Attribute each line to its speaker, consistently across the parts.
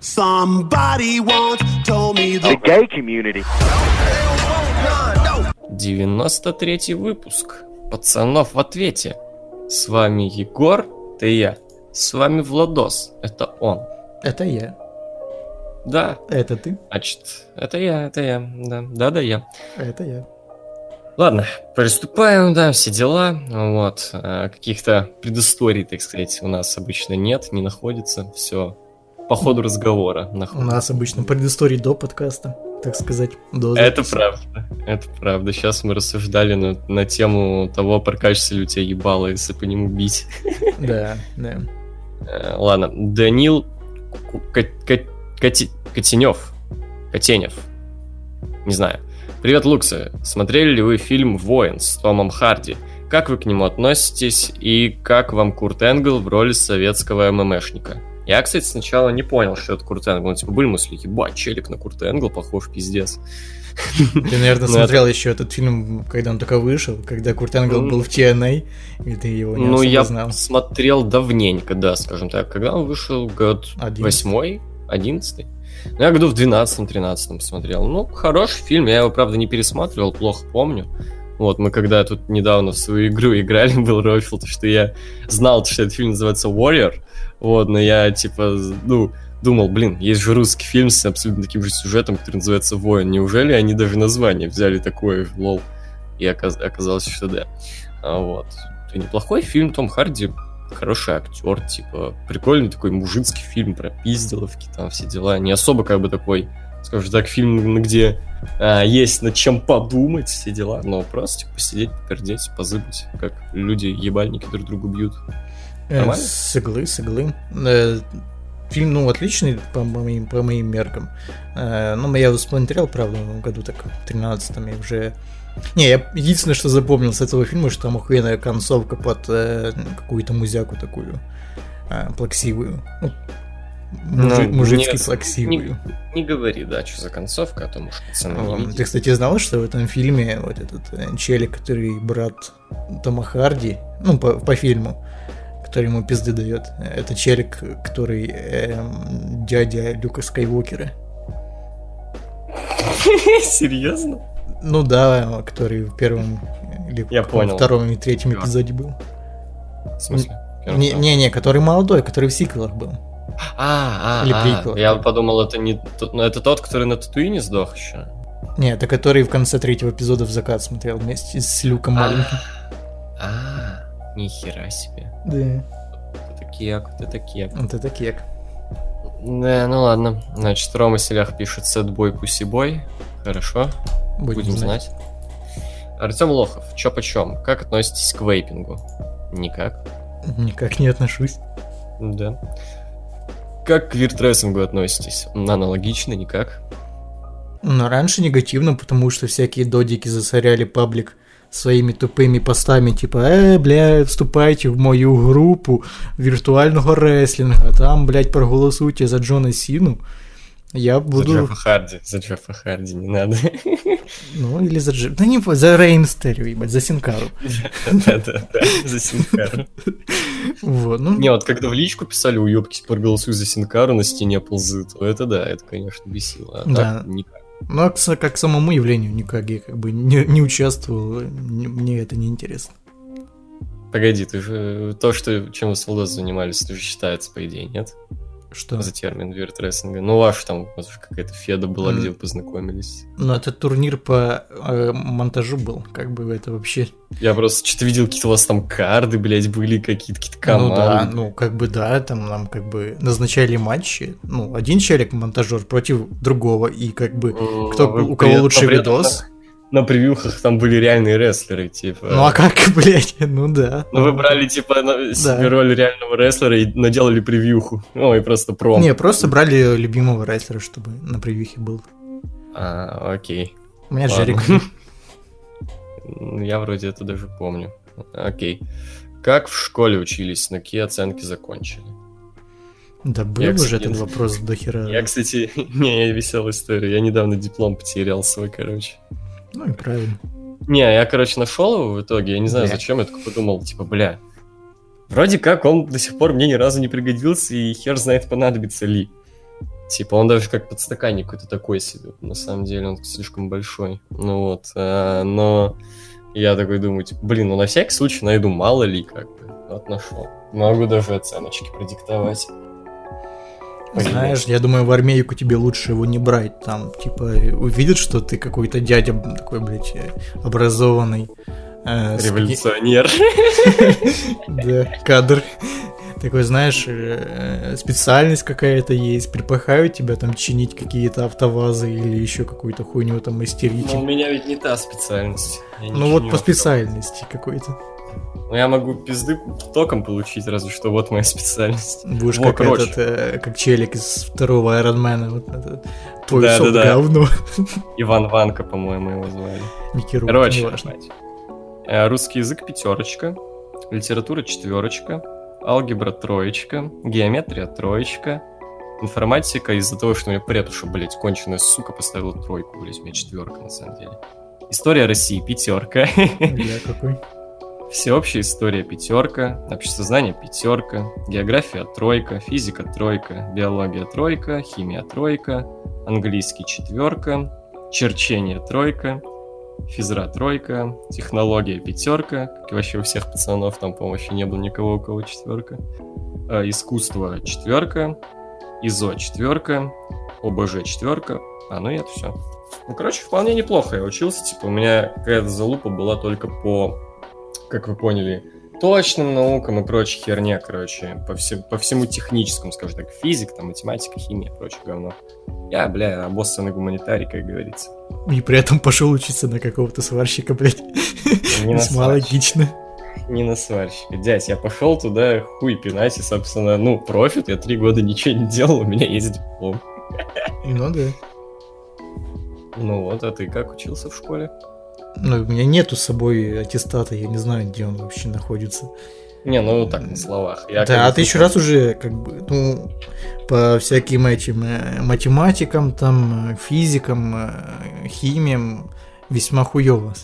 Speaker 1: Somebody once told me
Speaker 2: The
Speaker 1: the
Speaker 2: gay community.
Speaker 3: 93 выпуск. Пацанов в ответе. С вами Егор, это я. С вами Владос, это он.
Speaker 4: Это я.
Speaker 3: Да,
Speaker 4: Это ты.
Speaker 3: значит, это я, это я, да, да, да, я.
Speaker 4: Это я.
Speaker 3: Ладно, приступаем, да, все дела. Вот, а, каких-то предысторий, так сказать, у нас обычно нет, не находится. Все по ходу разговора
Speaker 4: У
Speaker 3: находится.
Speaker 4: нас обычно предыстории до подкаста, так сказать, до
Speaker 3: Это
Speaker 4: записи.
Speaker 3: правда, это правда. Сейчас мы рассуждали на, на тему того, прокачется ли у тебя ебало, если по нему бить.
Speaker 4: Да, да.
Speaker 3: Э, Ладно, Данил Котенев. Котенев. Не знаю. Привет, Луксы. Смотрели ли вы фильм «Воин» с Томом Харди? Как вы к нему относитесь и как вам Курт Энгл в роли советского ММшника? Я, кстати, сначала не понял, что это Курт Энгл. Ну, типа, были мысли, ебать, челик на Курт Энгл похож, пиздец.
Speaker 4: Ты, наверное,
Speaker 3: Ну,
Speaker 4: смотрел еще этот фильм, когда он только вышел, когда Курт Энгл
Speaker 3: Ну,
Speaker 4: был в TNA, и ты его не
Speaker 3: Ну, я смотрел давненько, да, скажем так. Когда он вышел? Год восьмой? Одиннадцатый? Ну, я году в 12-13 смотрел. Ну, хороший фильм, я его, правда, не пересматривал, плохо помню. Вот, мы когда тут недавно в свою игру играли, был рофил, то что я знал, что этот фильм называется Warrior, вот, но я, типа, ну, думал, блин, есть же русский фильм с абсолютно таким же сюжетом, который называется Воин. Неужели они даже название взяли такое, лол? И оказ- оказалось, что да. А, вот. Это неплохой фильм, Том Харди хороший актер, типа, прикольный такой мужицкий фильм про пизделовки, там все дела. Не особо как бы такой, скажем так, фильм, где а, есть над чем подумать, все дела, но просто типа, посидеть, попердеть, позыбать, как люди ебальники друг друга бьют.
Speaker 4: Э,
Speaker 3: Нормально?
Speaker 4: С иглы, с иглы. Э, Фильм, ну, отличный по моим, по моим меркам. Э, Ну, я его смотрел, правда, в году так в 13-м, и уже... Не, я единственное, что запомнил с этого фильма, что там охуенная концовка под э, какую-то музяку такую э, плаксивую. Ну, мужи-
Speaker 3: Ну,
Speaker 4: мужицки
Speaker 3: нет,
Speaker 4: плаксивую.
Speaker 3: Не говори, да, что за концовка, а то, может, пацаны не.
Speaker 4: Ты, кстати, знал, что в этом фильме вот этот челик, который брат Тома Харди, ну, по, по фильму, который ему пизды дает, это челик, который эм, дядя Люка Скайуокера.
Speaker 3: Серьезно?
Speaker 4: Ну да, который в первом или
Speaker 3: Я понял.
Speaker 4: втором и третьем эпизоде был.
Speaker 3: В смысле?
Speaker 4: Не-не, который молодой, который в сиквелах был.
Speaker 3: А, а,
Speaker 4: Или
Speaker 3: а,
Speaker 4: приквел.
Speaker 3: я подумал, это не тот, ну, это тот, который на Татуине сдох еще.
Speaker 4: Не, это который в конце третьего эпизода в закат смотрел вместе с Люком маленьким.
Speaker 3: А, нихера себе.
Speaker 4: Да,
Speaker 3: Вот это кек, вот это кек.
Speaker 4: вот это кек.
Speaker 3: Да, ну ладно. Значит, Рома Селях пишет сетбой пусибой. Хорошо,
Speaker 4: Будем,
Speaker 3: будем знать. Артем Лохов, чё почем? Как относитесь к вейпингу? Никак.
Speaker 4: Никак не отношусь.
Speaker 3: Да. Как к виртрессингу относитесь? Аналогично, никак.
Speaker 4: Но раньше негативно, потому что всякие додики засоряли паблик своими тупыми постами, типа, э, бля, вступайте в мою группу віртуального реслінга, там, блядь, проголосуйте за Джона Сіну. Я
Speaker 3: За
Speaker 4: буду...
Speaker 3: Джеффа Харди. За Джеффа Харди не надо.
Speaker 4: Ну, или за Дж... Да не, за Рей Мистерио, ебать, за Синкару.
Speaker 3: Да-да-да, за Синкару.
Speaker 4: Вот, ну,
Speaker 3: Не, вот когда в личку писали уебки, проголосуй за Синкару на стене ползы, то это да, это, конечно, бесило. А
Speaker 4: Да.
Speaker 3: так никак.
Speaker 4: ну, а как самому явлению никак, я как бы не, не участвовал, не- мне это не интересно.
Speaker 3: Погоди, ты же то, что чем вы с Владос занимались, это же считается, по идее, нет?
Speaker 4: Что?
Speaker 3: За термин виртресинга. Ну, ваш там какая-то феда была, где вы познакомились.
Speaker 4: Ну, это турнир по э, монтажу был, как бы это вообще
Speaker 3: Я просто что-то видел, какие-то у вас там карды, блядь, были какие-то, какие-то
Speaker 4: Ну да,
Speaker 3: команды.
Speaker 4: ну как бы да, там нам как бы назначали матчи. Ну, один человек монтажер против другого, и как бы кто, у кого лучший видос.
Speaker 3: На превьюхах там были реальные рестлеры, типа.
Speaker 4: Ну а как, блядь, ну да.
Speaker 3: Ну, вы брали, типа, на- себе роль реального рестлера и наделали превьюху. Ну, и просто пром.
Speaker 4: Не, просто брали любимого рестлера, чтобы на превьюхе был.
Speaker 3: А, окей.
Speaker 4: У меня
Speaker 3: Ладно.
Speaker 4: Джерик.
Speaker 3: Ну, Я вроде это даже помню. Окей. Как в школе учились, на какие оценки закончили?
Speaker 4: Да был
Speaker 3: Я,
Speaker 4: уже
Speaker 3: кстати,
Speaker 4: этот вопрос до хера.
Speaker 3: Я, кстати, не, веселая история. Я недавно диплом потерял свой, короче.
Speaker 4: Ну и правильно.
Speaker 3: Не, я, короче, нашел его в итоге. Я не знаю,
Speaker 4: Бля.
Speaker 3: зачем. Я только подумал, типа, бля. Вроде как он до сих пор мне ни разу не пригодился, и хер знает, понадобится ли. Типа, он даже как подстаканник какой-то такой себе. На самом деле, он слишком большой. Ну вот, э, но я такой думаю, типа, блин, ну на всякий случай найду, мало ли, как бы. Вот нашел. Могу даже оценочки продиктовать.
Speaker 4: Знаешь, я думаю, в армейку тебе лучше его не брать. Там, типа, увидят, что ты какой-то дядя такой, блядь, э, образованный.
Speaker 3: Э, Революционер.
Speaker 4: Да, кадр. Такой, знаешь, э, специальность какая-то есть, припахают тебя там чинить какие-то автовазы или еще какую-то хуйню там мастерить.
Speaker 3: Но у меня ведь не та специальность.
Speaker 4: Ну вот по специальности какой-то.
Speaker 3: Ну, я могу пизды током получить, разве что вот моя специальность.
Speaker 4: Будешь Во, как этот, э, как челик из второго Айронмена. Вот этот, твой да, да, да. говно.
Speaker 3: Иван Ванка, по-моему, его звали.
Speaker 4: Микки Рук,
Speaker 3: Короче, э, русский язык пятерочка, литература четверочка, алгебра троечка, геометрия троечка, информатика из-за того, что у меня предуша, блядь, конченая сука поставила тройку, блядь, у меня четверка на самом деле. История России пятерка.
Speaker 4: Я какой?
Speaker 3: Всеобщая история пятерка, обществознание пятерка, география тройка, физика тройка, биология тройка, химия тройка, английский четверка, черчение тройка, физра тройка, технология пятерка, как и вообще у всех пацанов, там, помощи не было никого, у кого четверка, а, искусство четверка, ИЗО четверка, ОБЖ четверка, а ну и это все. Ну, короче, вполне неплохо я учился, типа, у меня какая-то залупа была только по как вы поняли, точным наукам и прочей херне, короче, по, всем, по всему техническому, скажем так, физик, там, математика, химия, прочее говно. Я, бля, обоссанный гуманитарий, как говорится.
Speaker 4: И при этом пошел учиться на какого-то сварщика, блядь. Не Весьма логично.
Speaker 3: Не на сварщика. Дядь, я пошел туда хуй пинать, и, собственно, ну, профит, я три года ничего не делал, у меня есть диплом.
Speaker 4: Ну да.
Speaker 3: Ну вот, а ты как учился в школе?
Speaker 4: Ну, у меня нету с собой аттестата, я не знаю, где он вообще находится.
Speaker 3: Не, ну так на словах.
Speaker 4: Я да, а ты еще раз уже как бы, ну, по всяким этим э, математикам, там, физикам, э, химиям весьма хуево.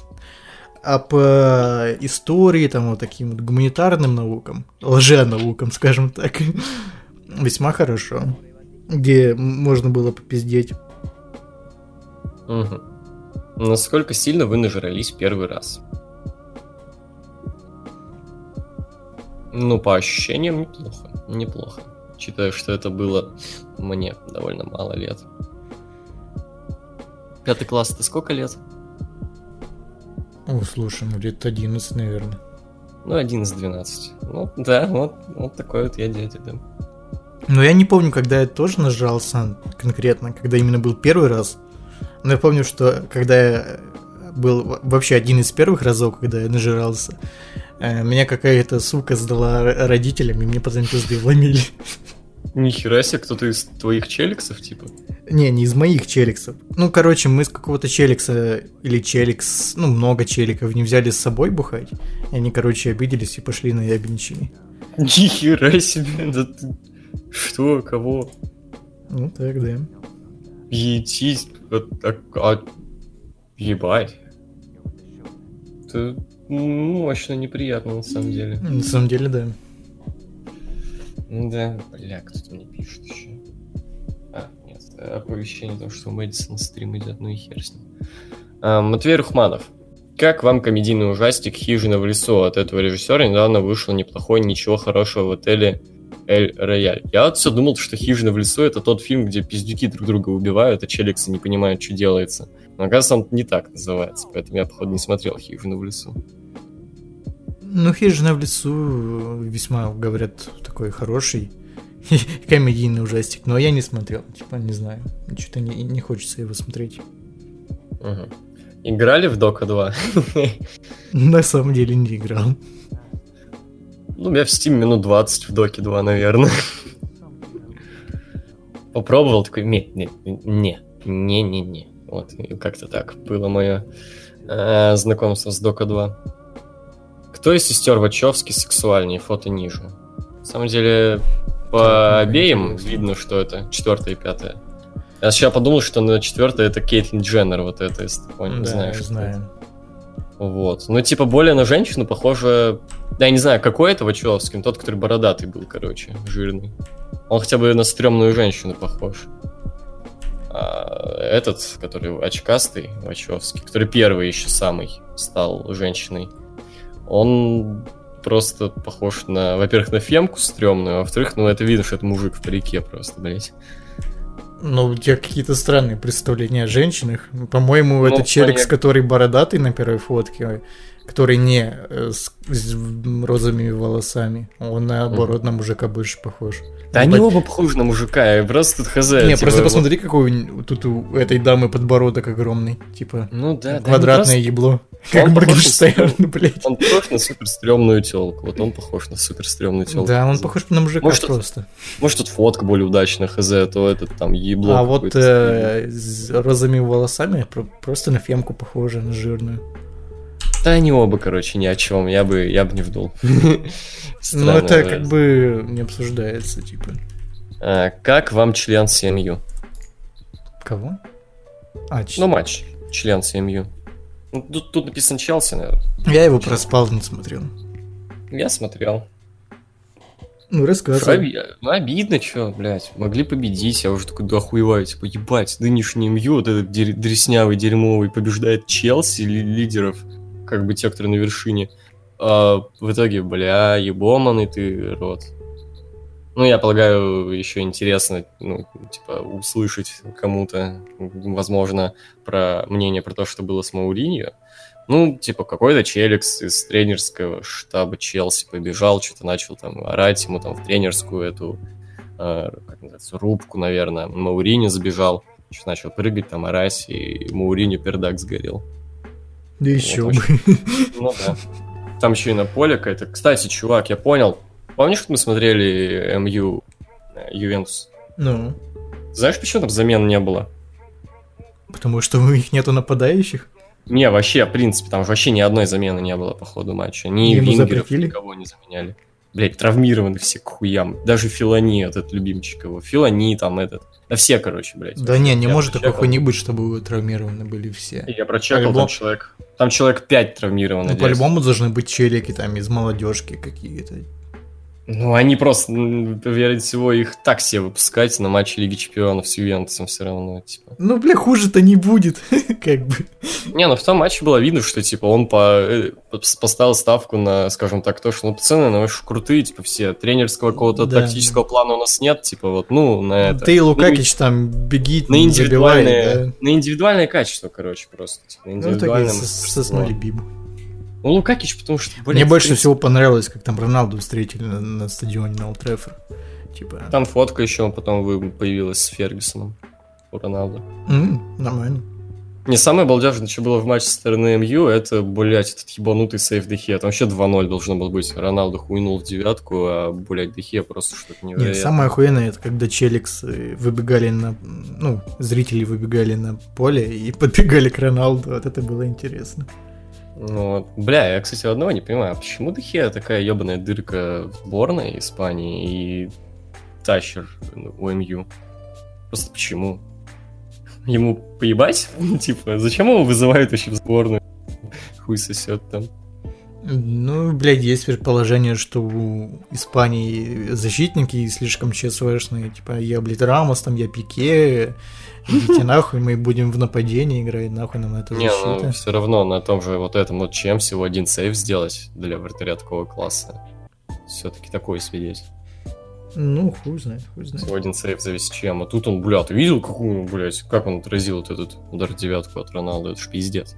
Speaker 4: А по истории, там, вот таким вот гуманитарным наукам, лженаукам, скажем так, весьма хорошо. Где можно было попиздеть.
Speaker 3: Угу. Насколько сильно вы нажрались первый раз? Ну, по ощущениям, неплохо. Неплохо. Считаю, что это было мне довольно мало лет. Пятый класс, это сколько лет?
Speaker 4: О, слушай, ну лет 11, наверное.
Speaker 3: Ну, 11-12. Ну, да, вот, вот такой вот я дядя, да.
Speaker 4: Но я не помню, когда я тоже нажрался конкретно, когда именно был первый раз. Но я помню, что когда я был вообще один из первых разов, когда я нажирался, э, меня какая-то сука сдала родителям, и мне потом пизды вломили.
Speaker 3: Нихера себе, кто-то из твоих челиксов, типа?
Speaker 4: Не, не из моих челиксов. Ну, короче, мы с какого-то челикса или челикс, ну, много челиков не взяли с собой бухать. И они, короче, обиделись и пошли на ябенчини.
Speaker 3: Нихера себе, да ты... Что, кого?
Speaker 4: Ну, так, да.
Speaker 3: Етись, а, а, ебать. Это ну, мощно неприятно, на самом деле.
Speaker 4: На самом деле, да.
Speaker 3: Да, бля, кто-то мне пишет еще. А, нет, оповещение о том, что у Мэдисона стрим идет, ну и хер с ним. А, Матвей Рухманов. Как вам комедийный ужастик «Хижина в лесу» от этого режиссера? Недавно вышел неплохой, ничего хорошего в отеле Эль Рояль. Я вот все думал, что «Хижина в лесу» — это тот фильм, где пиздюки друг друга убивают, а челиксы не понимают, что делается. Но, оказывается, он не так называется, поэтому я, походу, не смотрел «Хижину в лесу».
Speaker 4: Ну, «Хижина в лесу» весьма, говорят, такой хороший комедийный ужастик, но я не смотрел, типа, не знаю, что-то не, не хочется его смотреть.
Speaker 3: Угу. Играли в Дока 2?
Speaker 4: На самом деле не играл.
Speaker 3: Ну, я в Steam минут 20 в Доке 2, наверное. Попробовал, такой, не, не, не, не, не, не. Вот, как-то так было мое э, знакомство с Дока 2. Кто из сестер Вачовски сексуальнее? Фото ниже. На самом деле, по обеим видно, что это четвертая и пятая. Я сейчас подумал, что на четвертое это Кейтлин Дженнер, вот это, если ты понял, да, знаешь.
Speaker 4: знаю.
Speaker 3: Вот. Ну, типа, более на женщину похоже... Да, я не знаю, какой это Вачовский, тот, который бородатый был, короче, жирный. Он хотя бы на стрёмную женщину похож. А этот, который очкастый, Вачовский, который первый еще самый стал женщиной, он просто похож на, во-первых, на фемку стрёмную, а во-вторых, ну это видно, что это мужик в парике просто, блядь.
Speaker 4: Ну, у тебя какие-то странные представления о женщинах. По-моему,
Speaker 3: Ну,
Speaker 4: это челик,
Speaker 3: понятно.
Speaker 4: который бородатый на первой фотке, который не э, с, с розовыми волосами. Он, наоборот, на мужика больше похож.
Speaker 3: Да
Speaker 4: Ну,
Speaker 3: они
Speaker 4: по-
Speaker 3: оба похожи на мужика, и просто тут хз.
Speaker 4: Не,
Speaker 3: типа,
Speaker 4: просто
Speaker 3: вот-
Speaker 4: посмотри, какой тут у этой дамы подбородок огромный. Типа,
Speaker 3: Ну да, да, они
Speaker 4: квадратное ебло. Как
Speaker 3: Он на
Speaker 4: Моргенштерн,
Speaker 3: своего-
Speaker 4: блядь.
Speaker 3: Он похож на супер стрёмную телку. Вот он похож на супер стрёмную телку.
Speaker 4: Да, он похож на мужика
Speaker 3: Может, тут-
Speaker 4: просто.
Speaker 3: Может, тут фотка более удачная, хз, а то этот там ебло.
Speaker 4: А вот э, с розовыми волосами про- просто на фемку похоже, на жирную.
Speaker 3: Да они оба, короче, ни о чем. Я бы, я бы не вдул.
Speaker 4: Ну, это как бы не обсуждается, типа.
Speaker 3: А, Как вам член семью?
Speaker 4: Кого? А,
Speaker 3: Ну, матч. Член семью. Ну, Тут, тут написано Челси, наверное.
Speaker 4: я его проспал, не смотрел.
Speaker 3: Я смотрел.
Speaker 4: Ну, рассказывай.
Speaker 3: Ну, обидно, что, блядь. Могли победить, я уже такой охуеваю, типа, ебать, нынешний МЮ, вот этот дер- дреснявый, дерьмовый, побеждает Челси, ли- лидеров, как бы те, которые на вершине. А в итоге, бля, ебоманный ты рот. Ну, я полагаю, еще интересно, ну, типа, услышать кому-то, возможно, про мнение про то, что было с Мауриньо. Ну, типа, какой-то челикс из тренерского штаба Челси побежал, что-то начал там орать ему там в тренерскую эту, э, как называется, рубку, наверное. Мауриньо забежал, что начал прыгать, там орать, и Мауриньо пердак сгорел.
Speaker 4: Да еще
Speaker 3: вот
Speaker 4: бы.
Speaker 3: Ну да. Там еще и на поле какая-то. Кстати, чувак, я понял. Помнишь, как мы смотрели МЮ э, Ювентус?
Speaker 4: Ну,
Speaker 3: Знаешь, почему там замен не было?
Speaker 4: потому что у них нету нападающих.
Speaker 3: Не, вообще, в принципе, там вообще ни одной замены не было по ходу матча. Ни
Speaker 4: Ему
Speaker 3: вингеров,
Speaker 4: запретили?
Speaker 3: никого не заменяли. Блять, травмированы все к хуям. Даже Филани, этот любимчик его. Филани там этот. Да все, короче, блядь.
Speaker 4: Да не, не
Speaker 3: Я
Speaker 4: может такой хуйни быть, чтобы травмированы были все.
Speaker 3: Я прочекал,
Speaker 4: По-любому-
Speaker 3: там человек... Там человек 5 травмировано.
Speaker 4: Ну, по-любому должны быть челики там из молодежки какие-то.
Speaker 3: Ну, они просто, вероятнее всего, их так себе выпускать на матче Лиги Чемпионов с Ювентусом все равно, типа.
Speaker 4: Ну, бля, хуже-то не будет, как бы.
Speaker 3: Не, ну в том матче было видно, что, типа, он по, э, пос- поставил ставку на, скажем так, то, что, ну, пацаны, ну, вы крутые, типа, все, тренерского какого-то
Speaker 4: Да,
Speaker 3: тактического плана у нас нет, типа, вот, ну, на это.
Speaker 4: Ты и
Speaker 3: Ну,
Speaker 4: Лукакич там беги,
Speaker 3: на
Speaker 4: забивай,
Speaker 3: индивидуальное,
Speaker 4: да.
Speaker 3: на индивидуальное качество, короче, просто. Типа, на
Speaker 4: Ну, так и
Speaker 3: индивидуальное
Speaker 4: сос-
Speaker 3: мастерство.
Speaker 4: соснули Бибу.
Speaker 3: Ну, Лукакич, потому что, блядь,
Speaker 4: Мне больше всего понравилось, как там Роналду встретили на, на стадионе на Олд Трэффорд. Типа,
Speaker 3: Там фотка еще потом появилась с Фергюсоном у Роналда.
Speaker 4: м, нормально.
Speaker 3: Не, самое балдежное, что было в матче со стороны МЮ, это, блядь, этот ебанутый сейф Дехе. Там вообще 2-0 должно было быть. Роналду хуйнул в девятку, а, блядь, Дехе просто что-то
Speaker 4: Нет,
Speaker 3: невероятное.
Speaker 4: самое охуенное, это когда Челикс э, выбегали на... Ну, зрители выбегали на поле и подбегали к Роналду. Вот это было интересно.
Speaker 3: Ну, вот. бля, я, кстати, одного не понимаю, почему Дехе такая ебаная дырка в сборной Испании и Тащер у МЮ? Просто почему? Ему поебать? типа, зачем его вызывают вообще в сборную? Хуй сосет там.
Speaker 4: Ну, блядь, есть предположение, что у Испании защитники слишком ЧСВшные. Типа, я, блядь, Рамос, там, я Пике. Идите нахуй, мы будем в нападении играть, нахуй нам это
Speaker 3: Не,
Speaker 4: защита.
Speaker 3: ну все равно на том же вот этом вот чем всего один сейв сделать для вратаря такого класса. Все-таки такой свидетель.
Speaker 4: Ну, хуй знает, хуй знает.
Speaker 3: Всего один сейв за весь чем. А тут он, бля, ты видел, какую, блядь, как он отразил вот этот удар девятку от Роналду? Это ж пиздец.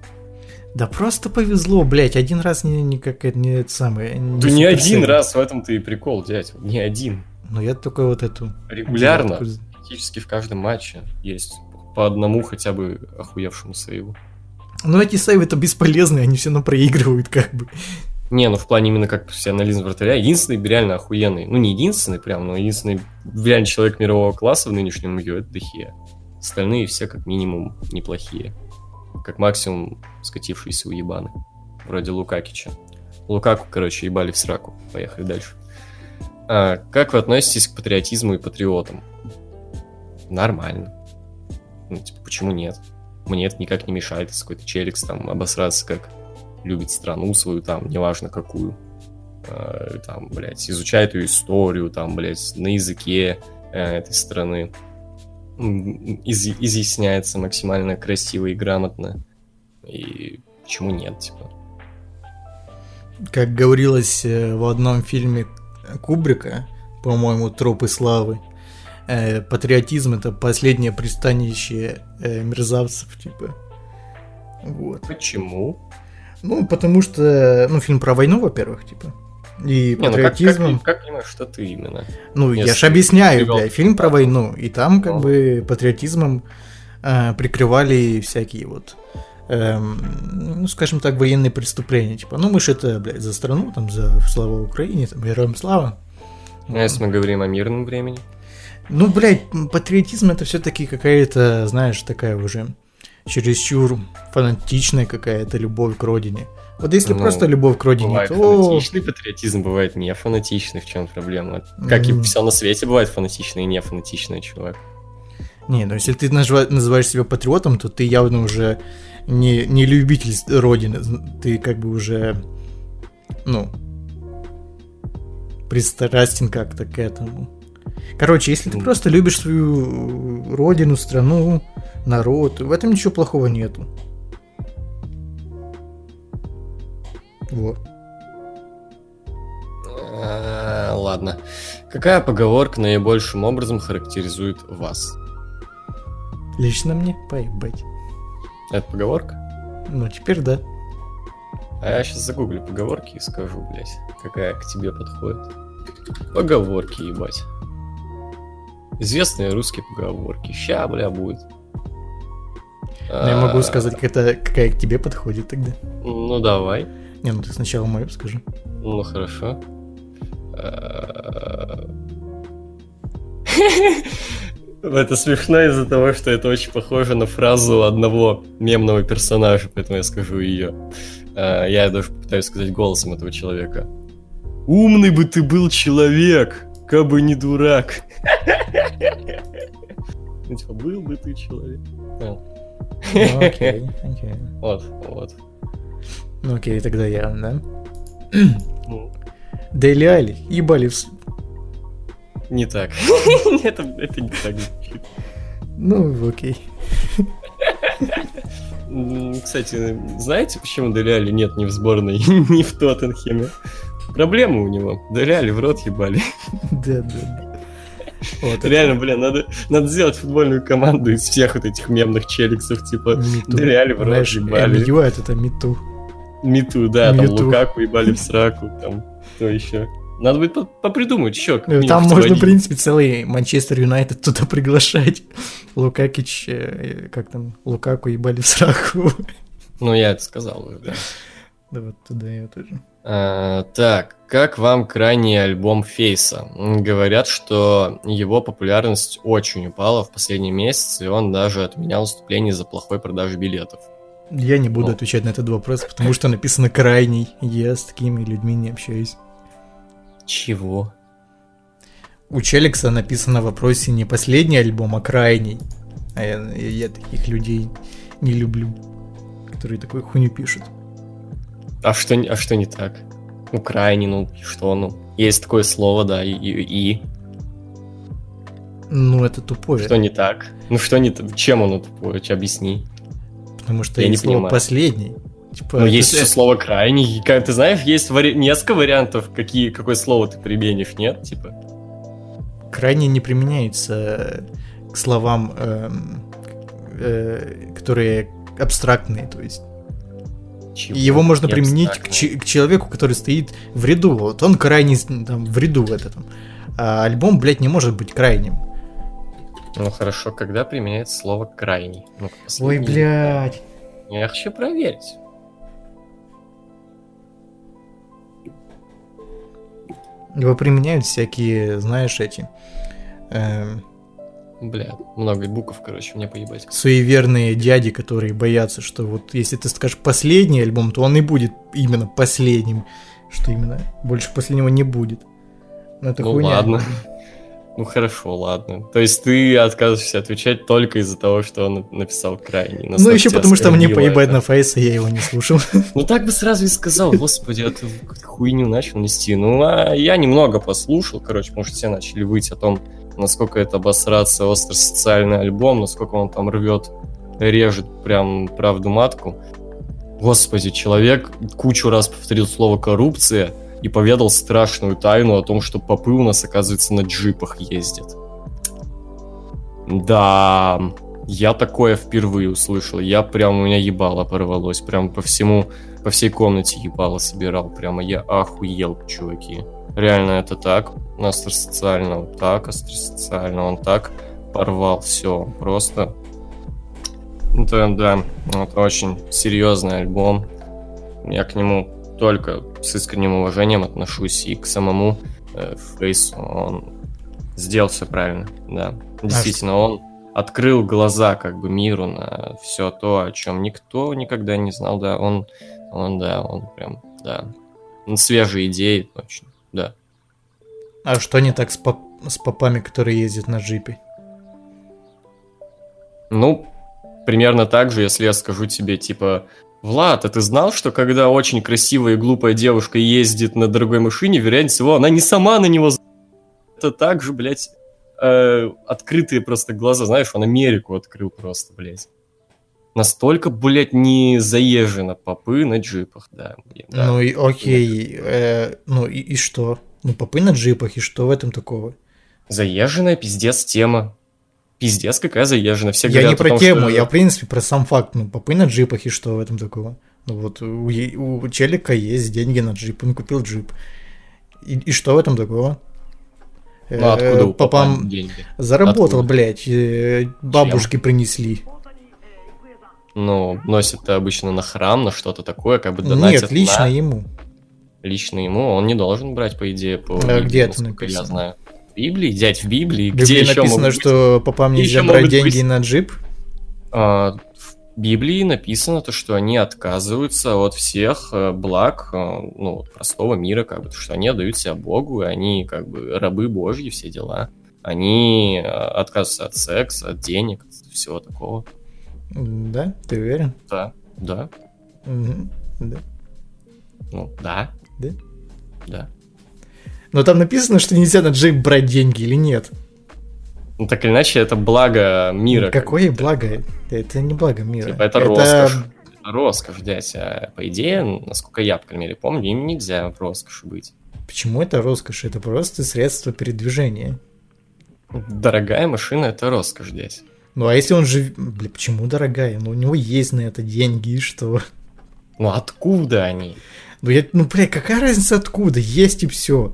Speaker 4: Да просто повезло, блядь, один раз не, не как это, не это самое.
Speaker 3: Да не один раз, в этом-то и прикол, дядь. Не один.
Speaker 4: Ну, я только вот эту...
Speaker 3: Регулярно,
Speaker 4: девятку-
Speaker 3: практически в каждом матче есть по одному хотя бы охуевшему сейву.
Speaker 4: Ну, эти сейвы-то бесполезные, они все равно проигрывают, как бы.
Speaker 3: Не, ну в плане именно как профессионализм вратаря. Единственный реально охуенный. Ну, не единственный прям, но единственный реально человек мирового класса в нынешнем МЮ это Дехе. Остальные все как минимум неплохие. Как максимум скатившиеся уебаны. Вроде Лукакича. Лукаку, короче, ебали в сраку. Поехали дальше. А, как вы относитесь к патриотизму и патриотам? Нормально. Ну, типа, почему нет? Мне это никак не мешает, если какой-то челикс там обосраться, как любит страну свою, там, неважно какую. Э, Там, блядь, изучает ее историю, там, блядь, на языке э, этой страны. из- изъясняется максимально красиво и грамотно. И почему нет, типа.
Speaker 4: Как говорилось э, в одном фильме Кубрика, по-моему, «Тропы славы», э, патриотизм это последнее пристанище э, мерзавцев, типа. Вот.
Speaker 3: Почему?
Speaker 4: Ну, потому что, ну, фильм про войну, во-первых, типа. И
Speaker 3: Не, ну как,
Speaker 4: патриотизм.
Speaker 3: как, как понимаешь, что ты именно?
Speaker 4: Ну, я
Speaker 3: Если
Speaker 4: же объясняю,
Speaker 3: привел-
Speaker 4: бля, фильм про войну, и там как
Speaker 3: Ну.
Speaker 4: бы патриотизмом э, прикрывали всякие вот, эм, ну, скажем так, военные преступления, типа, ну, мы же это, блядь, за страну, там, за славу Украине, там, героям слава.
Speaker 3: Ну, если мы говорим о мирном времени.
Speaker 4: Ну, блядь, патриотизм это все-таки какая-то, знаешь, такая уже чересчур фанатичная какая-то любовь к родине. Вот если
Speaker 3: Ну,
Speaker 4: просто любовь к родине, то...
Speaker 3: фанатичный патриотизм, бывает не фанатичный, в чем проблема. Как и
Speaker 4: М.
Speaker 3: все на свете бывает фанатичный и не фанатичный чувак.
Speaker 4: Не, ну если ты называешь себя патриотом, то ты явно уже не, не любитель родины. Ты как бы уже, ну, пристрастен как-то к этому. Короче, если ты
Speaker 3: Ну.
Speaker 4: просто любишь свою родину, страну, народ, в этом ничего плохого нету. Вот.
Speaker 3: А, Ладно. Какая поговорка наибольшим образом характеризует вас?
Speaker 4: Лично мне поебать.
Speaker 3: Это поговорка?
Speaker 4: Ну, теперь да.
Speaker 3: А я сейчас загуглю поговорки и скажу, блядь, какая к тебе подходит. Поговорки, ебать. Известные русские поговорки. Ща, бля, будет.
Speaker 4: Но я могу
Speaker 3: А,
Speaker 4: сказать, как это, какая к тебе подходит тогда.
Speaker 3: Ну, давай.
Speaker 4: Не, ну ты сначала мою скажи.
Speaker 3: Ну, хорошо. А, Это смешно из-за того, что это очень похоже на фразу одного мемного персонажа, поэтому я скажу ее. Я даже попытаюсь сказать голосом этого человека. Умный бы ты был человек, кабы не дурак. Ну, типа, был бы ты человек. Понял?
Speaker 4: Ну, окей, окей.
Speaker 3: Вот, вот.
Speaker 4: Ну окей, тогда я, да?
Speaker 3: Ну,
Speaker 4: Дели Али, ебали
Speaker 3: Не так. Это это не так звучит.
Speaker 4: Ну, окей.
Speaker 3: Кстати, знаете, почему Деляли нет ни в сборной, ни в Тоттенхеме? Проблемы у него. Деляли в рот ебали.
Speaker 4: Да, да, да. Вот, это
Speaker 3: Реально, блин, надо, надо сделать футбольную команду из всех вот этих мемных челиксов, типа
Speaker 4: Миту.
Speaker 3: Деляли в рот ебали.
Speaker 4: МЮ это Миту.
Speaker 3: Миту, да, там
Speaker 4: Миту.
Speaker 3: Лукаку ебали в сраку, там, кто еще. Надо будет по- попридумать еще.
Speaker 4: Ну, Там можно, в принципе, целый Манчестер Юнайтед туда приглашать. Лукакич, э, как там, Лукаку ебали в сраку.
Speaker 3: Ну, я это сказал уже, да.
Speaker 4: Да вот туда я тоже.
Speaker 3: А, так, как вам крайний альбом Фейса? Говорят, что его популярность очень упала в последние месяцы, и он даже отменял выступление из-за плохой продажи билетов.
Speaker 4: Я не буду
Speaker 3: Ну.
Speaker 4: отвечать на этот вопрос, потому что написано крайний. Я с такими людьми не общаюсь.
Speaker 3: Чего?
Speaker 4: У Челикса написано в вопросе не последний альбом, а крайний. А я, я таких людей не люблю, которые такую хуйню пишут.
Speaker 3: А что, не- а что не так? Ну, ну, что, ну? Есть такое слово, да, и, и, и.
Speaker 4: Ну, это тупое,
Speaker 3: что не так? Ну, что не так? Чем оно тупое? Объясни.
Speaker 4: потому что
Speaker 3: я не
Speaker 4: есть слово
Speaker 3: понимаю.
Speaker 4: последний. Типа,
Speaker 3: Ну,
Speaker 4: это
Speaker 3: есть еще слово крайний. Как ты знаешь, есть вари- несколько вариантов, какие, какое слово ты применишь, нет? Типа.
Speaker 4: крайний не применяется к словам, эм, э, которые абстрактные, то есть.
Speaker 3: Чего?
Speaker 4: Его можно
Speaker 3: Не
Speaker 4: применить к, чи- к человеку, который стоит в ряду. Вот он крайний там, в ряду в этом. А альбом, блядь, не может быть крайним.
Speaker 3: Ну хорошо, когда применяется слово крайний? Ну-ка,
Speaker 4: Ой, блядь.
Speaker 3: Я хочу проверить.
Speaker 4: Его применяют всякие, знаешь, эти эм,
Speaker 3: Бля, много букв, короче, мне поебать.
Speaker 4: суеверные дяди, которые боятся, что вот если ты скажешь последний альбом, то он и будет именно последним, что именно больше последнего не будет. Ну, это
Speaker 3: Ну
Speaker 4: хуйня.
Speaker 3: ладно. Ну хорошо, ладно. То есть ты отказываешься отвечать только из-за того, что он написал крайний.
Speaker 4: Ну, еще потому что мне поебать
Speaker 3: это.
Speaker 4: на Фейса, я его не слушал.
Speaker 3: Ну так бы сразу и сказал, господи, а ты хуйню начал нести. Ну, а я немного послушал, короче, может, все начали выть о том, насколько это обосраться остро-социальный альбом, насколько он там рвет, режет прям правду матку. Господи, человек кучу раз повторил слово «коррупция» и поведал страшную тайну о том, что попы у нас, оказывается, на джипах ездят. Да, я такое впервые услышал. Я прям, у меня ебало порвалось. Прям по всему, по всей комнате ебало собирал. Прямо я охуел, чуваки. Реально это так. Астросоциально вот так, астросоциально он так порвал. Все, просто... Это, да, это очень серьезный альбом. Я к нему только с искренним уважением отношусь и к самому э. Он сделал все правильно, да. Действительно, он открыл глаза как бы миру на все то, о чем никто никогда не знал, да, он, он, да, он прям, да, свежие идеи, очень, да.
Speaker 4: А что не так с, поп с попами, которые ездят на джипе?
Speaker 3: Ну, примерно так же, если я скажу тебе, типа, Влад, а ты знал, что когда очень красивая и глупая девушка ездит на дорогой машине, вероятнее всего, она не сама на него... Это так же, блядь, э, открытые просто глаза, знаешь, он Америку открыл просто, блядь. Настолько, блядь, не заезжено попы на джипах, да.
Speaker 4: да. Ну и окей, э, ну и, и что? Ну попы на джипах, и что в этом такого?
Speaker 3: Заезженная пиздец тема. Пиздец, какая заезжена. Все
Speaker 4: я не про том, тему, что... я в принципе про сам факт. Ну попы на джипах, и что в этом такого? Ну вот у, у челика есть деньги на джип, он купил джип. И, и что в этом такого?
Speaker 3: Ну, откуда у
Speaker 4: папам деньги? Заработал, откуда? блядь, э, бабушки Чем? принесли.
Speaker 3: Ну, носит обычно на храм, на что-то такое, как бы
Speaker 4: донатит Нет, лично на... ему.
Speaker 3: Лично ему он не должен брать, по идее, по
Speaker 4: а где это написано?
Speaker 3: я знаю. В Библии? Дядь, в Библии?
Speaker 4: В Библии
Speaker 3: где
Speaker 4: написано,
Speaker 3: еще
Speaker 4: что попам нельзя брать деньги быть... на джип?
Speaker 3: А, Библии написано то, что они отказываются от всех э, благ, э, ну, простого мира, как бы, что они отдают себя Богу, и они, как бы, рабы Божьи, все дела. Они э, отказываются от секса, от денег, от всего такого.
Speaker 4: Да? Ты уверен?
Speaker 3: Да, да.
Speaker 4: Угу. Да.
Speaker 3: Ну, да.
Speaker 4: Да?
Speaker 3: Да.
Speaker 4: Но там написано, что нельзя на джейп брать деньги или нет?
Speaker 3: Ну, так или иначе, это благо мира.
Speaker 4: Какое как благо? Это не благо мира.
Speaker 3: Типа, это, это... роскошь. Это роскошь, дядь. А по идее, насколько я, по крайней мере, помню, им нельзя в роскоши быть.
Speaker 4: Почему это роскошь? Это просто средство передвижения.
Speaker 3: Дорогая машина — это роскошь, дядь.
Speaker 4: Ну, а если он же... Бля, почему дорогая? Ну, у него есть на это деньги, и что?
Speaker 3: Ну, откуда они?
Speaker 4: Ну, я... ну, бля, какая разница откуда? Есть и все.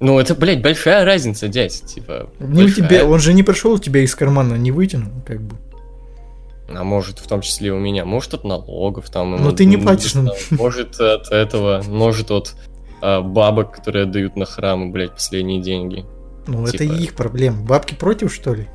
Speaker 3: Ну, это, блядь, большая разница, дядь, типа.
Speaker 4: Не у тебя, он же не пришел у тебя из кармана, не вытянул, как бы.
Speaker 3: А может, в том числе у меня, может, от налогов там.
Speaker 4: Но ты не платишь. Там,
Speaker 3: может, от этого, может, от а, бабок, которые отдают на храмы, блядь, последние деньги.
Speaker 4: Ну, типа... это их проблема. Бабки против, что ли?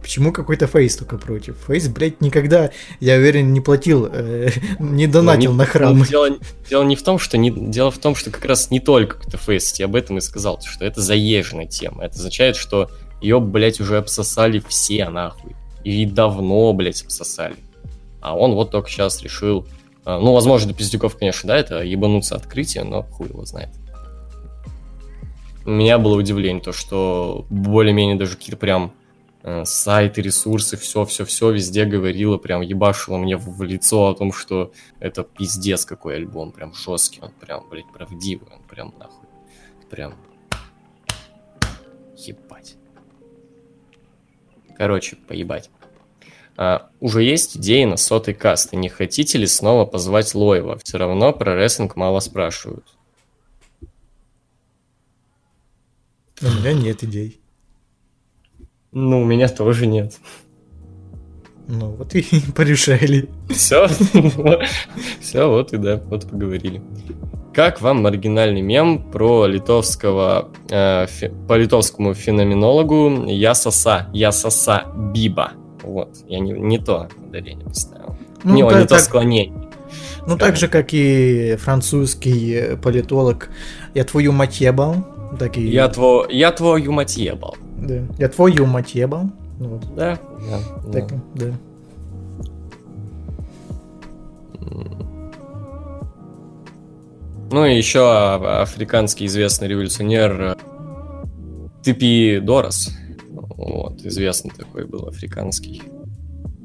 Speaker 4: Почему какой-то Фейс только против? Фейс, блядь, никогда, я уверен, не платил, э, не донатил ну, не, на храм.
Speaker 3: Ну, дело, дело не в том, что не, дело в том, что как раз не только какой-то Фейс, я об этом и сказал, что это заезженная тема. Это означает, что ее, блядь, уже обсосали все нахуй. И давно, блядь, обсосали. А он вот только сейчас решил, э, ну, возможно, до пиздюков, конечно, да, это ебануться открытие, но хуй его знает. У меня было удивление, то, что более-менее даже какие-то прям сайты, ресурсы, все-все-все везде говорило, прям ебашило мне в лицо о том, что это пиздец какой альбом, прям жесткий, он прям, блядь, правдивый, он прям нахуй, прям ебать. Короче, поебать. А, уже есть идеи на сотый каст, и не хотите ли снова позвать Лоева? Все равно про рестлинг мало спрашивают.
Speaker 4: У меня нет идей.
Speaker 3: Ну, у меня тоже нет.
Speaker 4: Ну, вот и порешали.
Speaker 3: Все, все, вот и да, вот поговорили. Как вам маргинальный мем про литовского, э, фи, по литовскому феноменологу Я соса, я соса Биба? Вот, я не, не то ударение поставил. Ну, не, так, не то склонение.
Speaker 4: Ну, так же, как и французский политолог Я твою мать ебал, так и...
Speaker 3: Я, тво... я твою мать ебал.
Speaker 4: Да. Я твою мать ебал.
Speaker 3: Вот. Да, да.
Speaker 4: Так, да. да.
Speaker 3: Ну и еще африканский известный революционер Типи Дорос. Вот, известный такой был африканский.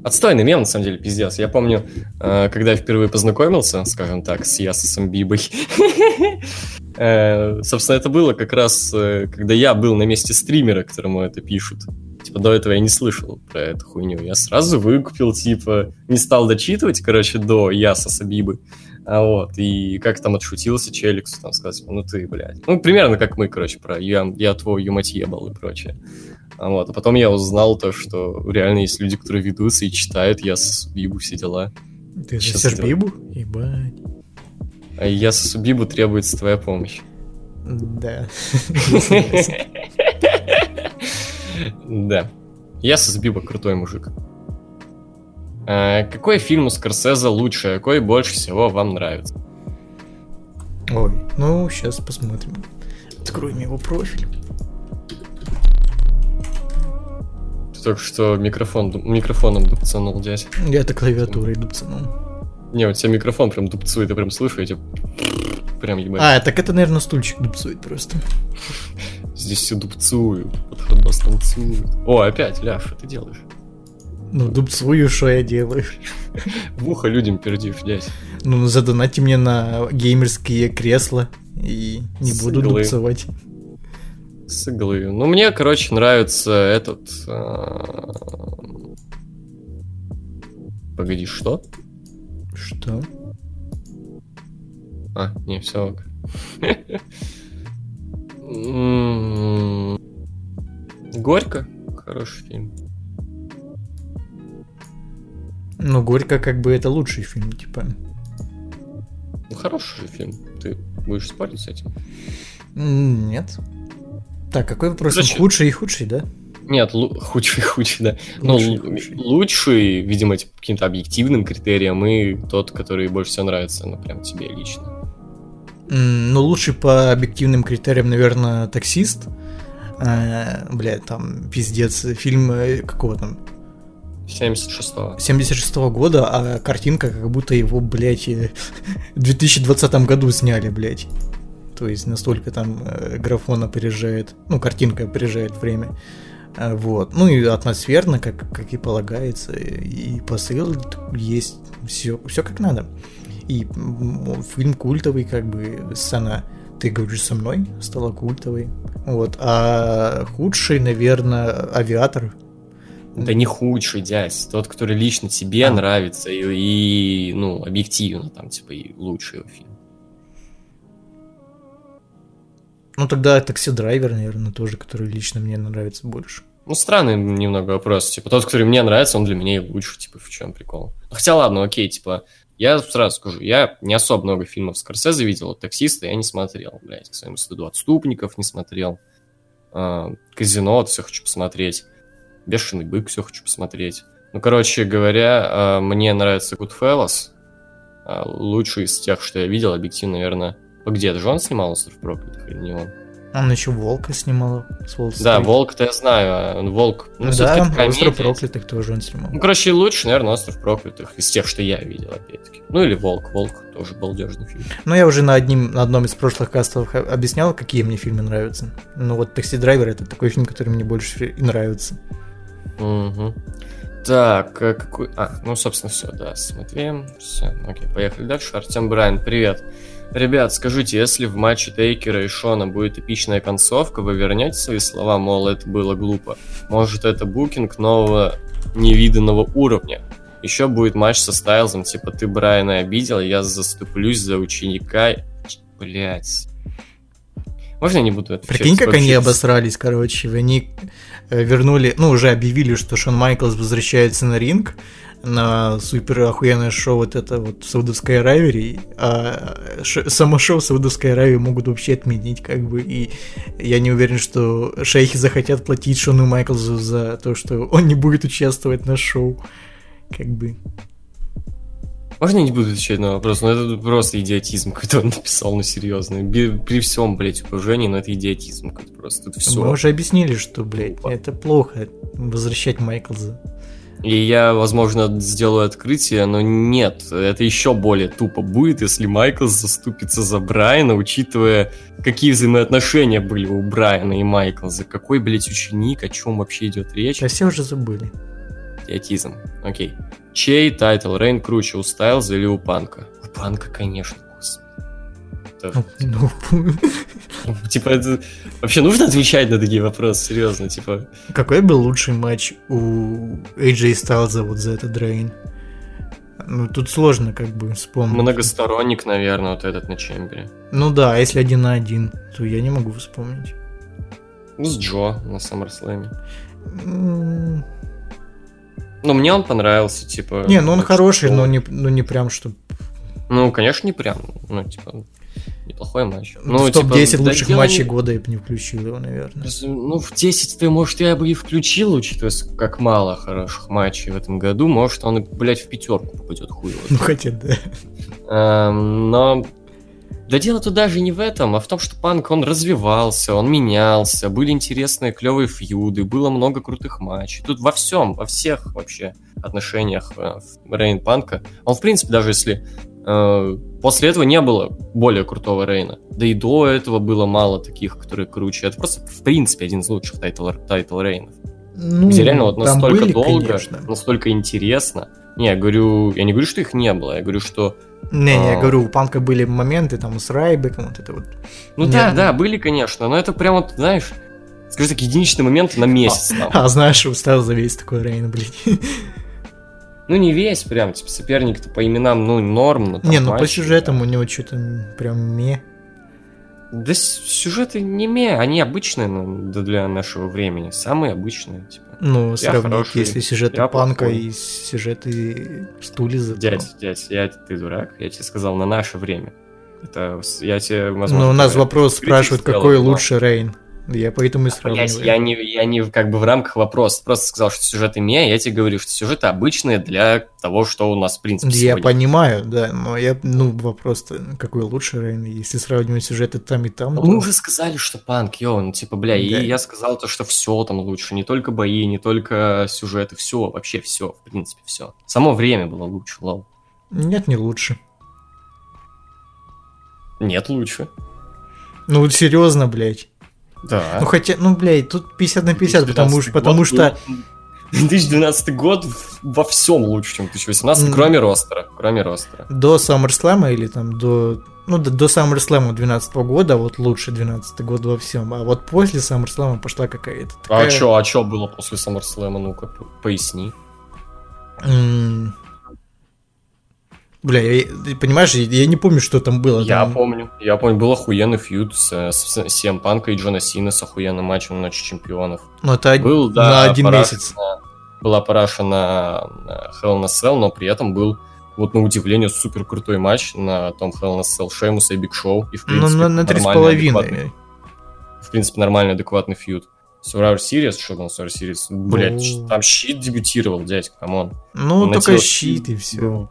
Speaker 3: Отстойный мем, на самом деле, пиздец. Я помню, э, когда я впервые познакомился, скажем так, с Ясосом Бибой. Э, собственно, это было как раз, э, когда я был на месте стримера, которому это пишут. Типа, до этого я не слышал про эту хуйню. Я сразу выкупил, типа, не стал дочитывать, короче, до Ясоса Бибы. А вот, и как там отшутился Челиксу, там сказать, ну ты, блядь. Ну, примерно как мы, короче, про я, я твой юмать ебал и прочее. А вот, а потом я узнал то, что реально есть люди, которые ведутся и читают я с Бибу все дела.
Speaker 4: Ты же Бибу? Ебать.
Speaker 3: Я с Бибу требуется твоя помощь.
Speaker 4: Да.
Speaker 3: Да. Я с Биба крутой мужик. А, какой фильм у Скорсезе лучше, а какой больше всего вам нравится?
Speaker 4: Ой, ну, сейчас посмотрим. Откроем его профиль.
Speaker 3: Ты только что микрофон, микрофоном дубцанул, дядь.
Speaker 4: Я это клавиатурой дубцанул.
Speaker 3: Не, у тебя микрофон прям дубцует, я прям слышу, тебя прям ебать.
Speaker 4: А, так это, наверное, стульчик дубцует просто.
Speaker 3: Здесь все дубцуют, под нас танцуют. О, опять, Ляв, что ты делаешь?
Speaker 4: Ну, дубцую, что я делаю.
Speaker 3: В ухо людям пердишь, дядь.
Speaker 4: Ну, задонайте мне на геймерские кресла, и не С буду иглы. дубцевать.
Speaker 3: С иглы. Ну, мне, короче, нравится этот... А... Погоди, что?
Speaker 4: Что?
Speaker 3: А, не, все ок. Горько. Хороший фильм.
Speaker 4: Ну, Горько как бы это лучший фильм, типа.
Speaker 3: Ну, хороший же фильм. Ты будешь спорить с этим?
Speaker 4: Нет. Так, какой вопрос? Зачем? Худший и худший, да?
Speaker 3: Нет, худший и худший, да. Ну, лучший, ну, худший. лучший, видимо, типа, каким-то объективным критерием, и тот, который больше всего нравится, ну, прям тебе лично.
Speaker 4: Ну, лучший по объективным критериям, наверное, таксист. Э, бля, там, пиздец, фильм э, какого там?
Speaker 3: 76-го.
Speaker 4: 76-го года, а картинка как будто его, блядь, в 2020 году сняли, блядь. То есть настолько там э, графон опережает, ну, картинка опережает время. Э, вот. Ну и атмосферно, как, как и полагается, и посыл есть, все, все как надо. И фильм культовый, как бы, сцена «Ты говоришь со мной» стала культовой. Вот. А худший, наверное, «Авиатор».
Speaker 3: Да не худший, дядь. Тот, который лично тебе а. нравится и, и, ну, объективно, там, типа, и лучший его фильм.
Speaker 4: Ну, тогда «Такси-драйвер», наверное, тоже, который лично мне нравится больше.
Speaker 3: Ну, странный немного вопрос. Типа, тот, который мне нравится, он для меня и лучше. Типа, в чем прикол? Хотя, ладно, окей, типа, я сразу скажу, я не особо много фильмов Скорсезе видел, таксиста я не смотрел, блядь, к своему стыду. Отступников не смотрел, а, Казино все хочу посмотреть, Бешеный бык все хочу посмотреть. Ну, короче говоря, а, мне нравится Goodfellas, а, лучший из тех, что я видел, объективно, наверное. Где, это же он снимал «Остров проклятых» или не он?
Speaker 4: Он еще Волка снимал с Волк
Speaker 3: Да, Волк-то я знаю, а Волк...
Speaker 4: Ну, да, Остров проклятых тоже он снимал.
Speaker 3: Ну, короче, лучше, наверное, Остров проклятых из тех, что я видел, опять-таки. Ну, или Волк. Волк тоже балдежный фильм.
Speaker 4: Ну, я уже на, одним, на одном из прошлых кастов объяснял, какие мне фильмы нравятся. Ну, вот «Такси Драйвер» — это такой фильм, который мне больше и нравится.
Speaker 3: Угу. Так, а какой... А, ну, собственно, все, да, смотрим. Все, окей, поехали дальше. Артем Брайан, привет. Привет. Ребят, скажите, если в матче Тейкера и Шона будет эпичная концовка, вы вернете свои слова, мол, это было глупо? Может, это букинг нового невиданного уровня? Еще будет матч со Стайлзом, типа ты Брайана обидел, я заступлюсь за ученика. Блять. Можно я не буду
Speaker 4: это Прикинь, как они обосрались, короче. Они э, вернули, ну, уже объявили, что Шон Майклс возвращается на ринг, на супер охуенное шоу вот это вот Саудовской Аравии, а ш- само шоу в Саудовской Аравии могут вообще отменить, как бы, и я не уверен, что шейхи захотят платить Шону Майклзу за то, что он не будет участвовать на шоу, как бы.
Speaker 3: Можно я не буду отвечать на вопрос? Ну, это просто идиотизм, какой-то он написал, ну, серьезно. При всем, блядь, уважении, но это идиотизм какой-то просто. Это все.
Speaker 4: Мы уже объяснили, что, блядь, это плохо возвращать Майклза.
Speaker 3: И я, возможно, сделаю открытие, но нет, это еще более тупо будет, если Майкл заступится за Брайана, учитывая, какие взаимоотношения были у Брайана и Майкла. За какой, блядь, ученик, о чем вообще идет речь?
Speaker 4: Да все уже забыли.
Speaker 3: Идиотизм. Окей. Чей title reign круче, у Стайлза или у Панка? У Панка, конечно. Это,
Speaker 4: Ну,
Speaker 3: ну, типа, это... Вообще нужно отвечать на такие вопросы, серьезно, типа...
Speaker 4: Какой был лучший матч у AJ Styles вот за этот Дрейн? Ну, тут сложно как бы вспомнить.
Speaker 3: Многосторонник, наверное, вот этот на Chamber е.
Speaker 4: Ну да, а если один на один, то я не могу вспомнить.
Speaker 3: Ну, с Джо на SummerSlam.
Speaker 4: М,
Speaker 3: Ну, мне он понравился, типа...
Speaker 4: Не, ну он хороший, но не, ну не прям что...
Speaker 3: Ну, конечно, не прям, ну, типа, неплохой матч. Ну,
Speaker 4: в топ-10
Speaker 3: типа,
Speaker 4: лучших
Speaker 3: да,
Speaker 4: матчей
Speaker 3: дело
Speaker 4: года я бы не включил его, наверное.
Speaker 3: Ну, в 10 ты, может, я бы и включил, учитывая, как мало хороших матчей в этом году. Может, он, блядь, в пятерку попадет хуй. его
Speaker 4: Ну хотя да.
Speaker 3: Эм, но да дело тут даже не в этом, а в том, что панк, он развивался, он менялся, были интересные, клевые feud ы, было много крутых матчей. Тут во всем, во всех вообще отношениях э, в reign Панка. Он, в принципе, даже если э, после этого не было более крутого reign а, да и до этого было мало таких, которые круче. Это просто, в принципе, один из лучших title, title reign ов.
Speaker 4: Ну,
Speaker 3: Где реально вот настолько
Speaker 4: были,
Speaker 3: долго,
Speaker 4: конечно.
Speaker 3: настолько интересно. Не, я говорю, я не говорю, что их не было, я говорю, что
Speaker 4: Не, не, я
Speaker 3: А.
Speaker 4: говорю, у Панка были моменты там с Райбеком, вот это вот.
Speaker 3: Ну да, да, были, конечно, но это прям вот, знаешь, скажи так, единичный момент на месяц там.
Speaker 4: А знаешь, устал за весь такой Рейн, блин.
Speaker 3: Ну не весь прям, типа, соперник-то по именам, ну, норм. но там
Speaker 4: Не, ну по сюжетам у него что-то прям ме.
Speaker 3: Да сюжеты не ме, они обычные ну, для нашего времени, самые обычные, типа.
Speaker 4: Ну, сравнить, если сюжеты
Speaker 3: я
Speaker 4: Панка
Speaker 3: плохой.
Speaker 4: и сюжеты Стулиза. то-
Speaker 3: Дядь, дядь, я, ты дурак, я тебе сказал на наше время. Это, я тебе, возможно...
Speaker 4: Ну, у нас вопрос спрашивают, какой лучше Рейн. Я поэтому и
Speaker 3: Блядь,
Speaker 4: сравниваю.
Speaker 3: я не, я не как бы в рамках вопроса, просто сказал, что сюжеты ме, я тебе говорю, что сюжеты обычные для того, что у нас в принципе
Speaker 4: Я
Speaker 3: сегодня.
Speaker 4: понимаю, да, но я, ну, вопрос-то, какой лучше Рейн, если сравнивать сюжеты там и там,
Speaker 3: Ну,
Speaker 4: то-
Speaker 3: Мы уже сказали, что панк, йо, ну типа, бля,
Speaker 4: Да.
Speaker 3: и я сказал то, что все там лучше, не только бои, не только сюжеты, все, вообще все, в принципе, все. Само время было лучше, лол.
Speaker 4: Нет, не лучше.
Speaker 3: Нет, лучше.
Speaker 4: Ну, вот серьезно, блядь.
Speaker 3: Да.
Speaker 4: Ну, хотя, ну, блядь, тут 50 на 50, потому, что, потому что...
Speaker 3: 2012 год во всем лучше, чем 2018,
Speaker 4: М.
Speaker 3: кроме ростера, кроме ростера.
Speaker 4: до SummerSlam или там до... Ну, до, до SummerSlam 12 года, вот лучше 12 год во всем. А вот после SummerSlam пошла какая-то
Speaker 3: А
Speaker 4: такая...
Speaker 3: чё, а чё было после SummerSlam, ну-ка, поясни.
Speaker 4: Бля, я- ты понимаешь, я, не помню, что там было.
Speaker 3: Я
Speaker 4: там-
Speaker 3: помню, я помню, был охуенный фьюд с, с, CM Панка и Джона Сина с охуенным матчем на Ночи Чемпионов.
Speaker 4: Ну, это од-
Speaker 3: Был, да,
Speaker 4: на один месяц.
Speaker 3: на- была параша на, на Hell a Cell, но при этом был, вот на удивление, супер крутой матч на том Hell a Cell Шеймуса и Биг Шоу. И, в
Speaker 4: Ну,
Speaker 3: принципе,
Speaker 4: на, на с
Speaker 3: адекватный-
Speaker 4: половиной.
Speaker 3: В принципе, нормальный, адекватный feud. Survivor Series, что там Survivor Series? Блять,
Speaker 4: Ну.
Speaker 3: там щит дебютировал, дядь, come on.
Speaker 4: Ну,
Speaker 3: На
Speaker 4: только щит и все.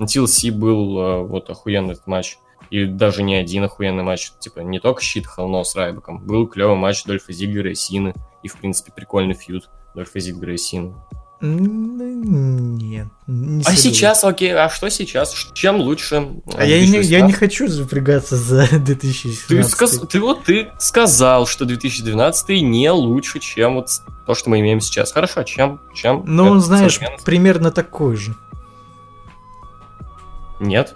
Speaker 3: TLC был э, вот охуенный этот матч. И даже не один охуенный матч. Типа, не только щит Hell No с Райбеком. Был клевый матч Дольфа Зиглера и Сины. И, в принципе, прикольный feud Дольфа Зиглера и Сины.
Speaker 4: Нет. не
Speaker 3: А сейчас, окей, а что сейчас? Чем лучше?
Speaker 4: А я не, я не
Speaker 3: 2018?
Speaker 4: хочу запрягаться за 2017.
Speaker 3: Ты, сказ- ты вот ты сказал, что 2012 не лучше, чем вот то, что мы имеем сейчас. Хорошо, чем? чем
Speaker 4: Ну, знаешь,
Speaker 3: современность?
Speaker 4: примерно такой же.
Speaker 3: Нет.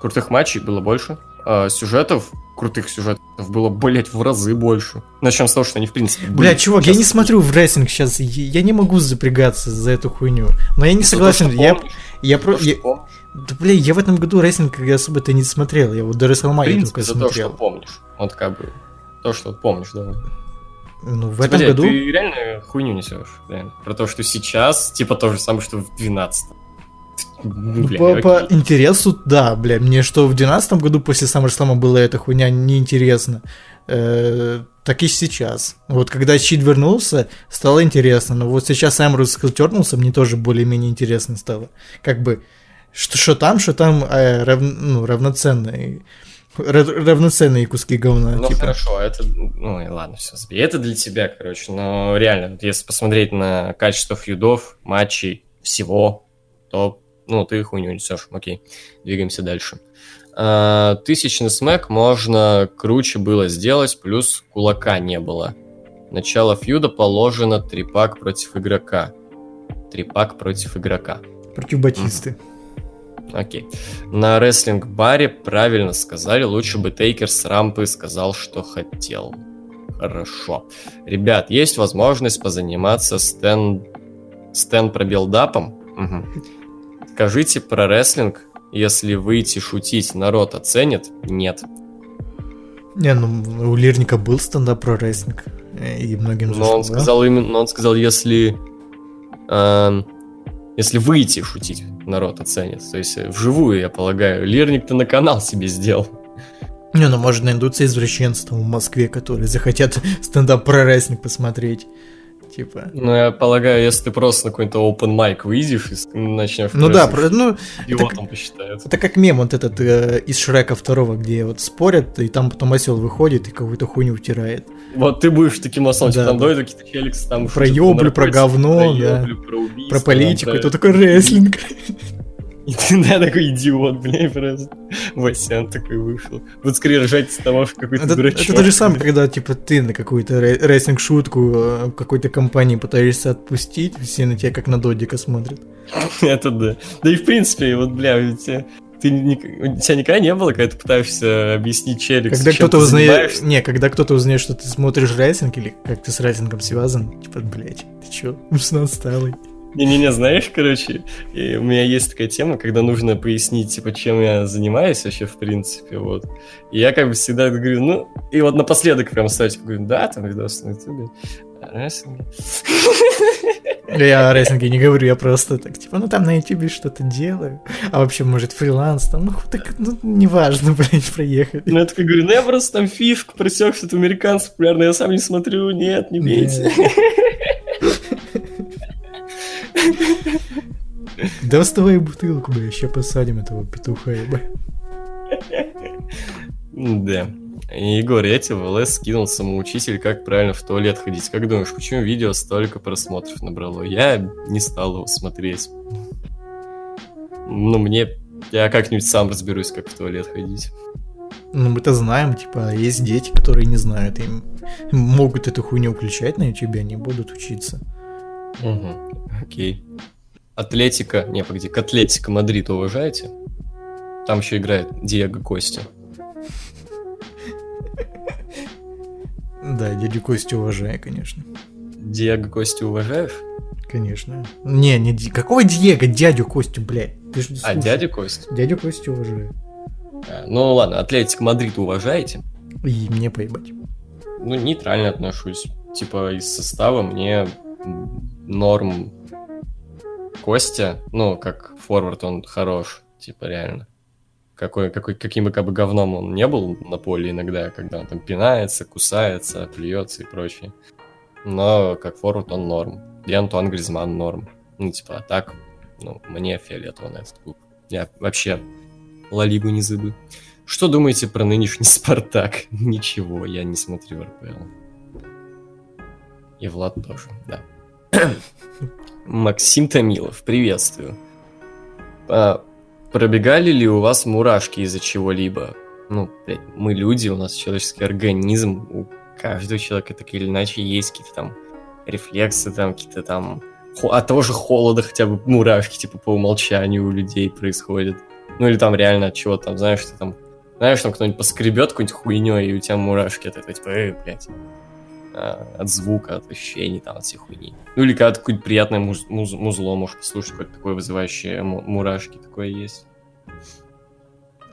Speaker 3: Крутых матчей было больше. А, сюжетов, крутых сюжетов было, блять, в разы больше. Начнем с того, что они, в принципе, были.
Speaker 4: Бля, чувак, я
Speaker 3: Сейчас
Speaker 4: не смотрю в рестлинг сейчас, я я не могу запрягаться за эту хуйню. Но я не
Speaker 3: то,
Speaker 4: согласен,
Speaker 3: что
Speaker 4: я,
Speaker 3: помнишь,
Speaker 4: я
Speaker 3: то,
Speaker 4: про...
Speaker 3: что
Speaker 4: я-. Да, бля, я в этом году рестлинг особо-то не смотрел, я вот до
Speaker 3: принципе,
Speaker 4: только
Speaker 3: за то, что
Speaker 4: смотрел.
Speaker 3: помнишь. Вот как бы. То, что помнишь, давай.
Speaker 4: Ну, в
Speaker 3: Типа,
Speaker 4: этом году...
Speaker 3: Ты реально хуйню несешь, реально. Про то, что сейчас, типа то же самое, что в 12 Ну,
Speaker 4: Ну,
Speaker 3: бля,
Speaker 4: по, по интересу, да, бля, мне что в 12 году после SummerSlam была эта хуйня неинтересна, э, так и сейчас. Вот когда Щит вернулся, стало интересно, но вот сейчас Эмрус тернулся, мне тоже более-менее интересно стало. Как бы, что, что там, что там э, рав- ну, равноценно. И ра- равноценные куски говна.
Speaker 3: Ну
Speaker 4: типа.
Speaker 3: хорошо, это, ну и ладно, все, это для тебя, короче, но реально, если посмотреть на качество фьюдов, матчей, всего, то, ну, ты хуйню несешь, окей, двигаемся дальше. А, тысячный смэк можно круче было сделать, плюс кулака не было. Начало фьюда положено трипак против игрока. Трипак против игрока.
Speaker 4: Против Батисты.
Speaker 3: Окей. На рестлинг-баре правильно сказали, лучше бы Тейкер с рампы сказал, что хотел. Хорошо. Ребят, есть возможность позаниматься стен... стен пробилдапом? Угу. Скажите про рестлинг, если выйти шутить, народ оценит? Нет.
Speaker 4: Не, ну у Лирника был стендап про рестлинг. э, И многим
Speaker 3: Но
Speaker 4: зашло,
Speaker 3: он
Speaker 4: да?
Speaker 3: сказал именно, но он сказал, если эм, если выйти шутить, народ оценит. То есть э, вживую, я полагаю. Лирник-то на канал себе сделал.
Speaker 4: Не, ну может найдутся извращенцы там в Москве, которые захотят стендап про рестлинг посмотреть. Типа.
Speaker 3: Ну, я полагаю, если ты просто на какой-то open mic выйдешь и начнешь...
Speaker 4: Ну да, про- ну
Speaker 3: Идиотом посчитают.
Speaker 4: это как мем вот этот э, из Шрека второго, где вот спорят, и там потом осел выходит и какую-то хуйню втирает.
Speaker 3: Вот ты будешь таким ослом,
Speaker 4: Да,
Speaker 3: типа, там
Speaker 4: да.
Speaker 3: дойдут какие-то челиксы, там...
Speaker 4: Про ёблю, про говно,
Speaker 3: про
Speaker 4: да.
Speaker 3: про убийство.
Speaker 4: Про политику,
Speaker 3: там,
Speaker 4: и
Speaker 3: про-
Speaker 4: тут такой рестлинг.
Speaker 3: И ты, да, такой идиот, бля, просто. Васян такой вышел. Вот скорее ржать с того, что какой-то
Speaker 4: Это,
Speaker 3: дурачок.
Speaker 4: это то же самое, когда типа ты на какую-то ре- рестлинг-шутку э, в какой-то компании пытаешься отпустить, все на тебя как на додика смотрят.
Speaker 3: Это да. Да и в принципе, вот, бля, у тебя... Ты ни- у тебя никогда не было, когда ты пытаешься объяснить челик,
Speaker 4: Когда кто-то узнает, не, когда кто-то узнает, что ты смотришь рестлинг или как ты с рестлингом связан, типа, блять, ты чё, ужасно отсталый.
Speaker 3: Не-не-не, знаешь, короче, у меня есть такая тема, когда нужно пояснить, типа, чем я занимаюсь вообще, в принципе, вот. И я как бы всегда говорю, ну, и вот напоследок прям ставить, говорю, да, там видос на ютубе, рестлинг.
Speaker 4: Я о рестлинге не говорю, я просто так, типа, ну там на ютубе что-то делаю, а вообще, может, фриланс там, ну, так, ну, неважно, блять, проехали.
Speaker 3: Ну, я такой говорю, ну, я просто там фишку просек, что это американцы популярно, я сам не смотрю, нет, не бейте.
Speaker 4: Доставай бутылку, бля, еще посадим этого петуха, еба.
Speaker 3: Да. Егор, я тебе в ЛС скинул самоучитель, как правильно в туалет ходить. Как думаешь, почему видео столько просмотров набрало? Я не стал его смотреть. Ну, мне... Я как-нибудь сам разберусь, как в туалет ходить.
Speaker 4: Ну, мы-то знаем, типа, есть дети, которые не знают, им могут эту хуйню включать на ютубе, они будут учиться.
Speaker 3: Угу. Окей. Атлетика... Не, погоди, к Атлетика Мадрид уважаете? Там еще играет Диего Костя.
Speaker 4: Да, дядю Костю уважаю, конечно.
Speaker 3: Диего Костя уважаешь?
Speaker 4: Конечно. Не, не Ди- Какого Диего? Дядю Костю, блядь. Ты ж
Speaker 3: А, дядя Костя?
Speaker 4: Дядю Костю уважаю.
Speaker 3: А, ну ладно, Атлетик Мадрид уважаете?
Speaker 4: И мне поебать.
Speaker 3: Ну, нейтрально отношусь. Типа, из состава мне норм Костя, ну, как форвард, он хорош, типа, реально. Какой, какой, каким бы как бы говном он не был на поле иногда, когда он там пинается, кусается, плюется и прочее. Но как форвард он норм. И Антуан Гризман норм. Ну, типа, а так, ну, мне фиолетово на этот клуб. Я вообще Ла Лигу не забыл. Что думаете про нынешний Спартак? Ничего, я не смотрю РПЛ. И Влад тоже, да. Максим Томилов, приветствую. А, пробегали ли у вас мурашки из-за чего-либо? Ну, блядь, мы люди, у нас человеческий организм, у каждого человека так или иначе есть какие-то там рефлексы, там какие-то там... От того же холода хотя бы мурашки, типа, по умолчанию у людей происходят. Ну, или там реально от чего там, знаешь, ты там... Знаешь, там кто-нибудь поскребет какой-нибудь хуйней, и у тебя мурашки от этого, типа, эй, блядь. А, от звука, от ощущений, там, от всей хуйни. Ну, или когда какое-то приятное муз- муз- музло можешь послушать, какое-то такое вызывающее му- мурашки, такое есть.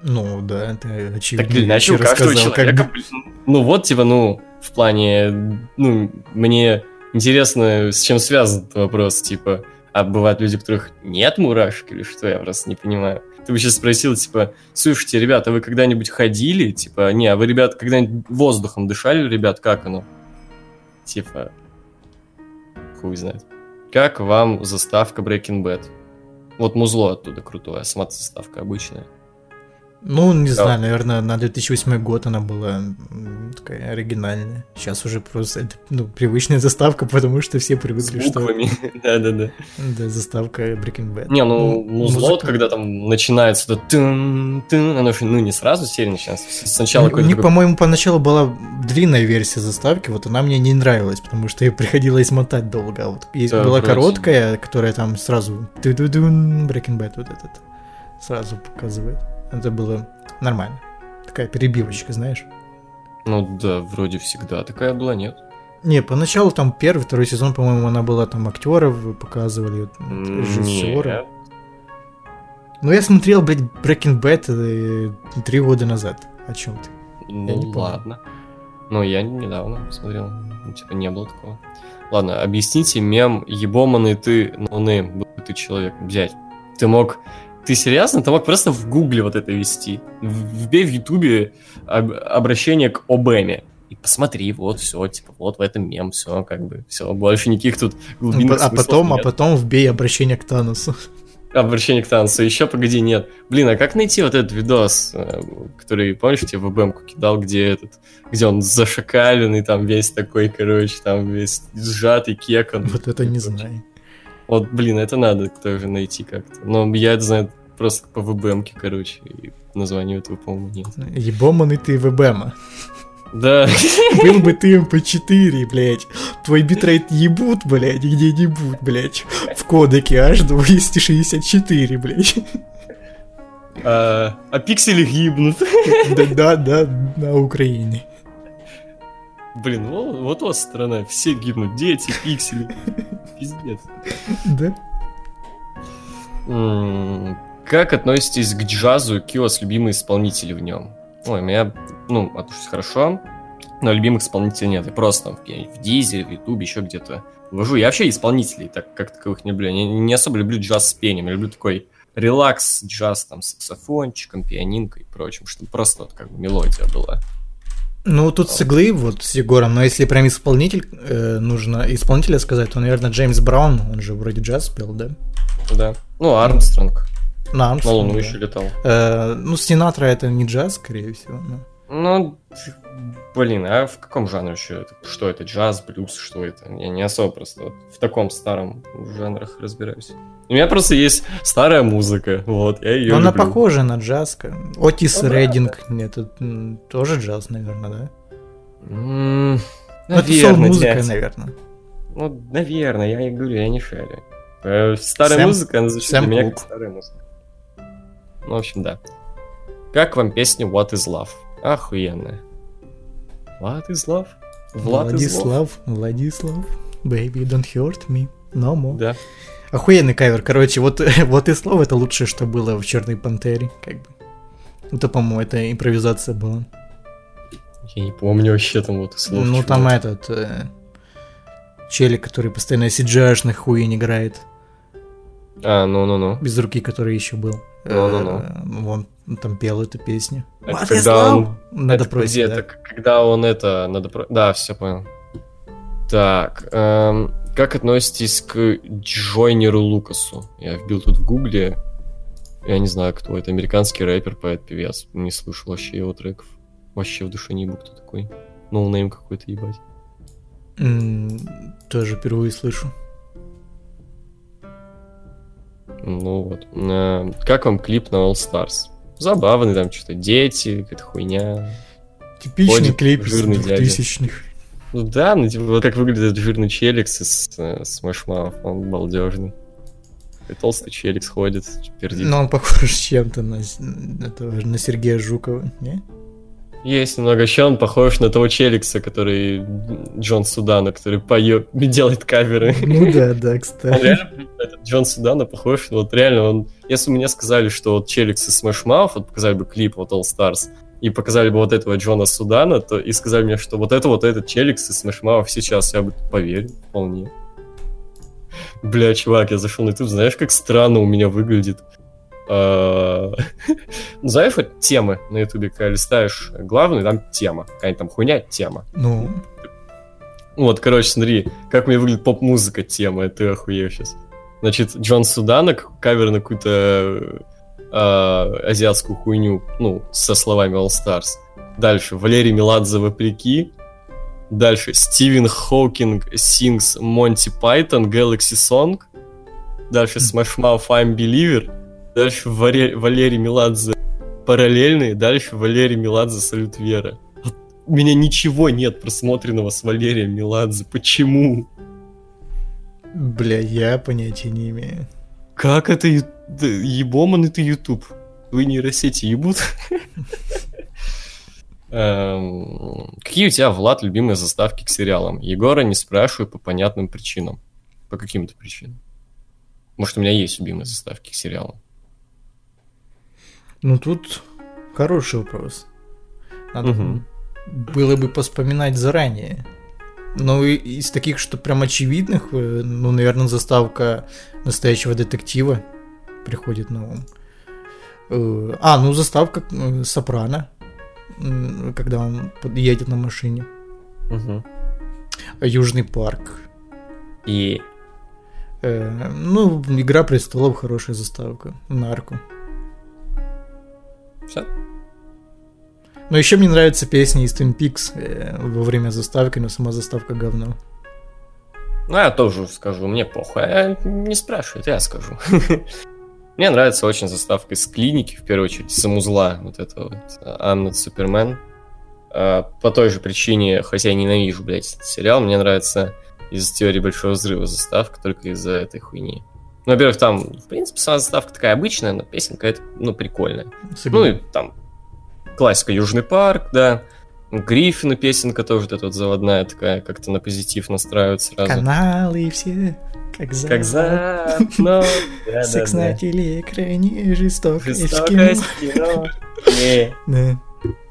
Speaker 4: Ну, да, это очевидно.
Speaker 3: Так или иначе, у каждого
Speaker 4: рассказал,
Speaker 3: человека...
Speaker 4: как бы-
Speaker 3: блин, Ну вот, типа, ну, в плане... Ну, мне интересно, с чем связан этот вопрос, типа... А бывают люди, у которых нет мурашек или что, я просто не понимаю. Ты бы сейчас спросил, типа, слушайте, ребята, вы когда-нибудь ходили? Типа, не, а вы, ребят, когда-нибудь воздухом дышали, ребят, как оно? Типа, хуй знает. Как вам заставка Breaking Bad? Вот музло оттуда крутое, сама заставка обычная.
Speaker 4: Ну, не
Speaker 3: Да.
Speaker 4: знаю, наверное, на 2008 год она была такая оригинальная. Сейчас уже просто это, ну, привычная заставка, потому что все
Speaker 3: С
Speaker 4: привыкли, что
Speaker 3: буквами. Да-да-да.
Speaker 4: да, заставка Breaking Bad.
Speaker 3: Не, ну, музло, вот
Speaker 4: музыка.
Speaker 3: когда там начинается, то тын, тын, оно же, ну, не сразу серия начинается. Сначала
Speaker 4: У
Speaker 3: какой-то
Speaker 4: них, по-моему, поначалу была длинная версия заставки, вот она мне не нравилась, потому что ее приходилось мотать долго. А вот есть
Speaker 3: Да,
Speaker 4: была короткая, которая там сразу ту-ду-дун, Breaking Bad вот этот сразу показывает. Это было нормально. Такая перебивочка, знаешь.
Speaker 3: Ну да, вроде всегда такая была, нет?
Speaker 4: Не, поначалу там первый, второй сезон, по-моему, она была там актеров показывали, режиссера. Ну, я смотрел, блядь, Breaking Bad э, три года назад. О чем ты?
Speaker 3: Ну
Speaker 4: не помню.
Speaker 3: ладно. Ну, я недавно смотрел. Ну, типа, не было такого. Ладно, объясните мем «Ебоманный ты, ноунейм, был ты человек». Блять, ты мог... Ты серьезно? Ты мог просто в гугле вот это вести. Вбей в ютубе об- обращение к Обеме. И посмотри, вот все, типа, вот в этом мем, все, как бы, все, больше никаких тут глубинных
Speaker 4: а потом, а
Speaker 3: нет.
Speaker 4: потом вбей обращение к Таносу.
Speaker 3: Обращение к танцу. Еще погоди, нет. Блин, а как найти вот этот видос, э, который, помнишь, тебе в БМку кидал, где этот, где он зашакаленный, там весь такой, короче, там весь сжатый кекан.
Speaker 4: Вот это не знаю.
Speaker 3: Вот, блин, это надо тоже найти как-то. Но я это знаю просто по WebM ке, короче, и названию этого, по-моему, нет.
Speaker 4: Ебоманный ты WebM а.
Speaker 3: Да,
Speaker 4: Был бы ты MP4, блядь. Твой битрейт ебут, блядь, где-нибудь, блядь. В кодеке H264, блядь.
Speaker 3: а, а пиксели гибнут.
Speaker 4: Да-да-да, на Украине.
Speaker 3: Блин, вот, вот у вас страна, все гибнут, дети, пиксели. Пиздец.
Speaker 4: Да?
Speaker 3: Как относитесь к джазу какие у вас любимые исполнители в нем? Ой, меня, ну, отношусь хорошо, но любимых исполнителей нет. Я просто там в, Дизе, в Ютубе, еще где-то вожу. Я вообще исполнителей так как таковых не люблю. Я не, особо люблю джаз с пением. Я люблю такой релакс джаз там с саксофончиком, пианинкой и прочим, чтобы просто вот как бы мелодия была.
Speaker 4: Ну, тут с иглы, вот с Егором, но если прям исполнитель, э, нужно исполнителя сказать, то, наверное, Джеймс Браун, он же вроде джаз спел, да?
Speaker 3: Да. Ну, Армстронг
Speaker 4: На
Speaker 3: на
Speaker 4: Армстронга,
Speaker 3: Луну
Speaker 4: да.
Speaker 3: еще летал.
Speaker 4: Э, ну, Синатра это не джаз, скорее всего. но-
Speaker 3: Ну, блин, а в каком жанре еще это? Что это? Джаз, блюз, что это? Я не особо просто вот в таком старом жанрах разбираюсь. У меня просто есть старая музыка, вот, я ее
Speaker 4: Но она
Speaker 3: люблю.
Speaker 4: похожа на джаз. Отис
Speaker 3: Ну да,
Speaker 4: Рейдинг, нет, это тоже джаз, наверное, да?
Speaker 3: М,
Speaker 4: Ну, это
Speaker 3: наверное, дядь.
Speaker 4: наверное.
Speaker 3: Ну, наверное, я и говорю, я не шарю. Э, Старая
Speaker 4: Сэм-
Speaker 3: музыка, она звучит
Speaker 4: Сэм
Speaker 3: для меня
Speaker 4: Кук.
Speaker 3: как старая музыка. Ну, в общем, да. Как вам песня What is Love? Охуенная. What is Love? Влад is Love?
Speaker 4: Владислав, Владислав, baby, don't hurt me, no more.
Speaker 3: Да.
Speaker 4: Охуенный кавер, короче, вот, вот и слово это лучшее, что было в Черной Пантере, как бы. Это, по-моему, это импровизация была.
Speaker 3: Я не помню вообще там вот слов.
Speaker 4: ну, там этот э, челик, который постоянно CGI-шных хуйнь играет,
Speaker 3: А, ну-ну-ну.
Speaker 4: без руки, который еще был.
Speaker 3: Ну-ну-ну.
Speaker 4: Э, Вон, он там пел эту песню.
Speaker 3: Это когда он-
Speaker 4: На
Speaker 3: Это
Speaker 4: допросе,
Speaker 3: где?
Speaker 4: да.
Speaker 3: Это когда он это... На допро- Да, все понял. Так, эм, как относитесь к Джойнеру Лукасу? Я вбил тут в гугле. Я не знаю, кто это. Американский рэпер, поэт, певец. Не слышал вообще его треков. Вообще в душе не ебу, кто такой. Ноунейм какой-то, ебать.
Speaker 4: М, Тоже впервые слышу.
Speaker 3: Ну вот. Э, Как вам клип на All Stars? Забавный, там что-то дети, какая-то хуйня.
Speaker 4: Типичный
Speaker 3: Ходит
Speaker 4: клип из. 2000-х.
Speaker 3: Ну да, ну типа вот как выглядит жирный челикс из э, Mouth, он балдежный. И толстый челикс ходит, пердит.
Speaker 4: Но он похож чем-то на, этого, на Сергея Жукова, не?
Speaker 3: Есть немного еще, он похож на того челикса, который Джон Судана, который поет, делает каверы.
Speaker 4: Ну да, да,
Speaker 3: Он
Speaker 4: кстати.
Speaker 3: реально, этот Джон Судана похож, вот реально он... Если бы мне сказали, что вот челикс из Smash Mouth, вот показали бы клип вот All Stars, и показали бы вот этого Джона Судана, то и сказали мне, что вот это вот этот челикс из Smash Mouth сейчас, я бы поверил вполне. Бля, чувак, я зашел на YouTube, знаешь, как странно у меня выглядит. Ну, знаешь, вот темы на ютубе, когда листаешь главную, там тема. Какая-нибудь там хуйня, тема.
Speaker 4: Ну,
Speaker 3: Вот, короче, смотри, как меня выглядит поп-музыка тема, ты охуел сейчас. Значит, Джон Суданок, кавер на какую-то азиатскую хуйню, ну, со словами All Stars. Дальше Валерий Меладзе вопреки. Дальше Стивен Хокинг Sings Монти Пайтон Galaxy Song. Дальше Smash Mouth I'm Believer. Дальше Варе- Валерий Меладзе параллельные. Дальше Валерий Меладзе Салют Вера. У меня ничего нет просмотренного с Валерием Меладзе. Почему?
Speaker 4: Бля, я понятия не имею.
Speaker 3: Как это ю- да, ебоман это YouTube? Вы нейросети ебут? Эм, Какие у тебя, Влад, любимые заставки к сериалам? Егора не спрашиваю по понятным причинам. По каким-то причинам. Может, у меня есть любимые заставки к сериалам.
Speaker 4: Ну тут хороший вопрос. Надо
Speaker 3: Мгм.
Speaker 4: было бы поспоминать заранее. Но и- из таких, что прям очевидных, э, ну, наверное, заставка настоящего детектива приходит на ум. Э, А, ну заставка э, Сопрано, когда он едет на машине.
Speaker 3: Мгм.
Speaker 4: Южный парк.
Speaker 3: И
Speaker 4: Ну, Игра престолов хорошая заставка. Нарко.
Speaker 3: Все.
Speaker 4: Но еще мне нравится песня из Twin Peaks э, во время заставки, но сама заставка говно.
Speaker 3: Ну, я тоже скажу, мне похуй. А не спрашивают, я скажу. Мне нравится очень заставка из клиники, в первую очередь, самузла, вот это вот, I'm not Superman. По той же причине, хотя я ненавижу, блядь, этот сериал, мне нравится из теории Большого Взрыва заставка только из-за этой хуйни. Ну, во-первых, там, в принципе, сама заставка такая обычная, но песенка это, ну, прикольная. Ну, и там классика Южный парк, да. Гриффина песенка тоже вот эта вот заводная такая, как-то на позитив настраивает сразу.
Speaker 4: Каналы все, как за...
Speaker 3: Как за... да,
Speaker 4: Секс
Speaker 3: да,
Speaker 4: на
Speaker 3: да.
Speaker 4: телеэкране, жестокость в
Speaker 3: Жестокость
Speaker 4: кино.
Speaker 3: кино. Не.
Speaker 4: Да.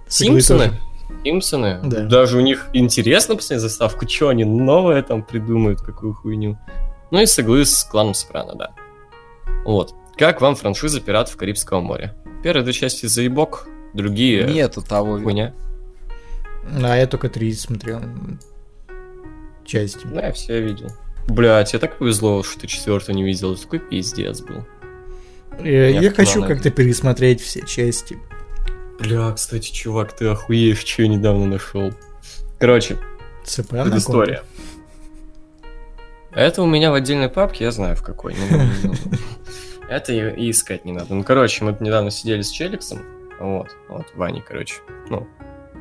Speaker 3: Симпсоны? Симпсоны?
Speaker 4: Да.
Speaker 3: Даже у них интересно посмотреть заставку, что они новое там придумают, какую хуйню. Ну и с иглы с кланом Сопрано, да. Вот. Как вам франшиза «Пиратов Карибского моря»? Первые две части заебок, другие
Speaker 2: Нету того.
Speaker 3: хуйня.
Speaker 4: А я только три смотрел. Части.
Speaker 3: Да, я все видел. Блять, я так повезло, что ты четвертую не видел. Это Такой пиздец был.
Speaker 4: Э,
Speaker 3: Я
Speaker 4: Я хочу как-то пересмотреть все части.
Speaker 3: Бля, кстати, чувак, ты охуеешь, что я недавно нашел. Короче,
Speaker 4: Сопрано.
Speaker 3: история. Это у меня в отдельной папке, я знаю в какой. не- не- не- Это и, искать не надо. Ну, короче, мы недавно сидели с Челиксом. Вот, вот, Ваней, короче. Ну,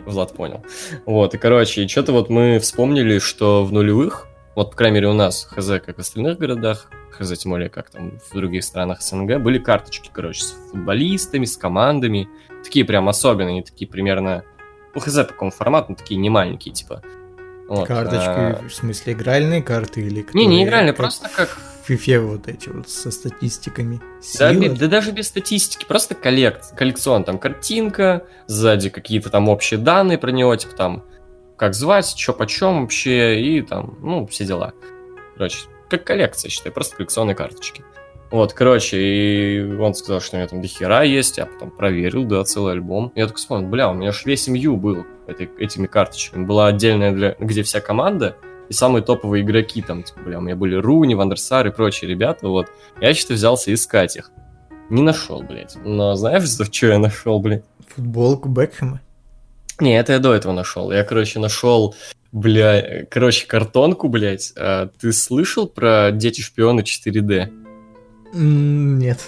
Speaker 3: Влад понял. Вот, и, короче, и что-то вот мы вспомнили, что в нулевых, вот, по крайней мере, у нас, хз, как в остальных городах, хз, тем более, как там в других странах СНГ, были карточки, короче, с футболистами, с командами. Такие прям особенные, такие примерно, ну, хз, по какому формату, ну, такие не маленькие, типа. Вот, а,
Speaker 4: Карточки, в смысле, игральные карты или
Speaker 3: Не, не игральные,
Speaker 4: как
Speaker 3: просто как
Speaker 4: В фифе вот эти вот со статистиками.
Speaker 3: Да,
Speaker 4: Сила.
Speaker 3: да даже без статистики, просто коллек... коллекцион, там картинка, сзади какие-то там общие данные про него, типа там, как звать, что почем вообще, и там, ну, все дела. Короче, как коллекция, считай, просто коллекционные карточки. Вот, короче, и он сказал, что у него там дохера есть, я потом проверил, да, целый альбом. Я такой вспомнил, бля, у меня же весь MU был этой- этими карточками. Была отдельная, для, где вся команда, и самые топовые игроки, там, типа, бля, у меня были Руни, Вандерсар и прочие ребята, вот. Я что-то взялся искать их. Не нашел, блядь. Но знаешь, за что я нашел, блядь?
Speaker 4: Футболку Бекхэма.
Speaker 3: Не, это я до этого нашел. Я, короче, нашел, бля, короче, картонку, блядь. А, ты слышал про Дети шпионы 4D?
Speaker 4: М, Нет.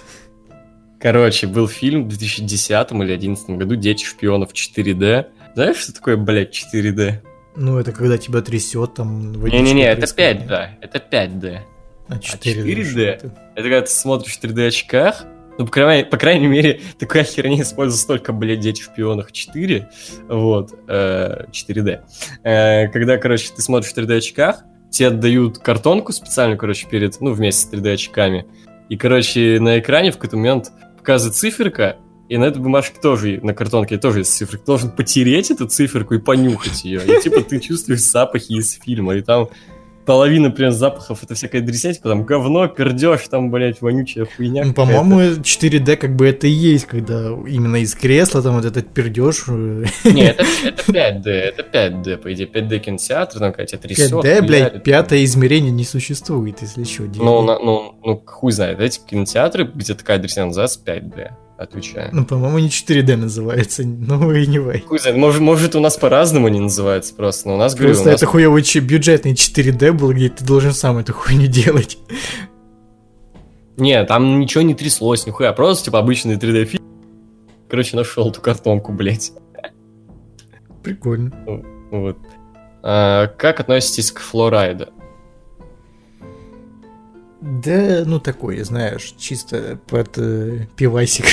Speaker 3: Короче, был фильм в 2010 или 2011 году Дети шпионов 4D. Знаешь, что такое, блядь, 4D?
Speaker 4: Ну, это когда тебя трясет там...
Speaker 3: Не-не-не, это
Speaker 4: происходит.
Speaker 3: 5D. Это 5D.
Speaker 4: А 4D.
Speaker 3: 4D?
Speaker 4: что это?
Speaker 3: Это когда ты смотришь в 3D очках, ну, по крайней, по крайней мере, такая херня используется только, блядь, Дети в шпионах 4, вот, э, 4D. Э, когда, короче, ты смотришь в 3D очках, тебе отдают картонку специально, короче, перед, ну, вместе с 3D очками, и, короче, на экране в какой-то момент показывает циферка, и на этой бумажке тоже, на картонке тоже есть циферка. Ты должен потереть эту циферку и понюхать ее. И типа ты чувствуешь запахи из фильма. И там половина прям запахов это всякая дресня, типа там говно, пердеж, там, блядь, вонючая хуйня.
Speaker 4: Ну, по-моему, 4D как бы это и есть, когда именно из кресла там вот этот пердеж. э,
Speaker 3: Не, это, это 5D, это 5D, по идее, 5D кинотеатр, там какая-то трясет.
Speaker 4: 5D,
Speaker 3: хуярит,
Speaker 4: блядь,
Speaker 3: там.
Speaker 4: пятое измерение не существует, если что.
Speaker 3: Ну, ну, ну, хуй знает, эти кинотеатры, где такая дресня называется 5D. Отвечаю.
Speaker 4: Ну, по-моему, не 4D называется, ну.
Speaker 3: Хуй знает, может, может у нас по-разному не называется просто, но у нас, говорю,
Speaker 4: Просто
Speaker 3: у нас...
Speaker 4: это хуёвый бюджетный 4D был, где ты должен сам эту хуйню делать.
Speaker 3: Не, там ничего не тряслось, нихуя, просто, типа, обычный 3D фильм. Короче, нашел эту картонку, блядь.
Speaker 4: Прикольно.
Speaker 3: Вот. А, как относитесь к флорайду?
Speaker 4: Да, ну такое, знаешь, чисто под э, пивасик.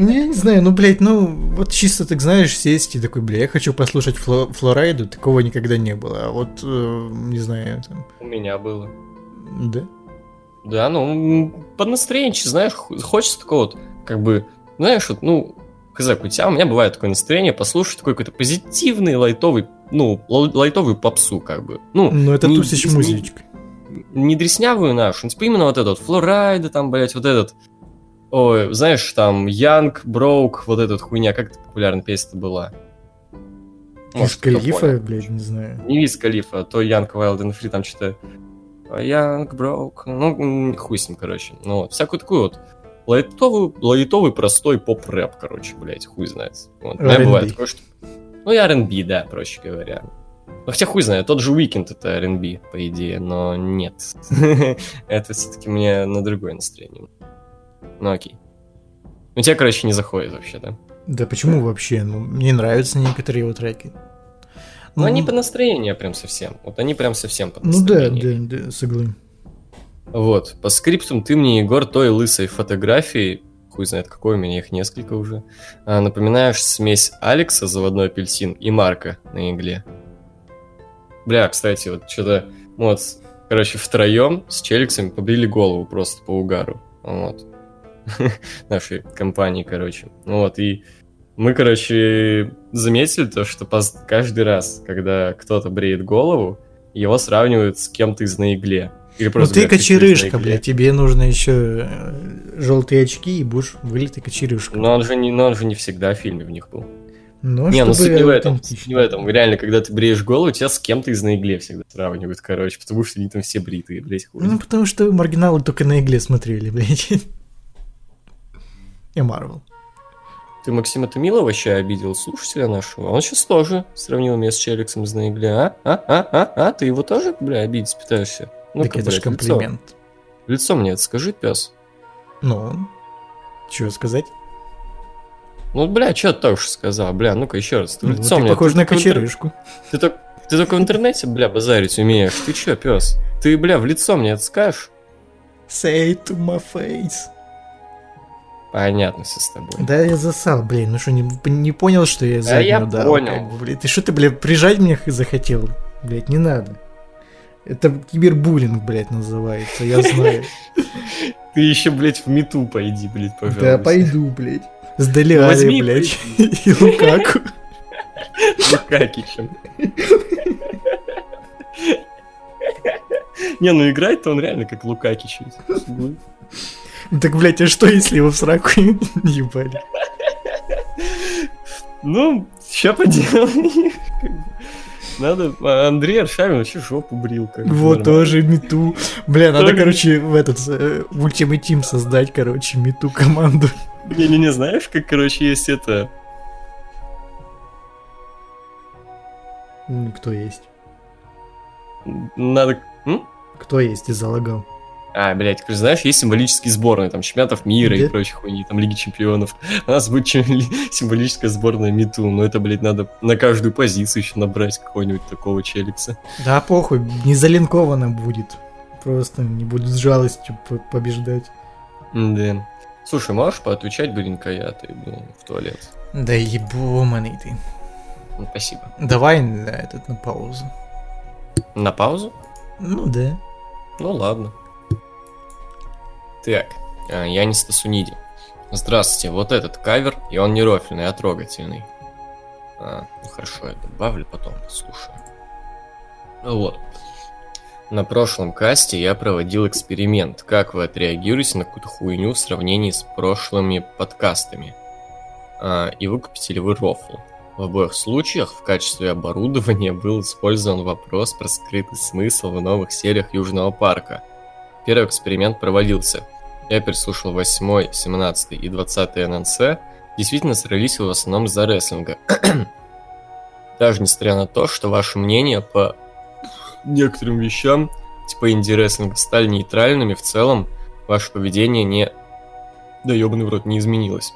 Speaker 4: Ну, я не знаю, ну, блядь, ну, вот чисто, так знаешь, сесть и такой, бля, я хочу послушать Фло- Флорайду, такого никогда не было. А вот, э, не знаю, там,
Speaker 3: У меня было.
Speaker 4: да?
Speaker 3: Да, ну, под настроение, знаешь, хочется такого вот, как бы, знаешь, вот, ну, хз, у тебя, у меня бывает такое настроение послушать такой какой-то позитивный, лайтовый, ну, лай- лайтовую попсу, как бы. Ну,
Speaker 4: Ну, это
Speaker 3: не-
Speaker 4: тусич
Speaker 3: не-
Speaker 4: музычка.
Speaker 3: не дреснявую нашу, ну, типа именно вот этот, Флорайда, там, блядь, вот этот, ой, знаешь, там, Янг, Броук, вот эта вот хуйня, как это популярная песня была?
Speaker 4: Из
Speaker 3: Может, кто
Speaker 4: Калифа, блядь, не знаю.
Speaker 3: Не Виз Калифа, а то Янг Wild and Free, там что-то... Янг Броук, ну, хуй с ним, короче. Ну, вот, всякую такую вот лайтовый, лайтовый простой поп-рэп, короче, блядь, хуй знает. Вот, у меня
Speaker 4: R&B.
Speaker 3: бывает такое, что... Ну, и R&B, да, проще говоря. Ну, хотя хуй знает, тот же Уикенд это R&B, по идее, но нет. это все-таки мне на другое настроение. Ну, окей. У тебя, короче, не заходит вообще, да?
Speaker 4: Да почему вообще? Ну, мне нравятся некоторые его треки.
Speaker 3: Ну, они по настроению прям совсем. Вот они прям совсем по
Speaker 4: Ну да,
Speaker 3: настроению.
Speaker 4: да, да, согласен.
Speaker 3: Вот, по скриптам ты мне, Егор, той лысой фотографии, хуй знает какой, у меня их несколько уже, а, напоминаешь смесь Алекса, заводной апельсин, и Марка на игле. Бля, кстати, вот что-то, вот, короче, втроем с Челиксами побрили голову просто по угару. Вот. Нашей компании, короче. Вот, и мы, короче, заметили то, что каждый раз, когда кто-то бреет голову, его сравнивают с кем-то из на игле. Или
Speaker 4: Ну
Speaker 3: просто
Speaker 4: ты
Speaker 3: говорят, «Ты
Speaker 4: кочерышка,
Speaker 3: игле».
Speaker 4: блядь, тебе нужно еще желтые очки и будешь вылитый кочерышка.
Speaker 3: Но он же не, но он же не всегда в фильме в них был.
Speaker 4: Ну,
Speaker 3: не, ну суть не в этом. не в этом. Реально, когда ты бреешь голову, тебя с кем-то из на игле всегда сравнивают, короче, потому что они там все бритые, блядь, хуй.
Speaker 4: Ну, потому что маргиналы только на игле смотрели, блядь. И Марвел.
Speaker 3: Ты Максима Томила вообще обидел слушателя нашего? Он сейчас тоже сравнил меня с Челиксом из на игле, а? А? А? А? А? Ты его тоже, бля, обидеть пытаешься? Ну,
Speaker 4: так это же комплимент.
Speaker 3: Лицо, лицо мне это скажи, пес.
Speaker 4: Ну, что сказать?
Speaker 3: Ну, бля, что ты только что сказал? Бля, ну-ка еще раз. Ты
Speaker 4: Ну,
Speaker 3: лицо
Speaker 4: ты
Speaker 3: мне.
Speaker 4: похож
Speaker 3: ты
Speaker 4: на кочерышку.
Speaker 3: Ты, только, ты только в интернете, бля, базарить умеешь. Ты чё, пес? Ты, бля, в лицо мне это скажешь?
Speaker 4: Say to my face.
Speaker 3: Понятно все с тобой.
Speaker 4: Да я засал, блин, ну что, не, не понял, что я заднюю
Speaker 3: я
Speaker 4: дал?
Speaker 3: понял.
Speaker 4: как блин? Ты что ты, блядь, прижать меня захотел? Блядь, не надо. Это кибербуллинг, блядь, называется, я знаю.
Speaker 3: Ты еще, блядь, в мету пойди, блядь, пожалуйста.
Speaker 4: Да пойду, блядь. С Далиали,
Speaker 3: Возьми,
Speaker 4: блядь. И Лукаку.
Speaker 3: Лукакичем. Не, ну играет-то он реально как Лукакич.
Speaker 4: Так, блядь, а что, если его в сраку ебали?
Speaker 3: Ну, ща поделаем. Надо... а Андрей Аршавин вообще жопу брил. Как
Speaker 4: Вот тоже мету. Бля, надо, короче, в этот э, в Ultimate Team создать, короче, мету команду.
Speaker 3: Не-не-не, знаешь, как, короче, есть это...
Speaker 4: Кто есть?
Speaker 3: Надо... М?
Speaker 4: Кто есть? Ты залагал.
Speaker 3: А, блядь, знаешь, есть символические сборные, там, чемпионатов мира и
Speaker 4: Да.
Speaker 3: прочей хуйни, там, Лиги Чемпионов. У нас будет чем- ли- символическая сборная Миту, но это, блядь, надо на каждую позицию еще набрать какого-нибудь такого челикса.
Speaker 4: Да похуй, не залинковано будет. Просто не будут с жалостью по- побеждать.
Speaker 3: Да. Слушай, можешь поотвечать, блин-ка я, ты, блин, в туалет?
Speaker 4: Да ебоманый ты.
Speaker 3: Ну, спасибо.
Speaker 4: Давай на этот на паузу.
Speaker 3: На паузу?
Speaker 4: Ну да.
Speaker 3: Ну, ладно. Так, а, Янис Тасуниди. Здравствуйте, вот этот кавер, и он не рофельный, а трогательный. А, ну хорошо, я добавлю, потом послушаю. Ну Вот. На прошлом касте я проводил эксперимент, как вы отреагируете на какую-то хуйню в сравнении с прошлыми подкастами. А, и выкупите ли вы рофл? В обоих случаях в качестве оборудования был использован вопрос про скрытый смысл в новых сериях Южного парка. Первый эксперимент провалился. Я переслушал 8, 17 и 20 ННС, действительно срались в основном из-за рестлинга. Даже несмотря на то, что ваше мнение по некоторым вещам, типа инди-рестлинга, стали нейтральными, в целом ваше поведение не... Да ебаный в рот, не изменилось.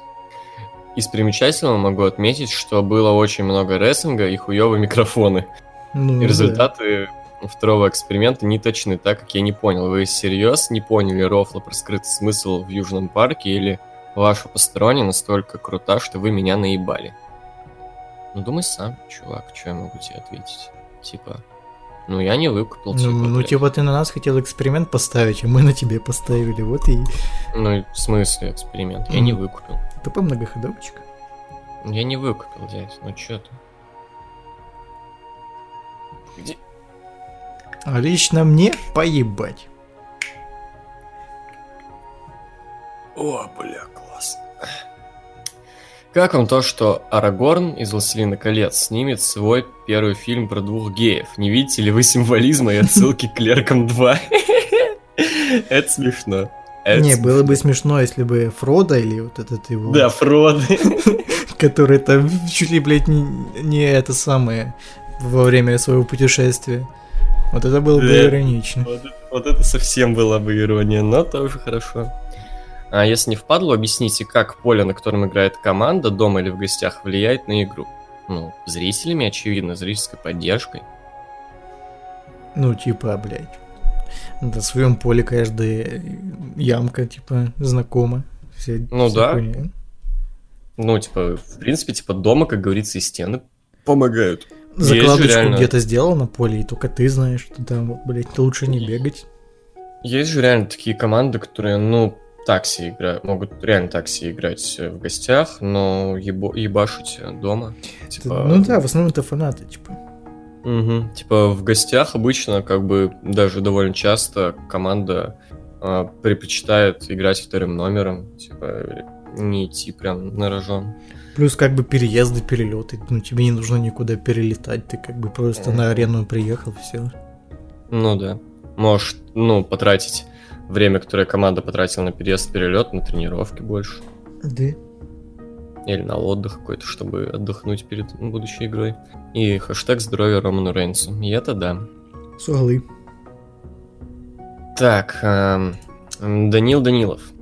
Speaker 3: Из примечательного могу отметить, что было очень много рестлинга и хуёвые микрофоны.
Speaker 4: Ну,
Speaker 3: И результаты второго эксперимента не точны, так как я не понял, вы всерьез не поняли рофла про скрытый смысл в Южном парке или ваша посторонняя настолько крута, что вы меня наебали? Ну думай сам, чувак, что я могу тебе ответить? Типа, ну я не выкупил,
Speaker 4: Ну,
Speaker 3: типа,
Speaker 4: ну,
Speaker 3: блядь.
Speaker 4: типа ты на нас хотел эксперимент поставить, а мы на тебе поставили. Вот и
Speaker 3: Ну, в смысле эксперимент? Я не
Speaker 4: Мгм.
Speaker 3: выкупил.
Speaker 4: тупо многоходовочка.
Speaker 3: Я не выкупил, дядь, ну чё ты? Где?
Speaker 4: А лично мне поебать.
Speaker 3: О, бля, класс. Как вам то, что Арагорн из «Властелина колец» снимет свой первый фильм про двух геев? Не видите ли вы символизма и отсылки к «Клеркам 2»? Это смешно.
Speaker 4: Не, было бы смешно, если бы Фродо или вот этот его,
Speaker 3: Да, Фрод.
Speaker 4: который там чуть ли, блядь, не это самое во время своего путешествия. Вот это было бы
Speaker 3: Да.
Speaker 4: иронично.
Speaker 3: Вот, это- вот это совсем была бы ирония, но тоже хорошо. А если не впадло, объясните, как поле, на котором играет команда, дома или в гостях, влияет на игру? Ну, зрителями, очевидно, зрительской поддержкой.
Speaker 4: Ну, типа, блядь. На своем поле каждая ямка, типа, знакома. Все,
Speaker 3: Ну
Speaker 4: вся
Speaker 3: да.
Speaker 4: хуйня.
Speaker 3: Ну, типа, в принципе, типа дома, как говорится, и стены помогают.
Speaker 4: Закладочку где-то сделал на поле, и только ты знаешь, что там, вот, блядь, лучше не бегать.
Speaker 3: Есть же реально такие команды, которые, ну, так себе играют, могут реально так себе играть э, в гостях, но ебо- ебашить э, дома. Типа,
Speaker 4: Ну да, в основном это фанаты, типа.
Speaker 3: Мгм. Типа в гостях обычно, как бы даже довольно часто команда а, предпочитает играть вторым номером, типа не идти прям на рожон.
Speaker 4: Плюс как бы переезды, перелеты. Ну, тебе не нужно никуда перелетать, ты как бы просто на арену приехал, все.
Speaker 3: Ну да. Можешь, ну, потратить время, которое команда потратила на переезд, перелет, на тренировки больше.
Speaker 4: Да.
Speaker 3: Или на отдых какой-то, чтобы отдохнуть перед будущей игрой. И хэштег здоровья Роману Рейнсу. И это да.
Speaker 4: Суглы.
Speaker 3: Так, эм, Данил Данилов.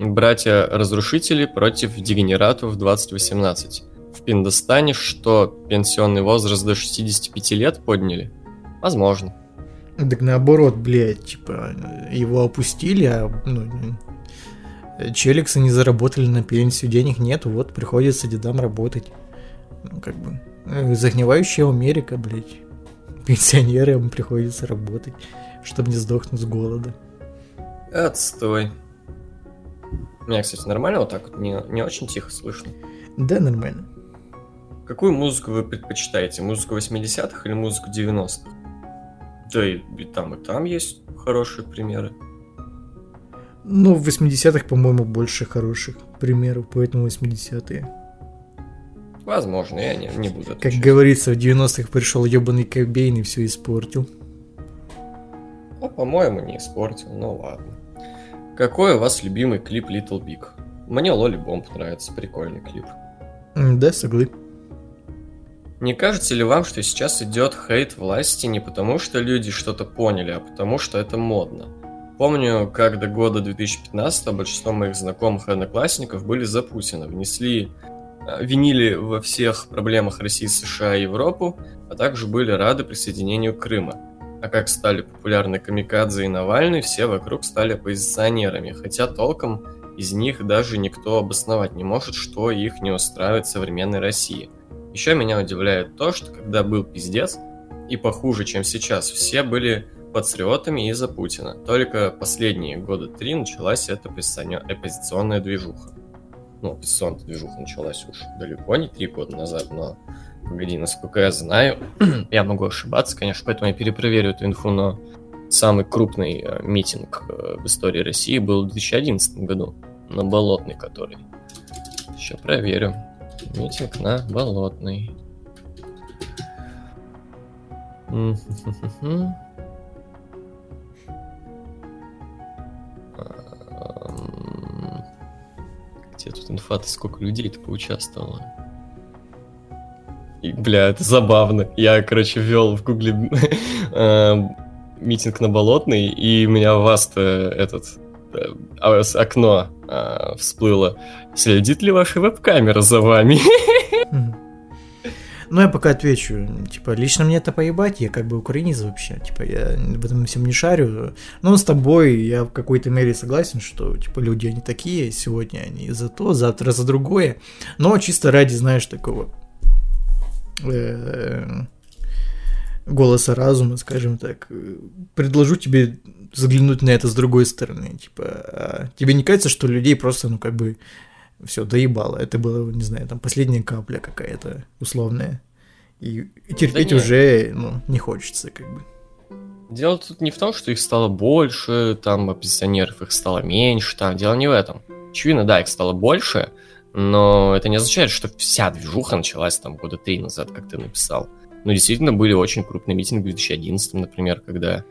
Speaker 3: Братья-разрушители против дегенератов 2018. В Пиндостане что, пенсионный возраст до 65 лет подняли? Возможно.
Speaker 4: Так наоборот, блядь, типа, его опустили, а ну, челиксы не заработали на пенсию, денег нету, вот приходится дедам работать. Ну, как бы, э, загнивающая Америка, блядь. Пенсионерам приходится работать, чтобы не сдохнуть с голода.
Speaker 3: Отстой. Меня, кстати, нормально вот так вот, не, не очень тихо слышно.
Speaker 4: Да, нормально.
Speaker 3: Какую музыку вы предпочитаете? Музыку 80-х или музыку 90-х? Да и, и там, и там есть хорошие примеры.
Speaker 4: Ну, в 80-х, по-моему, больше хороших примеров, поэтому 80-е.
Speaker 3: Возможно, я не, не буду
Speaker 4: Как
Speaker 3: отвечать.
Speaker 4: говорится, в 90-х пришел ебаный Кобейн и все испортил.
Speaker 3: Ну, по-моему, не испортил, ну ладно. Какой у вас любимый клип Little Big? Мне Лоли Бомб нравится, прикольный клип.
Speaker 4: Да, соглы.
Speaker 3: Не кажется ли вам, что сейчас идет хейт власти не потому, что люди что-то поняли, а потому, что это модно? Помню, как до года 2015 большинство моих знакомых и одноклассников были за Путина, внесли, э, винили во всех проблемах России, США и Европу, а также были рады присоединению Крыма. А как стали популярны Камикадзе и Навальный, все вокруг стали оппозиционерами, хотя толком из них даже никто обосновать не может, что их не устраивает в современной России. Еще меня удивляет то, что когда был пиздец, и похуже, чем сейчас, все были патриотами из-за Путина. Только последние года три началась эта оппозиционная движуха. Ну, оппозиционная движуха началась уж далеко не три года назад, но погоди, насколько я знаю, я могу ошибаться, конечно, поэтому я перепроверю эту инфу, но самый крупный э, митинг э, в истории России был в 2011 году, на Болотной, который. Сейчас проверю. Митинг на Болотной. Где тут инфа сколько людей-то поучаствовало? И, бля, это забавно. Я, короче, ввел в гугле э, митинг на Болотной, и у меня вас-то этот э, а, окно э, всплыло. Следит ли ваша веб-камера за вами?
Speaker 4: Ну, я пока отвечу. Типа, лично мне это поебать, я как бы украинец вообще. Типа, я в этом всем не шарю. Но с тобой я в какой-то мере согласен, что, типа, люди, они такие, сегодня они за то, завтра за другое. Но чисто ради, знаешь, такого голоса разума, скажем так, предложу тебе заглянуть на это с другой стороны. Типа, а тебе не кажется, что людей просто, ну, как бы, все, доебало. Это было, не знаю, там последняя капля какая-то условная. И, и терпеть да уже, ну, не хочется, как бы.
Speaker 3: Дело тут не в том, что их стало больше, там оппозиционеров их стало меньше, там дело не в этом. Очевидно, да, их стало больше, но это не означает, что вся движуха началась там года три назад, как ты написал. Ну, действительно, были очень крупные митинги в 2011, например, когда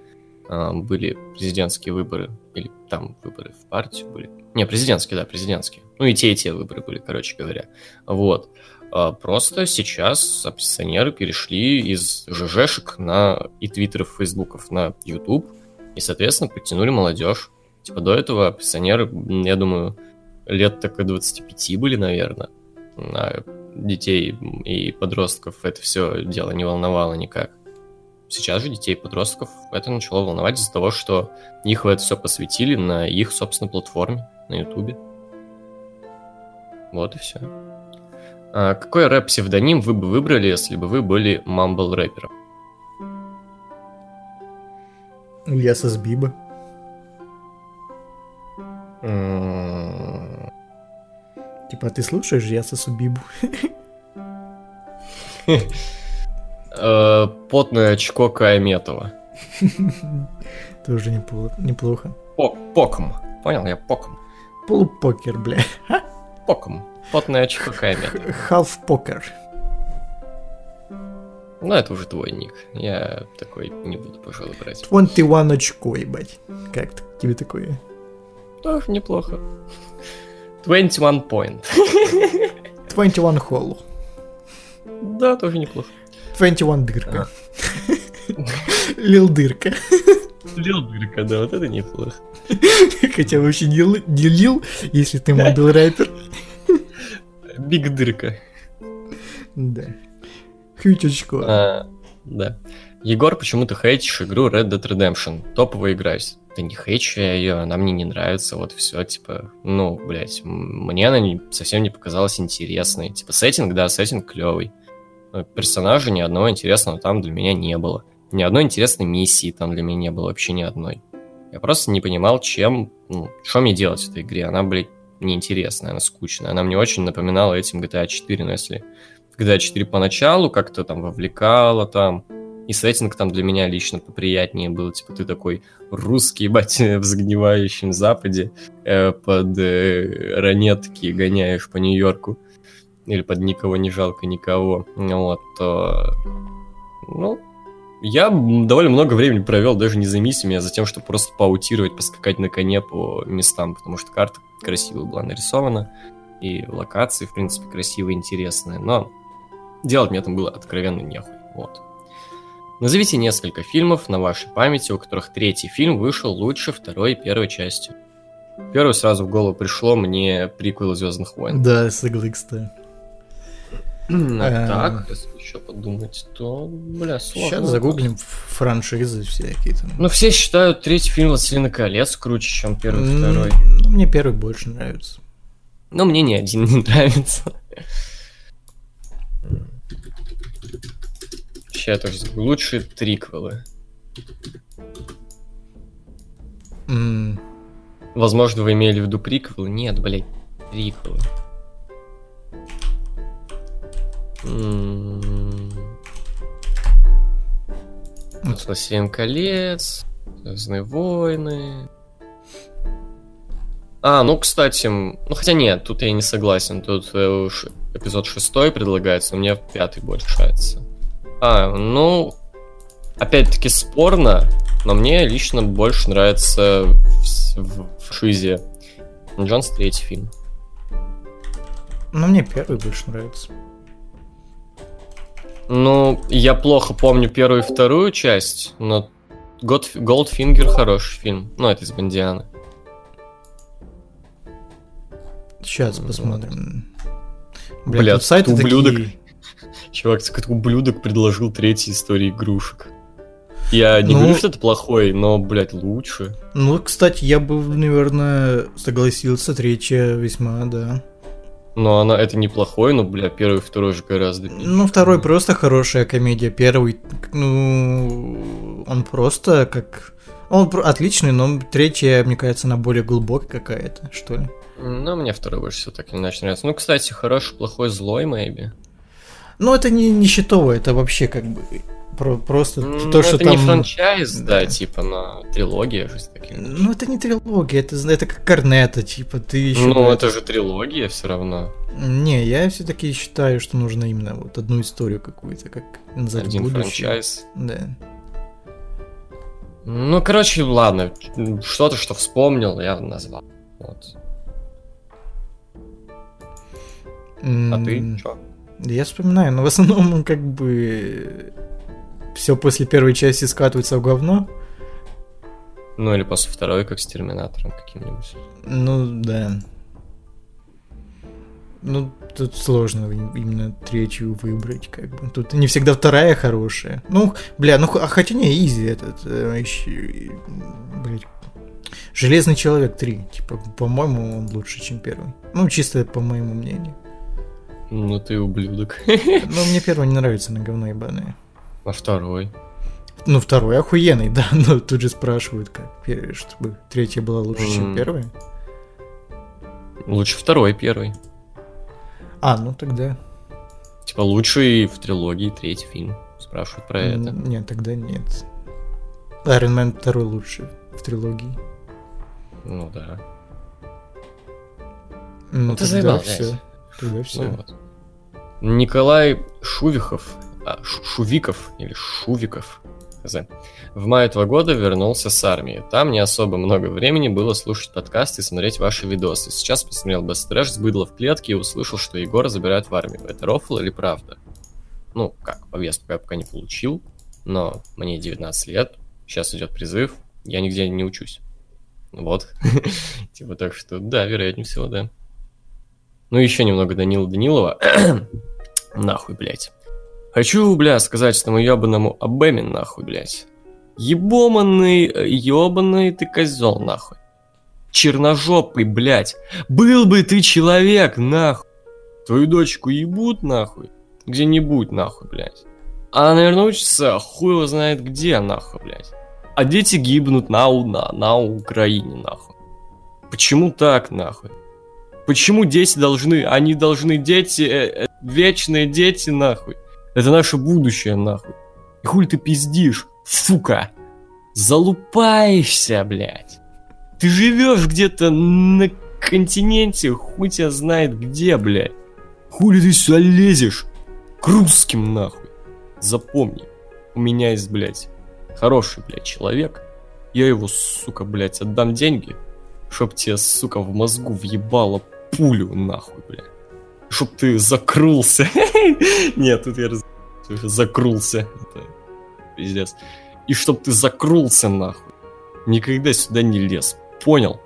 Speaker 3: э, были президентские выборы, или там выборы в партию были. Не, президентские, да, президентские. Ну, и те, и те выборы были, короче говоря. Вот. А просто сейчас оппозиционеры перешли из ЖЖшек на и твиттеров, фейсбуков на YouTube, и, соответственно, подтянули молодежь. Типа до этого оппозиционеры, я думаю, лет так и 25 были, наверное. А детей и подростков это все дело не волновало никак. Сейчас же детей и подростков это начало волновать из-за того, что их в это все посвятили на их собственной платформе, на Ютубе. Вот и все. А какой рэп-псевдоним вы бы выбрали, если бы вы были мамбл-рэпером?
Speaker 4: Илья Сасбиба. Типа, ты слушаешь Я Субибу?
Speaker 3: Э, потное очко Каеметова.
Speaker 4: Тоже неплохо.
Speaker 3: Поком. Понял, я поком.
Speaker 4: Полупокер, бля.
Speaker 3: Поком. Потное очко Каеметова.
Speaker 4: Half покер.
Speaker 3: Ну, это уже твой ник. Я такой не буду, пожалуй, брать.
Speaker 4: 21 очко, ебать. Как тебе такое?
Speaker 3: Тоже неплохо. 21 point.
Speaker 4: 21 hole.
Speaker 3: Да, тоже неплохо.
Speaker 4: 21 дырка. Лил дырка.
Speaker 3: Лил дырка, да, вот это неплохо.
Speaker 4: Хотя вообще не, не лил, если ты мобил рэпер.
Speaker 3: Биг дырка.
Speaker 4: Да. Хютечко.
Speaker 3: А, да. Егор, почему ты хейтишь игру Red Dead Redemption? Топовая игра да не хейчу я ее, она мне не нравится, вот все, типа, ну, блядь, мне она не, совсем не показалась интересной. Типа, сеттинг, да, сеттинг клевый. Персонажа ни одного интересного там для меня не было. Ни одной интересной миссии там для меня не было, вообще ни одной. Я просто не понимал, чем, ну, что мне делать в этой игре. Она, блядь, неинтересная, она скучная. Она мне очень напоминала этим GTA 4, но если GTA 4 поначалу как-то там вовлекала там, и сеттинг там для меня лично поприятнее был. Типа ты такой русский, бать, в загнивающем западе э, под э, ранетки гоняешь по Нью-Йорку. Или под никого не жалко никого. Вот, то... Ну, я довольно много времени провел даже не за миссиями, а за тем, чтобы просто паутировать, поскакать на коне по местам, потому что карта красиво была нарисована, и локации, в принципе, красивые, интересные, но делать мне там было откровенно нехуй, вот. Назовите несколько фильмов на вашей памяти, у которых третий фильм вышел лучше второй и первой части. Первый сразу в голову пришло мне приквел Звездных войн.
Speaker 4: Да, согласен.
Speaker 3: А так, если еще подумать, то, бля, сложно.
Speaker 4: Сейчас загуглим франшизы всякие там.
Speaker 3: Ну, все считают третий фильм «Властелина колец» круче, чем первый и второй.
Speaker 4: Ну, мне первый больше нравится.
Speaker 3: Но мне ни один не нравится. Сейчас тоже лучшие триквелы.
Speaker 4: Mm.
Speaker 3: Возможно, вы имели в виду приквелы? Нет, блядь, триквелы. Вот Властелин колец, Звездные войны. А, ну, кстати, ну хотя нет, тут я не согласен. Тут э, эпизод шестой предлагается, но мне пятый больше нравится. А, ну, опять-таки спорно, но мне лично больше нравится в, в, в Шизе Джонс третий фильм.
Speaker 4: Ну, мне первый больше нравится.
Speaker 3: Ну, я плохо помню первую и вторую часть, но God, Goldfinger хороший фильм. Ну, это из Бондианы.
Speaker 4: Сейчас посмотрим. Бля,
Speaker 3: Бля,
Speaker 4: тут сайты
Speaker 3: ублюдок.
Speaker 4: такие...
Speaker 3: Чувак, какой ублюдок предложил третью историю игрушек. Я не
Speaker 4: Ну-
Speaker 3: говорю, что это плохой, но, блядь, лучше.
Speaker 4: Ну, кстати, я бы, наверное, согласился. Третья весьма, да.
Speaker 3: Но она это неплохой, но, бля, первый и второй же гораздо.
Speaker 4: Ну, второй просто хорошая комедия. Первый, ну, он просто как... Он отличный, но третья, мне кажется, она более глубокая какая-то, что ли.
Speaker 3: Ну, мне второй больше всего так или иначе нравится. Ну, кстати, хороший, плохой, злой, maybe.
Speaker 4: Ну, это не, не счетово, это вообще как бы про- просто
Speaker 3: Ну,
Speaker 4: то, что
Speaker 3: это
Speaker 4: там...
Speaker 3: не франчайз, да,
Speaker 4: Да.
Speaker 3: типа, на трилогия же такие.
Speaker 4: Ну, это не трилогия, это, это как Корнета, типа, ты еще...
Speaker 3: Ну, это же трилогия все равно.
Speaker 4: Не, я все-таки считаю, что нужно именно вот одну историю какую-то, как назад в
Speaker 3: Один
Speaker 4: будущее.
Speaker 3: франчайз.
Speaker 4: Да.
Speaker 3: Ну, короче, ладно. Что-то, что вспомнил, я назвал. Вот. А ты что?
Speaker 4: Я вспоминаю, но в основном как бы все после первой части скатывается в говно.
Speaker 3: Ну, или после второй, как с Терминатором каким-нибудь.
Speaker 4: Ну, да. Ну, тут сложно им- именно третью выбрать, как бы. Тут не всегда вторая хорошая. Ну, бля, ну, а хотя не, изи этот, э, блядь, Железный человек 3, типа, по-моему, он лучше, чем первый. Ну, чисто по моему мнению.
Speaker 3: Ну, ты ублюдок.
Speaker 4: Но мне первый не нравится на говно ебаное.
Speaker 3: А второй?
Speaker 4: Ну, второй охуенный, да, но тут же спрашивают, как, чтобы третья была лучше, чем
Speaker 3: М.
Speaker 4: первая.
Speaker 3: Лучше второй, первый.
Speaker 4: А, ну тогда...
Speaker 3: Типа, лучший в трилогии третий фильм. Спрашивают про
Speaker 4: м,
Speaker 3: это.
Speaker 4: Нет, тогда нет. Iron Man второй лучше в трилогии.
Speaker 3: Ну да.
Speaker 4: Ну,
Speaker 3: ты
Speaker 4: тогда
Speaker 3: заебал,
Speaker 4: все. Тогда все.
Speaker 3: Ну вот. Николай Шувихов, а, Шувиков или Шувиков, хз, в мае этого года вернулся с армии. Там не особо много времени было слушать подкасты и смотреть ваши видосы. Сейчас посмотрел Trash с быдла в клетке и услышал, что Егора забирают в армию. Это рофл или правда? Ну, как, повестку я пока не получил, но мне 19 лет, сейчас идет призыв, я нигде не учусь. Вот. Типа так что, да, вероятнее всего, да. Ну, еще немного Данила Данилова. нахуй, блядь. Хочу, бля, сказать этому ебаному Абеме, нахуй, блядь. Ебоманный, э, ебаный ты козел, нахуй. Черножопый, блядь. Был бы ты человек, нахуй. Твою дочку ебут, нахуй. Где-нибудь, нахуй, блядь. А, наверное, учится хуй его знает где, нахуй, блядь. А дети гибнут на, на, на Украине, нахуй. Почему так, нахуй? Почему дети должны, они должны дети, э, э, вечные дети, нахуй. Это наше будущее, нахуй. И хуй ты пиздишь, сука. Залупаешься, блядь. Ты живешь где-то на континенте, хуй тебя знает где, блядь. Хули ты сюда лезешь? К русским, нахуй. Запомни, у меня есть, блядь, хороший, блядь, человек. Я его, сука, блядь, отдам деньги, чтоб тебе, сука, в мозгу въебало пулю, нахуй, блядь. Чтоб ты закрылся. Нет, тут я раз... закрылся. Это пиздец. И чтоб ты закрылся, нахуй. Никогда сюда не лез. Понял?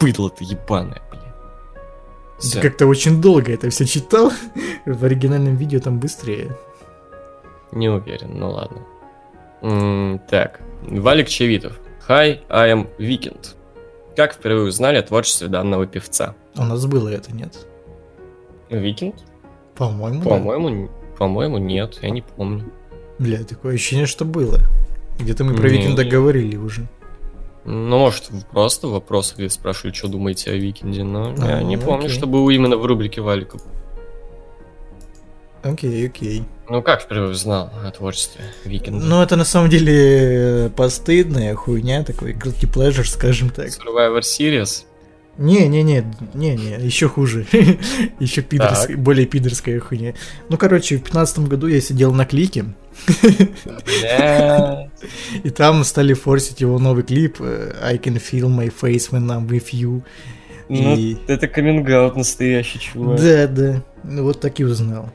Speaker 3: Пыдло ты ебаное, блядь.
Speaker 4: Ты как-то очень долго это все читал. В оригинальном видео там быстрее.
Speaker 3: Не уверен, ну ладно. М, так, Валик Чевитов. Hi, I am Weekend. Как впервые узнали о творчестве данного певца?
Speaker 4: У нас было это, нет?
Speaker 3: Викинд?
Speaker 4: По-моему, да.
Speaker 3: По-моему, н- по-моему, нет, я не помню.
Speaker 4: Бля, такое ощущение, что было. Где-то мы про
Speaker 3: Не,
Speaker 4: Викинда
Speaker 3: не.
Speaker 4: говорили уже.
Speaker 3: Ну, может, просто в вопросах где спрашивали, что думаете о Викинде, но я
Speaker 4: А,
Speaker 3: не помню,
Speaker 4: окей.
Speaker 3: чтобы именно в рубрике Валика.
Speaker 4: Окей, окей.
Speaker 3: Ну, как впервые узнал о творчестве Викинда?
Speaker 4: Ну, это на самом деле э, постыдная хуйня, такой guilty pleasure, скажем так.
Speaker 3: Survivor Series?
Speaker 4: Не-не-не, не-не, еще хуже. еще пидорская, более пидорская хуйня. Ну, короче, в 15 году я сидел на клике, и там стали форсить его новый клип э, I can feel my face when I'm with you.
Speaker 3: Ну,
Speaker 4: И-
Speaker 3: это каминг настоящий, чувак.
Speaker 4: Да, да. Ну, вот так и узнал.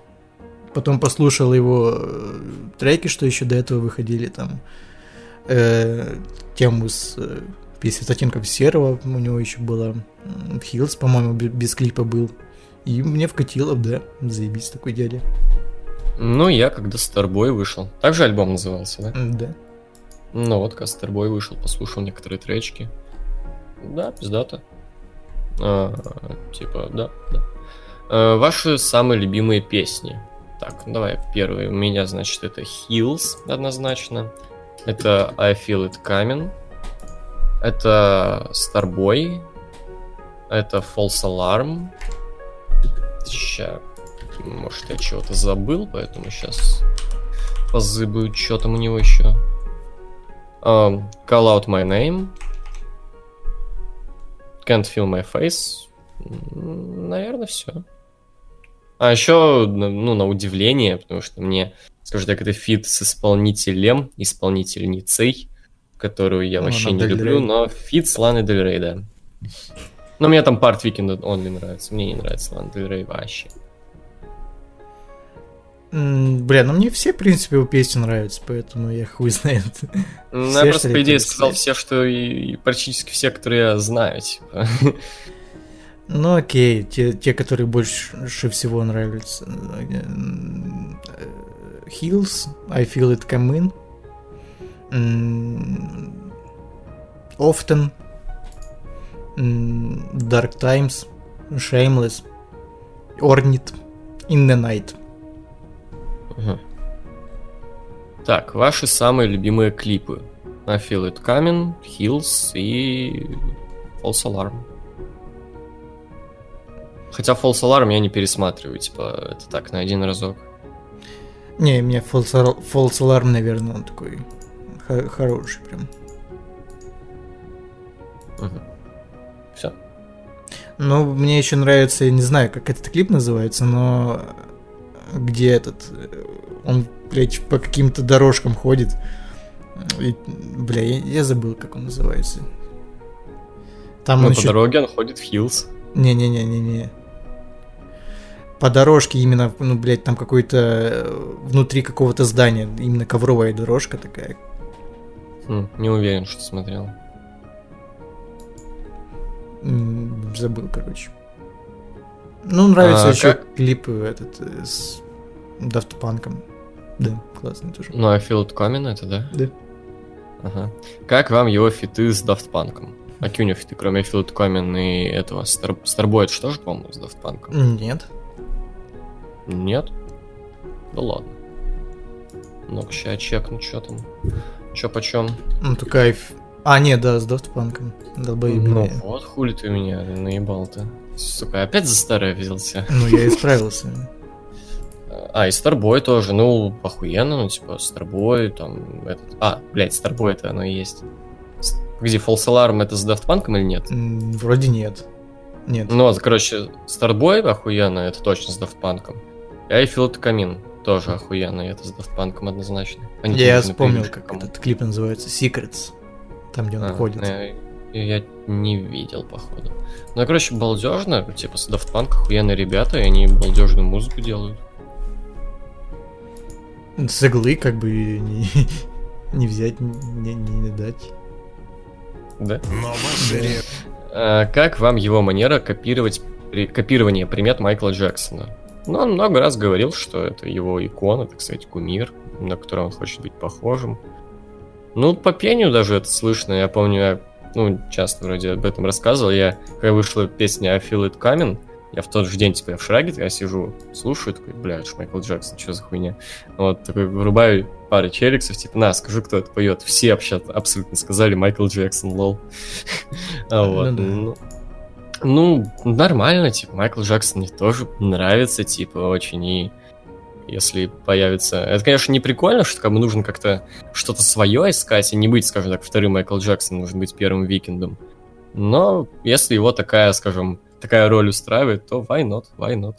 Speaker 4: Потом послушал его э, треки, что еще до этого выходили, там э, тему с э, песней с оттенком серого у него еще была. Хилс, по-моему, бе- без клипа был. И мне вкатило, да, заебись такой дядя.
Speaker 3: Ну, я когда Старбой вышел. Также альбом назывался, да?
Speaker 4: Да.
Speaker 3: Ну вот, когда Старбой вышел, послушал некоторые тречки. Да, пиздато. А, типа, да, да. А, ваши самые любимые песни. Так, ну давай первый. У меня, значит, это Hills однозначно. Это I Feel It Coming. Это Starboy. Это False Alarm. Ща. Может, я чего-то забыл, поэтому сейчас позыбаю, что там у него еще. Um, call out my name. Can't feel my face. Наверное, все. А еще, ну, на удивление, потому что мне, скажем так, это фит с исполнителем, исполнительницей, которую я
Speaker 4: Ну,
Speaker 3: вообще не люблю, но фит с Ланой Дель Рей, да. Но мне там парт Weeknd only нравится, мне не нравится Лана Дель Рей вообще.
Speaker 4: Бля, ну мне все, в принципе, его песни нравятся, поэтому я хуй знает.
Speaker 3: Ну,
Speaker 4: Все,
Speaker 3: я просто, по идее, сказал все, что и, и практически все, которые я знаю, типа.
Speaker 4: Ну окей, те, те которые больше всего нравятся. Э, Hills, I Feel It Come In. Often. Dark Times. Shameless. Ornit. In the Night.
Speaker 3: Так, ваши самые любимые клипы. I Feel It Coming, Hills и False Alarm. Хотя False Alarm я не пересматриваю, типа, это так, на один разок.
Speaker 4: Не, мне False, Al- False Alarm, наверное, он такой хороший прям.
Speaker 3: Все.
Speaker 4: Ну, мне еще нравится, я не знаю, как этот клип называется, но где этот, э, он, блядь, по каким-то дорожкам ходит. И, бля, я, я забыл, как он называется. Там
Speaker 3: Ну,
Speaker 4: он
Speaker 3: по
Speaker 4: еще...
Speaker 3: дороге он ходит в Hills.
Speaker 4: Не-не-не-не-не. По дорожке именно, ну, блядь, там какой-то э, внутри какого-то здания, именно ковровая дорожка такая.
Speaker 3: Не уверен, что смотрел.
Speaker 4: Забыл, короче. Ну, нравится
Speaker 3: А,
Speaker 4: еще
Speaker 3: как-
Speaker 4: клип этот э, с Punk'ом. Да, классный тоже.
Speaker 3: Ну, Feel It Coming это, да?
Speaker 4: Да.
Speaker 3: Ага. Как вам его фиты с Punk'ом? А него фиты, кроме It Coming и этого Star... Starboy, это что же, по-моему, с Punk'ом?
Speaker 4: Нет.
Speaker 3: Нет? Да ладно. Ну-ка, сейчас чекну, что там. Чё почем?
Speaker 4: Ну, то кайф. А, нет, да, с Daft Punk'ом. Долбоеб.
Speaker 3: Ну вот, хули ты меня наебал-то. Сука, опять за старое взялся.
Speaker 4: Ну, я исправился.
Speaker 3: А, и Старбой тоже, ну, охуенно, ну, типа, Старбой, там, этот... А, блядь, Старбой это оно и есть. Погоди, False Alarm это с Daft Punk'ом или нет?
Speaker 4: Вроде нет. Нет.
Speaker 3: Ну, вот, короче, Старбой охуенно, это точно с Daft Punk'ом. И I Feel It Coming тоже охуенно, это с Daft однозначно. Они
Speaker 4: я вспомнил, как
Speaker 3: кому.
Speaker 4: этот клип называется. Secrets. Там, где он
Speaker 3: А,
Speaker 4: ходит.
Speaker 3: э, Я не видел, походу. Ну, короче, балдежно, типа, с Daft Punk охуенные ребята, и они балдежную музыку делают.
Speaker 4: С иглы как бы не, не взять, не, не дать.
Speaker 3: Да?
Speaker 1: Ре-
Speaker 3: А, как вам его манера копировать, при- копирование примет Майкла Джексона? Ну, он много раз говорил, что это его икона, так сказать, кумир, на которого он хочет быть похожим. Ну, по пению даже это слышно. Я помню, я ну, часто вроде об этом рассказывал. Я, когда вышла песня I Feel It Coming, я в тот же день, типа, я в Шраге, я сижу, слушаю, такой, бля, это ж Майкл Джексон, что за хуйня? Вот, такой, вырубаю пару челиксов, типа, на, скажи, кто это поет. Все вообще абсолютно сказали Майкл Джексон, лол. А вот,
Speaker 4: Ну
Speaker 3: нормально, типа, Майкл Джексон мне тоже нравится, типа, очень, и если появится... Это, конечно, не прикольно, что как бы нужно как-то что-то свое искать, и не быть, скажем так, вторым Майкл Джексон, нужно быть первым Викингом. Но если его такая, скажем, такая роль устраивает, то why not, why not?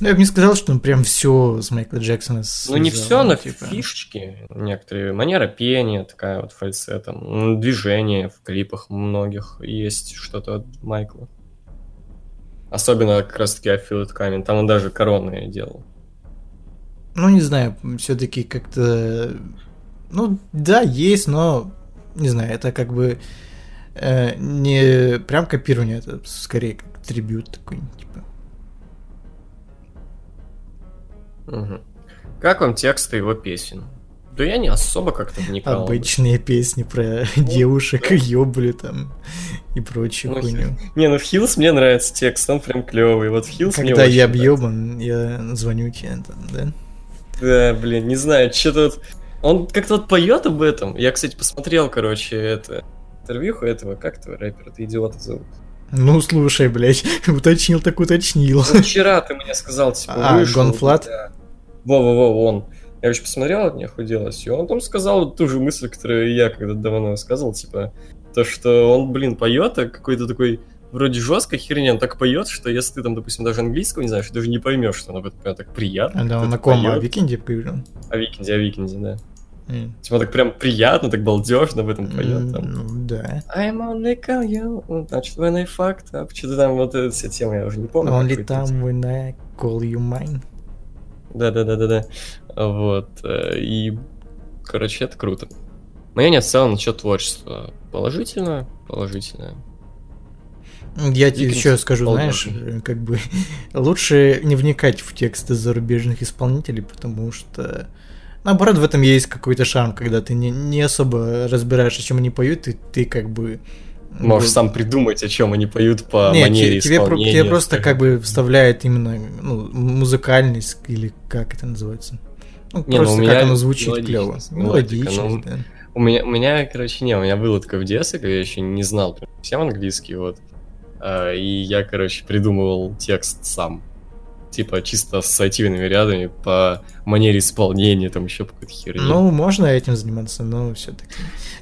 Speaker 4: Ну, я бы не сказал, что он прям все с Майкла Джексона
Speaker 3: Ну, не все, но
Speaker 4: типа.
Speaker 3: фишечки некоторые. Манера пения такая вот фальцетом. Движение в клипах многих есть что-то от Майкла. Особенно как раз таки I Feel It Coming. Там он даже коронные делал.
Speaker 4: Ну, не знаю, все-таки как-то... Ну, да, есть, но, не знаю, это как бы э, не прям копирование, это скорее как трибют такой, типа.
Speaker 3: Мгм. Как вам тексты его песен? Да я не особо как-то вникал.
Speaker 4: Обычные песни про девушек, ёбли там и прочую
Speaker 3: Ну,
Speaker 4: хуйню.
Speaker 3: Не, ну в Hills мне нравится текст, он прям клевый. Вот в Hills мне
Speaker 4: Когда
Speaker 3: очень
Speaker 4: я объебан, я звоню тебе, там, да?
Speaker 3: Да, блин, не знаю, что-то вот... Он как-то вот поет об этом. Я, кстати, посмотрел, короче, это интервьюху этого, как этого рэпера, ты идиота зовут.
Speaker 4: Ну, слушай, блядь, уточнил так уточнил.
Speaker 3: Ну, вчера ты мне сказал, типа,
Speaker 4: А,
Speaker 3: вышел.
Speaker 4: GONE.Fludd?
Speaker 3: да. Во-во-во, он. Я вообще посмотрел, не охуделось. И он там сказал ту же мысль, которую я когда-то давно сказал, типа, то, что он, блин, поет, а какой-то такой вроде жесткая херня, он так поет, что если ты там, допустим, даже английского не знаешь, ты даже не поймешь, что оно прям так приятно.
Speaker 4: А, Да, он на ком? О
Speaker 3: поёт.
Speaker 4: Викинде говорил?
Speaker 3: О Викинде, о Викинде, да.
Speaker 4: М.
Speaker 3: Типа так прям приятно, так балдежно в этом поет.
Speaker 4: М,
Speaker 3: Там.
Speaker 4: Ну, да.
Speaker 3: I'm only call you, ну, значит, when I fucked up. Что-то там, вот эта вся тема, я уже не помню.
Speaker 4: Only time when I call you mine.
Speaker 3: Да-да-да-да-да. Вот. э, И, короче, это круто. Мнение в целом насчет творчества. Положительно? Положительно.
Speaker 4: Я тебе еще скажу, знаешь, э, как бы лучше не вникать в тексты зарубежных исполнителей, потому что наоборот в этом есть какой-то шарм, когда ты не, не особо разбираешь, о чем они поют, и ты как бы
Speaker 3: Можешь
Speaker 4: вот-
Speaker 3: сам придумать, о чем они поют по
Speaker 4: Не,
Speaker 3: манере
Speaker 4: те- тебе,
Speaker 3: исполнения.
Speaker 4: тебе просто как бы вставляет именно ну, музыкальность или как это называется. Ну,
Speaker 3: Не, ну,
Speaker 4: просто
Speaker 3: у меня
Speaker 4: как оно звучит клево.
Speaker 3: мелодичность, мелодика,
Speaker 4: Мелодичность,
Speaker 3: ну,
Speaker 4: да.
Speaker 3: У меня, у меня, короче, не, у меня было такое в детстве, когда я еще не знал прям всем английский, вот. А, И я, короче, придумывал текст сам. Типа чисто ассоциативными рядами по манере исполнения, там еще по какой-то херне.
Speaker 4: Ну, можно этим заниматься, но все-таки.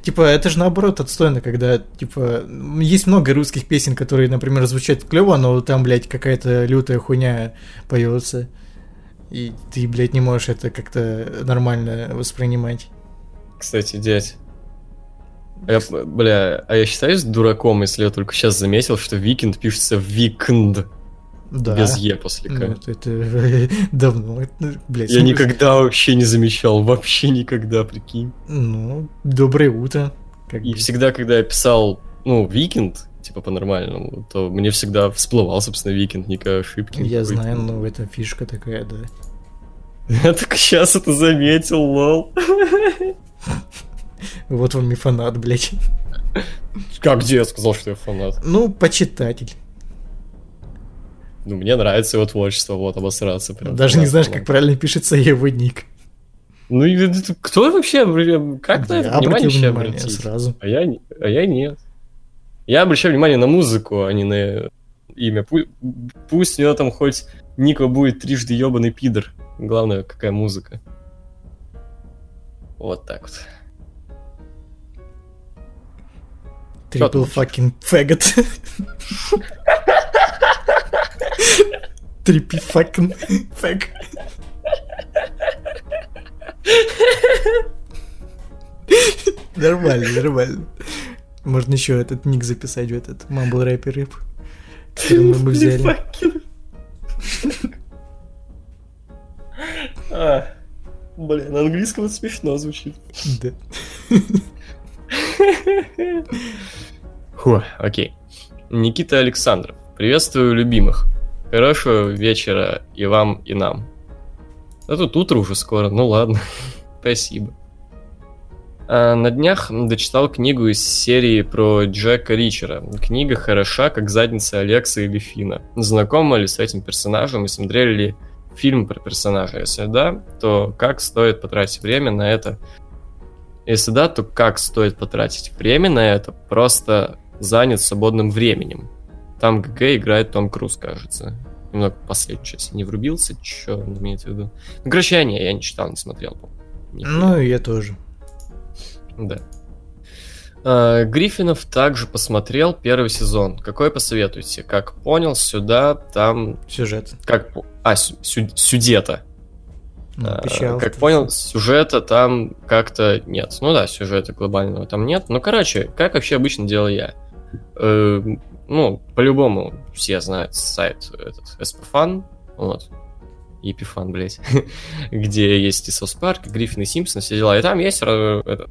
Speaker 4: Типа, это же наоборот отстойно, когда, типа, есть много русских песен, которые, например, звучат клево, но там, блядь, какая-то лютая хуйня поется. И ты, блядь, не можешь это как-то нормально воспринимать.
Speaker 3: Кстати, дядь. Я, бля, а я считаюсь дураком, если я только сейчас заметил, что Викенд пишется Викнд,
Speaker 4: Да.
Speaker 3: без Е после К.
Speaker 4: Ну, это давно, это, блядь.
Speaker 3: Я
Speaker 4: смысл-
Speaker 3: никогда вообще не замечал, вообще никогда, прикинь.
Speaker 4: Ну, доброе утро. Как
Speaker 3: И
Speaker 4: бы.
Speaker 3: всегда, когда я писал, ну, Викенд, типа по-нормальному, то мне всегда всплывал, собственно, Викенд, никакой ошибки.
Speaker 4: Я знаю, но это фишка такая, да.
Speaker 3: Я только сейчас это заметил, лол.
Speaker 4: Вот вам и фанат, блядь.
Speaker 3: Как где я сказал, что я фанат?
Speaker 4: Ну, почитатель.
Speaker 3: Ну, мне нравится его творчество, вот, обосраться прям.
Speaker 4: Даже не знаешь, как правильно пишется его ник.
Speaker 3: Ну, кто вообще, блин, как на это внимание вообще
Speaker 4: внимание
Speaker 3: обратить?
Speaker 4: сразу.
Speaker 3: А я, а я нет. Я обращаю внимание на музыку, а не на имя. Пу- пусть у него там хоть Нико будет трижды ебаный пидор. Главное, какая музыка. Вот так вот.
Speaker 4: Трипл fucking фэгот. Трипи fucking фэг. Нормально, нормально. Можно еще этот ник записать в этот мамбл рэпер рэп, который мы бы взяли.
Speaker 3: А, Бля, на английском это смешно звучит.
Speaker 4: Да.
Speaker 3: Фу, окей. Никита Александров. Приветствую любимых. Хорошего вечера и вам, и нам. А тут утро уже скоро, ну ладно. Спасибо. А, на днях дочитал книгу из серии про Джека Ричера. Книга хороша, как задница Алекса или Фина. Знакомы ли с этим персонажем и смотрели ли фильм про персонажа? Если да, то как стоит потратить время на это? Если да, то как стоит потратить время на это? Просто занят свободным временем. Там ГГ играет Том Круз, кажется. Немного последнюю часть не врубился, что он имеет в виду. Ну, короче, я не, я не читал, не смотрел. Нихуя.
Speaker 4: Ну, и я тоже.
Speaker 3: Да. А, Гриффинов также посмотрел первый сезон. Какой посоветуете? Как понял, сюда, там...
Speaker 4: Сюжет.
Speaker 3: Как, А, сю- сю- сюдета.
Speaker 4: Ну,
Speaker 3: А. Как понял, сюжета там как-то нет. Ну да, сюжета глобального там нет. Ну, короче, как вообще обычно делаю я? Э, ну, по-любому все знают сайт этот SPFan, вот, Епифан, блядь, где есть и Сос Парк, и Гриффин, и Симпсон, все дела. И там есть э, это,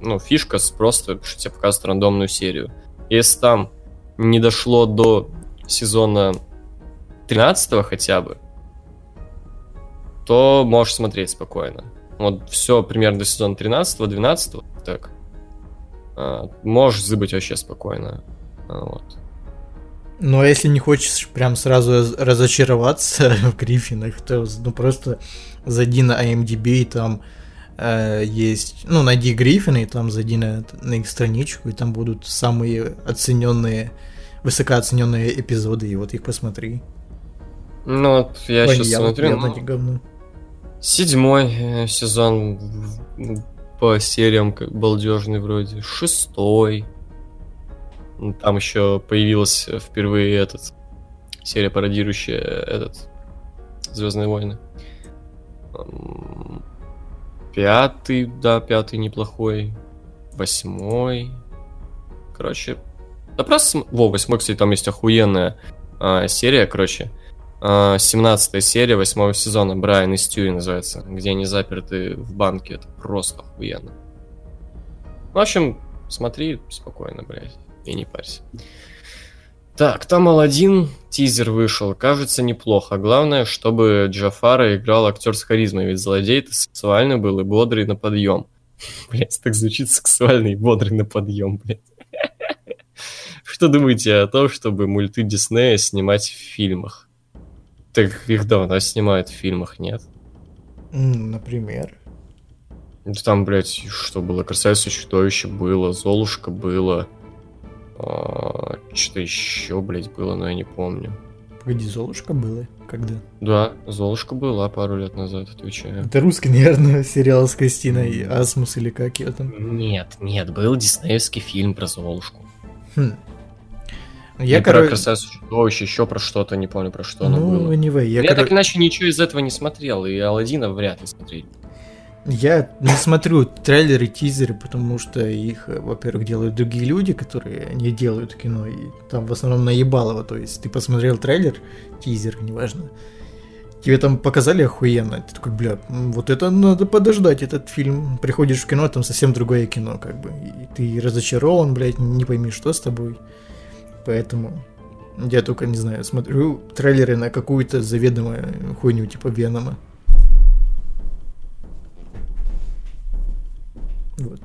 Speaker 3: ну, фишка с просто, что тебе показывают рандомную серию. Если там не дошло до сезона 13 хотя бы, то можешь смотреть спокойно. Вот все примерно до сезона 13-12, так. А, можешь забыть вообще спокойно. А, Вот.
Speaker 4: Ну, а если не хочешь прям сразу раз- разочароваться в Гриффинах, то ну просто зайди на IMDb, и там э, есть, ну, найди Гриффины, и там зайди на, на их страничку, и там будут самые оцененные, высокооцененные эпизоды, и вот их посмотри.
Speaker 3: Ну, вот я
Speaker 4: Ой,
Speaker 3: сейчас
Speaker 4: я-
Speaker 3: смотрю.
Speaker 4: я
Speaker 3: ну,
Speaker 4: говно.
Speaker 3: седьмой э, сезон по сериям как балдежный вроде. Шестой. Ну, Там еще появилась впервые этот серия, пародирующая этот Звездные войны. Пятый, да, пятый неплохой. Восьмой. Короче, да просто... Во, восьмой, кстати, там есть охуенная а, серия, короче. А, 17 серия восьмого сезона Брайан и Стюи называется, где они заперты в банке. Это просто охуенно. В общем, смотри спокойно, блядь, и не парься. Так, там Алладин тизер вышел, кажется неплохо. Главное, чтобы Джафара играл актер с харизмой, ведь злодей-то сексуальный был и бодрый на подъем. Блять, так звучит сексуальный и бодрый на подъем, блядь. Что думаете о том, чтобы мульты Диснея снимать в фильмах? Так их давно снимают в фильмах, нет?
Speaker 4: Например.
Speaker 3: Да Там, блядь, что было? Красавица и чудовище было, Золушка было. Что-то еще, блядь, было, но я не помню.
Speaker 4: Погоди, Золушка было? Когда?
Speaker 3: Да, Золушка была пару лет назад, отвечаю.
Speaker 4: Это русский, наверное, сериал с Кристиной Асмус или как ее там.
Speaker 3: Нет, нет, был диснеевский фильм про Золушку.
Speaker 4: Хм.
Speaker 3: Я
Speaker 4: Я,
Speaker 3: и про
Speaker 4: короче...
Speaker 3: красавицу чудовище, еще про что-то, не помню про что оно
Speaker 4: Ну,
Speaker 3: было.
Speaker 4: anyway, я,
Speaker 3: Я,
Speaker 4: коро-
Speaker 3: так иначе ничего из этого не смотрел, и Алладина вряд ли смотреть.
Speaker 4: Я не смотрю трейлеры, тизеры, потому что их, э, во-первых, делают другие люди, которые не делают кино, и там в основном наебалово, то есть ты посмотрел трейлер, тизер, неважно, тебе там показали охуенно, ты такой, бля, вот это надо подождать, этот фильм, приходишь в кино, там совсем другое кино, как бы, и ты разочарован, блядь, не пойми, что с тобой, поэтому я только, не знаю, смотрю трейлеры на какую-то заведомую хуйню, типа Венома. Вот.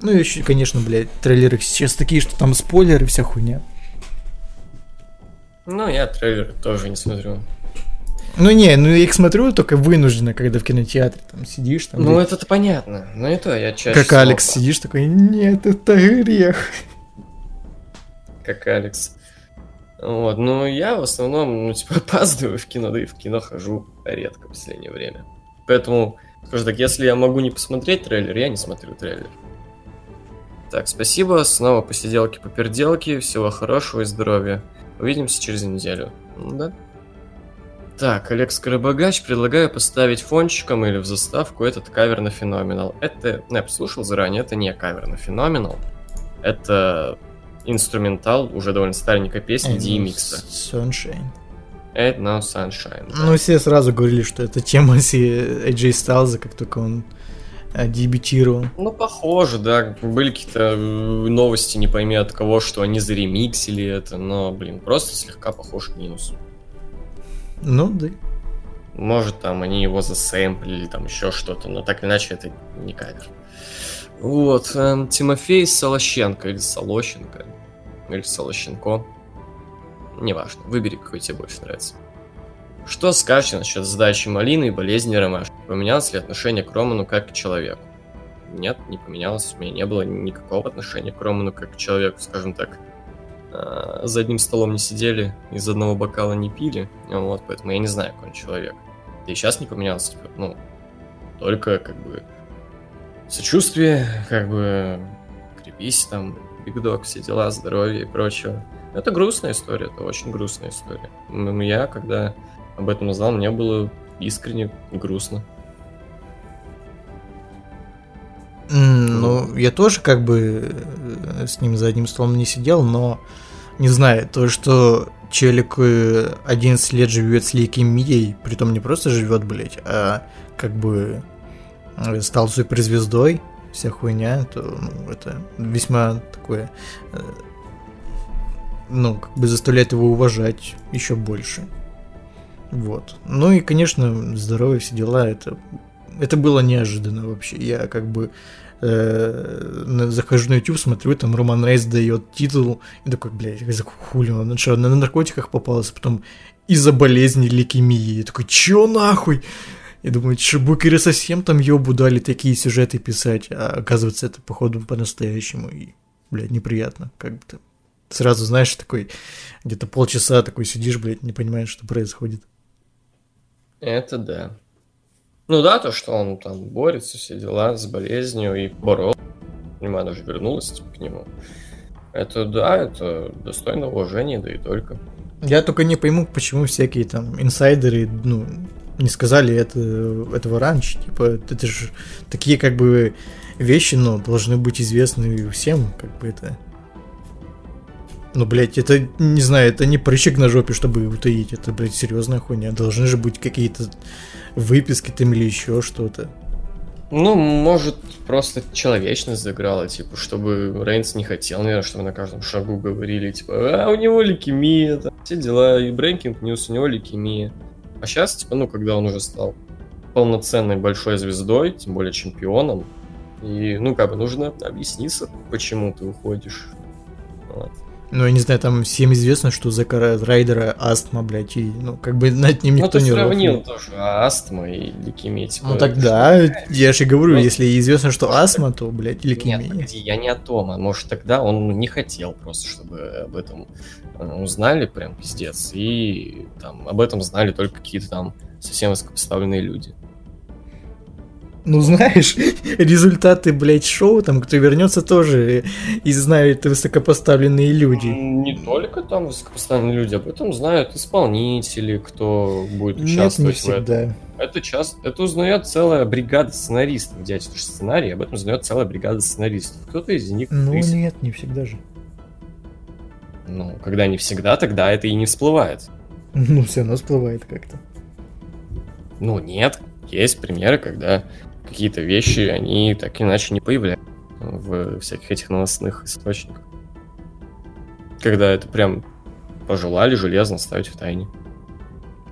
Speaker 4: Ну и еще, конечно, блядь, трейлеры сейчас такие, что там спойлеры, вся хуйня.
Speaker 3: Ну, я трейлер тоже не смотрю.
Speaker 4: Ну не, ну я их смотрю только вынужденно, когда в кинотеатре там сидишь, там,
Speaker 3: Ну,
Speaker 4: блядь,
Speaker 3: это-то понятно. Но это я чаще
Speaker 4: как Алекс сидишь такой, нет, это грех.
Speaker 3: Как Алекс. Вот, ну я в основном, ну, типа, опаздываю в кино, да и в кино хожу редко в последнее время. Поэтому, скажу так, если я могу не посмотреть трейлер, я не смотрю трейлер. Так, спасибо, снова посиделки по перделке, всего хорошего и здоровья. Увидимся через неделю. Ну Да. Так, Олег Скоробогач, предлагаю поставить фончиком или в заставку этот кавер на феноменал. Это, ну, я послушал заранее, это не кавер на феноменал. Это инструментал, уже довольно старенькая песня
Speaker 4: ну,
Speaker 3: DMX.
Speaker 4: Sunshine.
Speaker 3: Ain't no sunshine. да.
Speaker 4: Ну все сразу говорили, что это тема AJ Styles, как только он э, дебютировал.
Speaker 3: Ну, похоже, да. Были какие-то э, новости, не пойми от кого, что они заремиксили это, но, блин, просто слегка похож минус.
Speaker 4: Ну да.
Speaker 3: Может, там они его засэмплили, там еще что-то, но так или иначе это не кавер. Вот, эм, Тимофей Солощенко или Солощенко, или Солощенко. Неважно, выбери, какой тебе больше нравится. Что скажете насчет сдачи малины и болезни ромашки? Поменялось ли отношение к Роману как к человеку? Нет, не поменялось. У меня не было никакого отношения к Роману как к человеку, скажем так. А, За одним столом не сидели, из одного бокала не пили. Вот, поэтому я не знаю, какой он человек. Да и сейчас не поменялся, типа, ну, только как бы сочувствие, как бы крепись там, Биг Дог, все дела, здоровье и прочего. Это грустная история, это очень грустная история. М, Я, когда об этом узнал, мне было искренне грустно.
Speaker 4: Ну, я тоже как бы э, с ним за одним столом не сидел, но не знаю, то, что челик 11 э, лет живет с лейкемией, притом не просто живет, блять, а как бы стал суперзвездой, вся хуйня, то ну, это весьма такое, ну, как бы заставляет его уважать еще больше. Вот. Ну и, конечно, здоровье, все дела, это это было неожиданно вообще. Я как бы э, захожу на YouTube, смотрю, там Роман Рейс дает титул, и такой, блядь, за хули он, что, на наркотиках попался, потом из-за болезни лейкемии. Я такой, чё нахуй? Я думаю, что букеры совсем там ёбу дали такие сюжеты писать, а оказывается это походу по-настоящему, и, блядь, неприятно, как бы то Сразу, знаешь, такой, где-то полчаса такой сидишь, блядь, не понимаешь, что происходит.
Speaker 3: Это да. Ну да, то, что он там борется, все дела с болезнью и борол. Понимаю, даже вернулась типа, к нему. Это да, это достойно уважения, да и только.
Speaker 4: Я только не пойму, почему всякие там инсайдеры, ну, не сказали это, этого раньше. Типа, это же такие как бы вещи, ну, должны быть известны всем, как бы это ну, блядь, это, не знаю, это не прыщик на жопе, чтобы утаить. Это, блядь, серьезная хуйня. Должны же быть какие-то выписки там или еще что-то.
Speaker 3: Ну, может, просто человечность заиграла, типа, чтобы Рейнс не хотел, наверное, чтобы на каждом шагу говорили, типа, а у него лейкемия, там, все дела, и breaking news, у него лейкемия. А сейчас, типа, ну, когда он уже стал полноценной большой звездой, тем более чемпионом, и, ну, как бы нужно объясниться, почему ты уходишь.
Speaker 4: Вот. Ну, я не знаю, там всем известно, что за Райдера астма, блядь, и, ну, как бы над ним ну, никто ну,
Speaker 3: не сравнил рофлит. тоже астма и лейкемия. Типа,
Speaker 4: ну, тогда, я же говорю, ну, если известно, что астма, то, блядь, лейкемия. Нет,
Speaker 3: погоди, я не о том, а может тогда он не хотел просто, чтобы об этом узнали прям пиздец, и там об этом знали только какие-то там совсем высокопоставленные люди
Speaker 4: ну, знаешь, результаты, блядь, шоу, там, кто вернется тоже, и знают высокопоставленные люди.
Speaker 3: Не только там высокопоставленные люди, об этом знают исполнители, кто будет участвовать Нет, не всегда. в этом. Это, час, это узнает целая бригада сценаристов, дядь, это же сценарий, об этом узнает целая бригада сценаристов. Кто-то из них...
Speaker 4: Ну, нет, не всегда же.
Speaker 3: Ну, когда не всегда, тогда это и не всплывает.
Speaker 4: Ну, все равно всплывает как-то.
Speaker 3: Ну, нет, есть примеры, когда какие-то вещи, они так иначе не появляются в всяких этих новостных источниках. Когда это прям пожелали железно ставить в тайне.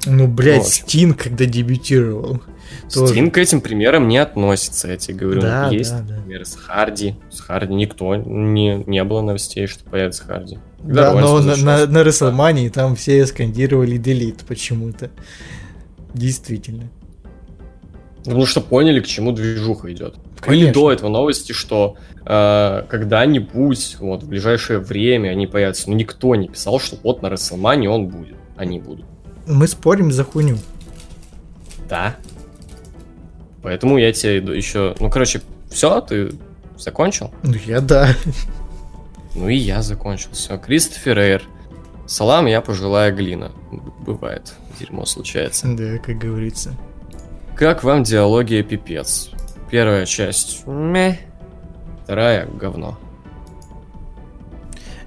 Speaker 4: Ну, блядь, вот. Когда дебютировал.
Speaker 3: Стинг к этим примерам не относится, я тебе говорю. Да, Есть да, да. примеры с Харди. С Харди никто не, не было новостей, что появится Харди.
Speaker 4: Да, но на, на, на Рестлмании там все скандировали делит почему-то. Действительно.
Speaker 3: Потому что поняли, к чему движуха идет. Конечно. Были до этого новости, что э, когда-нибудь, вот, в ближайшее время они появятся. Но никто не писал, что вот на Расселмане он будет. Они будут.
Speaker 4: Мы спорим за хуйню.
Speaker 3: Да. Поэтому я тебе еще... Ну, короче, все, ты закончил?
Speaker 4: Ну, я да.
Speaker 3: Ну и я закончил. Все. Кристофер Эйр. Салам, я пожилая глина. Бывает. Дерьмо случается.
Speaker 4: Да, как говорится.
Speaker 3: Как вам диалогия пипец? Первая часть мeh, вторая говно.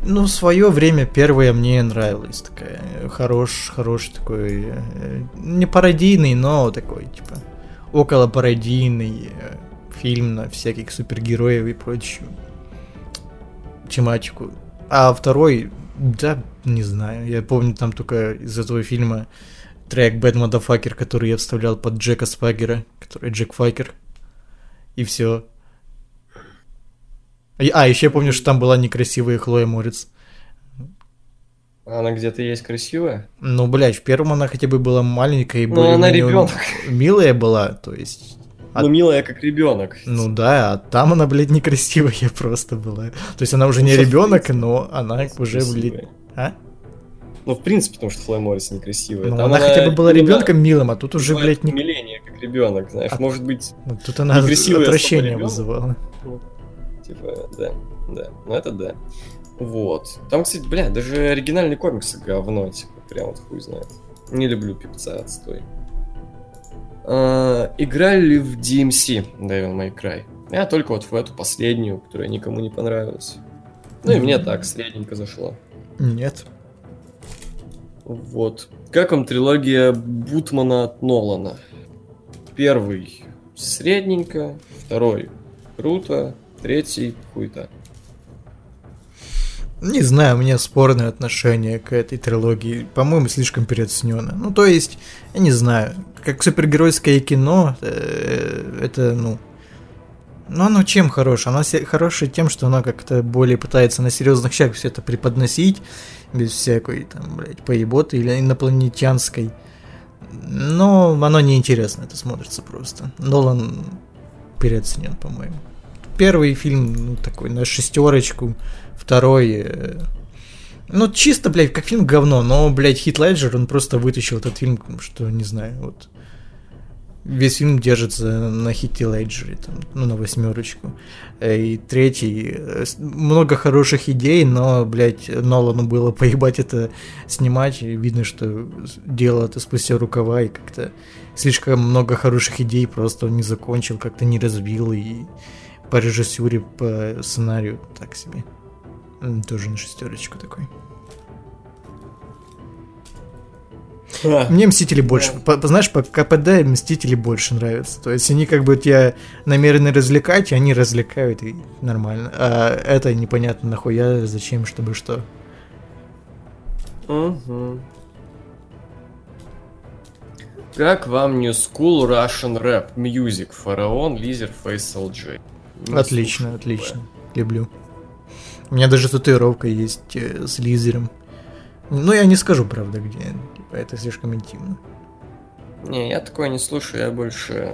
Speaker 4: Ну, в свое время первая мне нравилась. Такая хорош, хороший такой, э, не пародийный, но такой, типа, около пародийный э, фильм на всяких супергероев и прочую тематику. А второй, да, не знаю. Я помню там только из этого фильма трек Bad Motherfucker, который я вставлял под Джека Спагера, который Джек Факер. И все. А, еще я помню, что там была некрасивая Хлоя Морец.
Speaker 3: Она где-то есть красивая?
Speaker 4: Ну, блядь, в первом она хотя бы была маленькая и
Speaker 3: ну, более она ребенок.
Speaker 4: милая была, то есть.
Speaker 3: Ну, а... милая как ребенок.
Speaker 4: Ну да, а там она, блядь, некрасивая просто была. То есть она уже не ребенок, но она уже, блядь. А?
Speaker 3: Ну, в принципе, потому что Хлоя Моррис некрасивая.
Speaker 4: Ну, она, она хотя бы была ребенком милым, а тут уже, блядь,
Speaker 3: не... Миление, как ребенок, знаешь, а... может быть...
Speaker 4: Ну, тут она отвращение вызывала.
Speaker 3: Ну, типа, да, да, ну это да. Вот. Там, кстати, бля, даже оригинальный комикс говно, типа, прям вот хуй знает. Не люблю певца отстой. А, играли ли в DMC Devil May Cry? Я только вот в эту последнюю, которая никому не понравилась. Ну и мне так, средненько зашло.
Speaker 4: Нет.
Speaker 3: Вот. Как вам трилогия Бутмана от Нолана? Первый средненько, второй круто, третий хуйта.
Speaker 4: Не знаю, у меня спорное отношение к этой трилогии. По-моему, слишком переоценено. Ну, то есть, я не знаю, как супергеройское кино, э, это, ну... Ну, оно чем хорошее? Оно хорошее тем, что оно как-то более пытается на серьезных щах все это преподносить, без всякой, там, блядь, поеботы или инопланетянской. Но оно неинтересно, это смотрится просто. Нолан переоценен, по-моему. Первый фильм, ну, такой, на шестерочку, второй... э, Ну, чисто, блядь, как фильм говно, но, блядь, Хит Леджер, он просто вытащил этот фильм, что, не знаю, вот... Весь фильм держится на Хите Леджере, там, ну, на восьмерочку. Э, И третий, э, много хороших идей, но, блядь, Нолану было поебать это снимать. И видно, что дело это спустя рукава, и как-то слишком много хороших идей просто он не закончил, как-то не развил, и по режиссуре, по сценарию так себе. Тоже на шестерочку такой. Мне Мстители больше,
Speaker 3: Да.
Speaker 4: по- знаешь, по КПД Мстители больше нравятся. То есть они как бы тебя намерены развлекать, и они развлекают, и нормально. А это непонятно нахуя, зачем, чтобы что.
Speaker 3: Мгм. Как вам New School Russian Rap Music? Фараон, Лизер, Фейс LG. Не
Speaker 4: отлично,
Speaker 3: слушаю
Speaker 4: отлично. Люблю. У меня даже татуировка есть э, с лизером. Ну, я не скажу, правда, где. Типа, это слишком интимно.
Speaker 3: Не, я такое не слушаю, я больше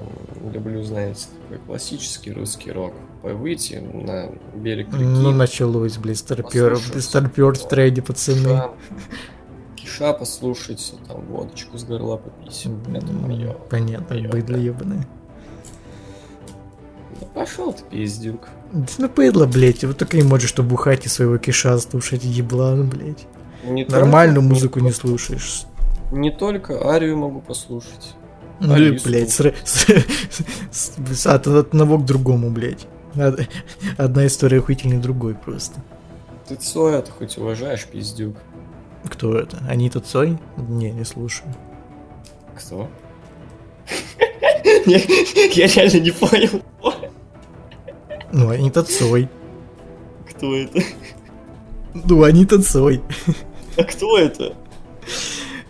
Speaker 3: люблю, знаете, такой классический русский рок. Выйти на берег реки.
Speaker 4: Ну, началось, блин, старпер, старпер в трейде, пацаны.
Speaker 3: Киша, киша послушать, там водочку с горла попить. Это мое.
Speaker 4: Понятно,
Speaker 3: моё,
Speaker 4: быдло
Speaker 3: да.
Speaker 4: ебаное.
Speaker 3: Да пошел ты, пиздюк.
Speaker 4: Да Ну, быдло, блядь, вот только и можешь, что бухать и своего киша слушать, еблан, блядь.
Speaker 3: Не
Speaker 4: Нормальную
Speaker 3: только-
Speaker 4: музыку не слушаешь.
Speaker 3: Не только арию могу послушать.
Speaker 4: Ну,
Speaker 3: Алису.
Speaker 4: блядь, с, с- с- с- от, одного к другому, блядь. Од- Одна история охуительнее другой просто.
Speaker 3: Ты Цоя ты хоть уважаешь, пиздюк?
Speaker 4: Кто это? Анита Цой? Не, не слушаю.
Speaker 3: Кто? Я реально не понял.
Speaker 4: Ну, Анита Цой.
Speaker 3: Кто это?
Speaker 4: Ну, Анита Цой.
Speaker 3: А кто это?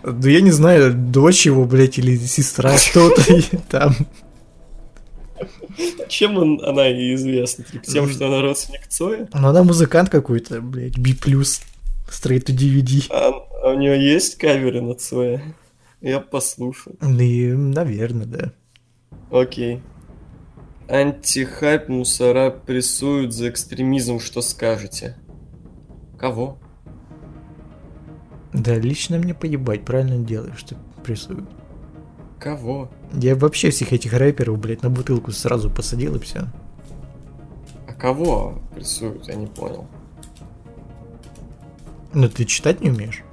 Speaker 4: Да я не знаю, дочь его, блядь, или сестра, кто-то там.
Speaker 3: Чем он, она и известна? Только Тем, что она родственник Цоя?
Speaker 4: Ну, она музыкант какой-то, блядь, B+, straight to DVD.
Speaker 3: А, а у нее есть каверы на Цоя? Я послушал.
Speaker 4: И, наверное, да.
Speaker 3: Окей. Антихайп мусора прессуют за экстремизм, что скажете? Кого?
Speaker 4: Да, лично мне поебать, правильно делаешь, что прессуют.
Speaker 3: Кого?
Speaker 4: Я вообще всех этих рэперов, блядь, на бутылку сразу посадил и все.
Speaker 3: А кого прессуют? Я не понял.
Speaker 4: Ну, ты читать не умеешь?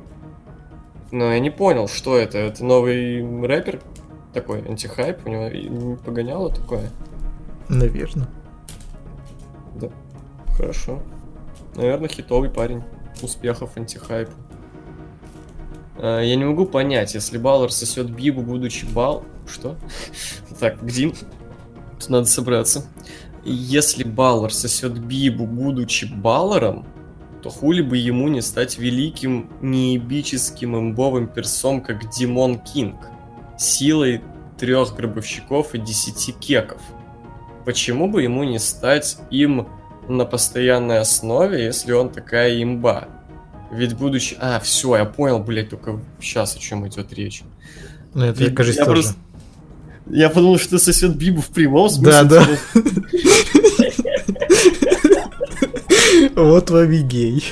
Speaker 3: Но я не понял, что это. Это новый рэпер такой, антихайп, у него погоняло такое?
Speaker 4: Наверное.
Speaker 3: Да, хорошо. Наверное, хитовый парень. Успехов антихайп. А, Я не могу понять, если Баллар сосет Бибу, будучи бал... Что? Так? Тут надо собраться. Если Баллар сосет Бибу, будучи Балларом, то хули бы ему не стать великим неебическим имбовым персом, как Димон Кинг, силой трех гробовщиков и десяти кеков. Почему бы ему не стать им на постоянной основе, если он такая имба? Ведь будучи... А, все, я понял, блядь, только сейчас о чем идет речь.
Speaker 4: Ну, это,
Speaker 3: Ведь
Speaker 4: кажется,
Speaker 3: я
Speaker 4: тоже.
Speaker 3: просто- Я подумал, что сосет Бибу в прямом
Speaker 4: Да,
Speaker 3: смысле.
Speaker 4: да.
Speaker 3: типа,
Speaker 4: Вот вам и гей.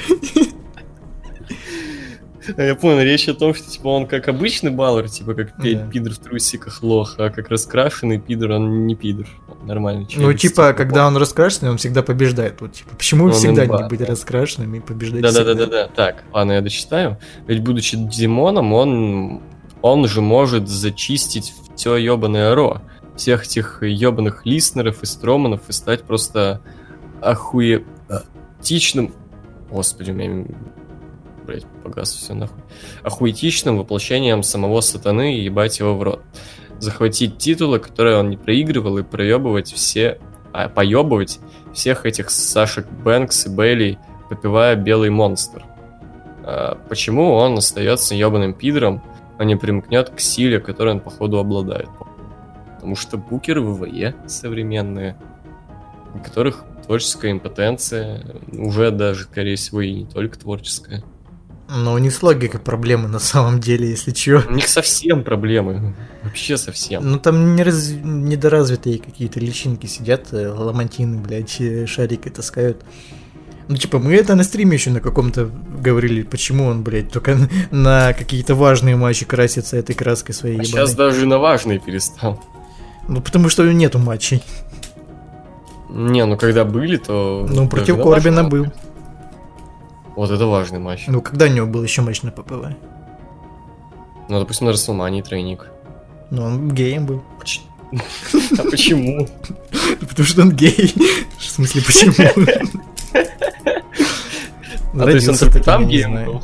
Speaker 3: А Я понял, речь о том, что типа он как обычный баллер, типа как
Speaker 4: Да.
Speaker 3: пидор в трусиках лох, а как раскрашенный пидор, он не пидор. Он Нормальный
Speaker 4: Ну,
Speaker 3: человек.
Speaker 4: типа, когда он раскрашенный, он всегда побеждает. Вот, типа, почему
Speaker 3: Он
Speaker 4: всегда не быть
Speaker 3: да.
Speaker 4: раскрашенным и побеждать всегда?
Speaker 3: Да-да-да-да-да. Так, ладно, я дочитаю. Ведь будучи Димоном, он он же может зачистить все ебаное ро. Всех этих ебаных листнеров и строманов и стать просто охуетичным... Господи, у меня... Блять, погас все нахуй. Охуетичным воплощением самого сатаны и ебать его в рот. Захватить титулы, которые он не проигрывал, и проебывать все... А, поебывать всех этих Сашек Бэнкс и Бейли, попивая белый монстр. А, почему он остается ебаным пидором, а не примкнет к силе, которой он, походу, обладает? Потому что букеры ВВЕ современные, которых творческая импотенция, уже даже, скорее всего, и не только творческая.
Speaker 4: Но у них с логикой проблемы на самом деле, если чё.
Speaker 3: У них совсем проблемы. Вообще совсем.
Speaker 4: Ну там не раз... недоразвитые какие-то личинки сидят, э, ламантины, блядь, э, шарики таскают. Ну, типа, мы это на стриме еще на каком-то говорили, почему он, блядь, только на какие-то важные матчи красится этой краской своей
Speaker 3: А
Speaker 4: ебаной.
Speaker 3: сейчас даже на важные перестал.
Speaker 4: Ну, потому что нету матчей.
Speaker 3: Не, ну когда были, то...
Speaker 4: Ну, против
Speaker 3: на
Speaker 4: Корбина был.
Speaker 3: Вот это важный матч.
Speaker 4: Ну, когда у него был еще матч на ППВ?
Speaker 3: Ну, допустим, на Расселмании тройник.
Speaker 4: Ну, он геем был.
Speaker 3: А почему?
Speaker 4: Потому что он гей. В смысле, почему?
Speaker 3: А то есть он там геем был?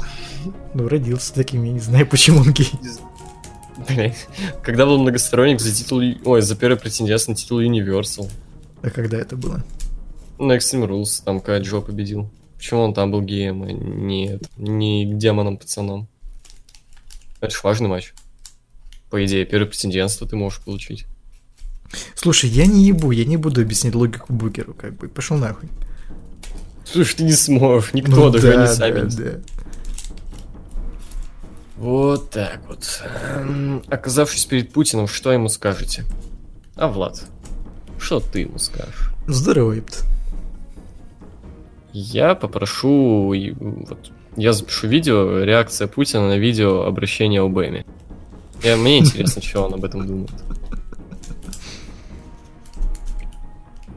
Speaker 4: Ну, родился таким, я не знаю, почему он гей.
Speaker 3: Блядь. Когда был многосторонник за титул... Ой, за первый претендент на титул Universal.
Speaker 4: А когда это было?
Speaker 3: На Extreme Rules, там когда Джо победил. Почему он там был геем, а не, не демоном-пацаном? Это ж важный матч. По идее, первое претендентство ты можешь получить.
Speaker 4: Слушай, я не ебу, я не буду объяснять логику Букеру, как бы. Пошел нахуй.
Speaker 3: Слушай, ты не сможешь, никто,
Speaker 4: Ну
Speaker 3: даже
Speaker 4: да,
Speaker 3: они сами.
Speaker 4: да,
Speaker 3: не
Speaker 4: да.
Speaker 3: Вот так вот. Эм, Оказавшись перед Путиным, что ему скажете? А, Влад, что ты ему скажешь?
Speaker 4: Здорово, епт.
Speaker 3: Я попрошу, вот, я запишу видео, реакция Путина на видео обращения Обэми. Я, мне интересно, что он об этом думает.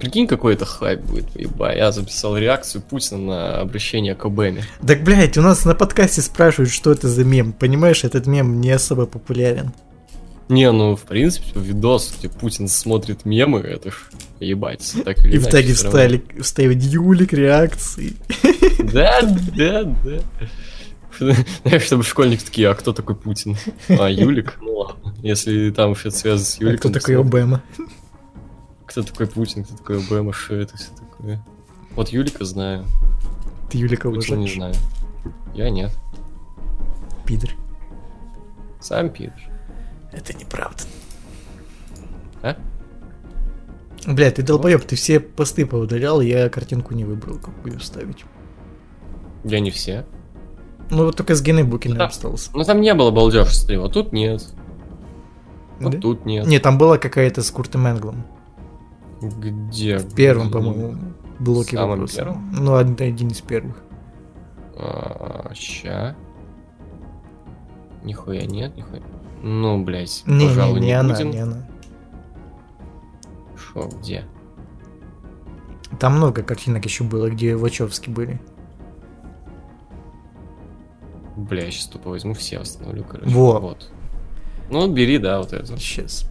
Speaker 3: Прикинь, какой это хайп будет, ебать. Я записал реакцию Путина на обращение к Обэме.
Speaker 4: Так, блядь, у нас на подкасте спрашивают, что это за мем. Понимаешь, этот мем не особо популярен.
Speaker 3: Не, ну, в принципе, видос, где Путин смотрит мемы, это ж ебать. Так или
Speaker 4: И в таге вставили, вставить Юлик, реакции.
Speaker 3: Да, да, да. Знаешь, чтобы школьники такие, а кто такой Путин? А, Юлик? Ну ладно. Если там что-то связано с
Speaker 4: А
Speaker 3: Юликом.
Speaker 4: кто такой Обама?
Speaker 3: Кто такой Путин, кто такой Обама, что это все такое? Вот Юлика знаю,
Speaker 4: Ты Юлика
Speaker 3: Путина не
Speaker 4: уважаешь?
Speaker 3: знаю. Я нет.
Speaker 4: Пидор.
Speaker 3: Сам пидор.
Speaker 4: Это неправда.
Speaker 3: А?
Speaker 4: Блядь, ты долбоеб, ты все посты поудалял, я картинку не выбрал, какую вставить.
Speaker 3: Я не все.
Speaker 4: Ну вот только с Геной Букиным
Speaker 3: Да.
Speaker 4: остался.
Speaker 3: Ну там не было балдежности, вот тут нет. Вот
Speaker 4: Да?
Speaker 3: тут нет.
Speaker 4: Не, там была какая-то с Куртом Энглом.
Speaker 3: Где?
Speaker 4: В первом, по-моему, блоке
Speaker 3: Самом
Speaker 4: вопроса.
Speaker 3: первом?
Speaker 4: Ну, од- один из первых.
Speaker 3: А, ща. Нихуя нет, нихуя. Ну, блять,
Speaker 4: Не,
Speaker 3: пожалуй,
Speaker 4: не,
Speaker 3: не,
Speaker 4: не она,
Speaker 3: будем.
Speaker 4: не она.
Speaker 3: Шо, где?
Speaker 4: Там много картинок еще было, где Вачовски были.
Speaker 3: Бля, я сейчас тупо возьму все, остановлю, короче.
Speaker 4: Во.
Speaker 3: Вот. Ну, бери, да, вот эту.
Speaker 4: Сейчас.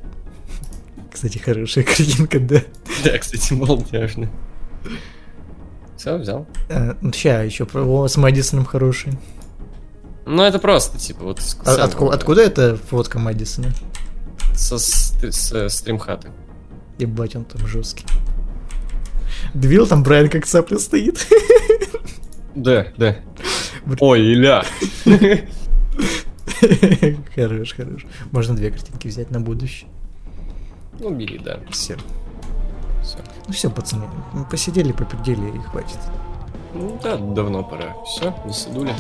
Speaker 4: Кстати, хорошая картинка, да.
Speaker 3: Да, кстати, молодежный. Все, взял.
Speaker 4: Ща, еще про о, с Мэдисоном хороший.
Speaker 3: Ну, это просто, типа, вот... с-
Speaker 4: А
Speaker 3: сам,
Speaker 4: отку- откуда эта фотка Мэдисона?
Speaker 3: Со с, э, стримхаты.
Speaker 4: Ебать, он там жесткий. Двил там Брайан как цапля стоит.
Speaker 3: Да, да.
Speaker 4: Бр-
Speaker 3: Ой, Иля.
Speaker 4: Хорош, хорош. Можно две картинки взять на будущее.
Speaker 3: Ну, бери, да.
Speaker 4: Все.
Speaker 3: Все.
Speaker 4: Ну все, пацаны, мы посидели, попердели и хватит.
Speaker 3: Ну, да, давно пора. Все, до свидули.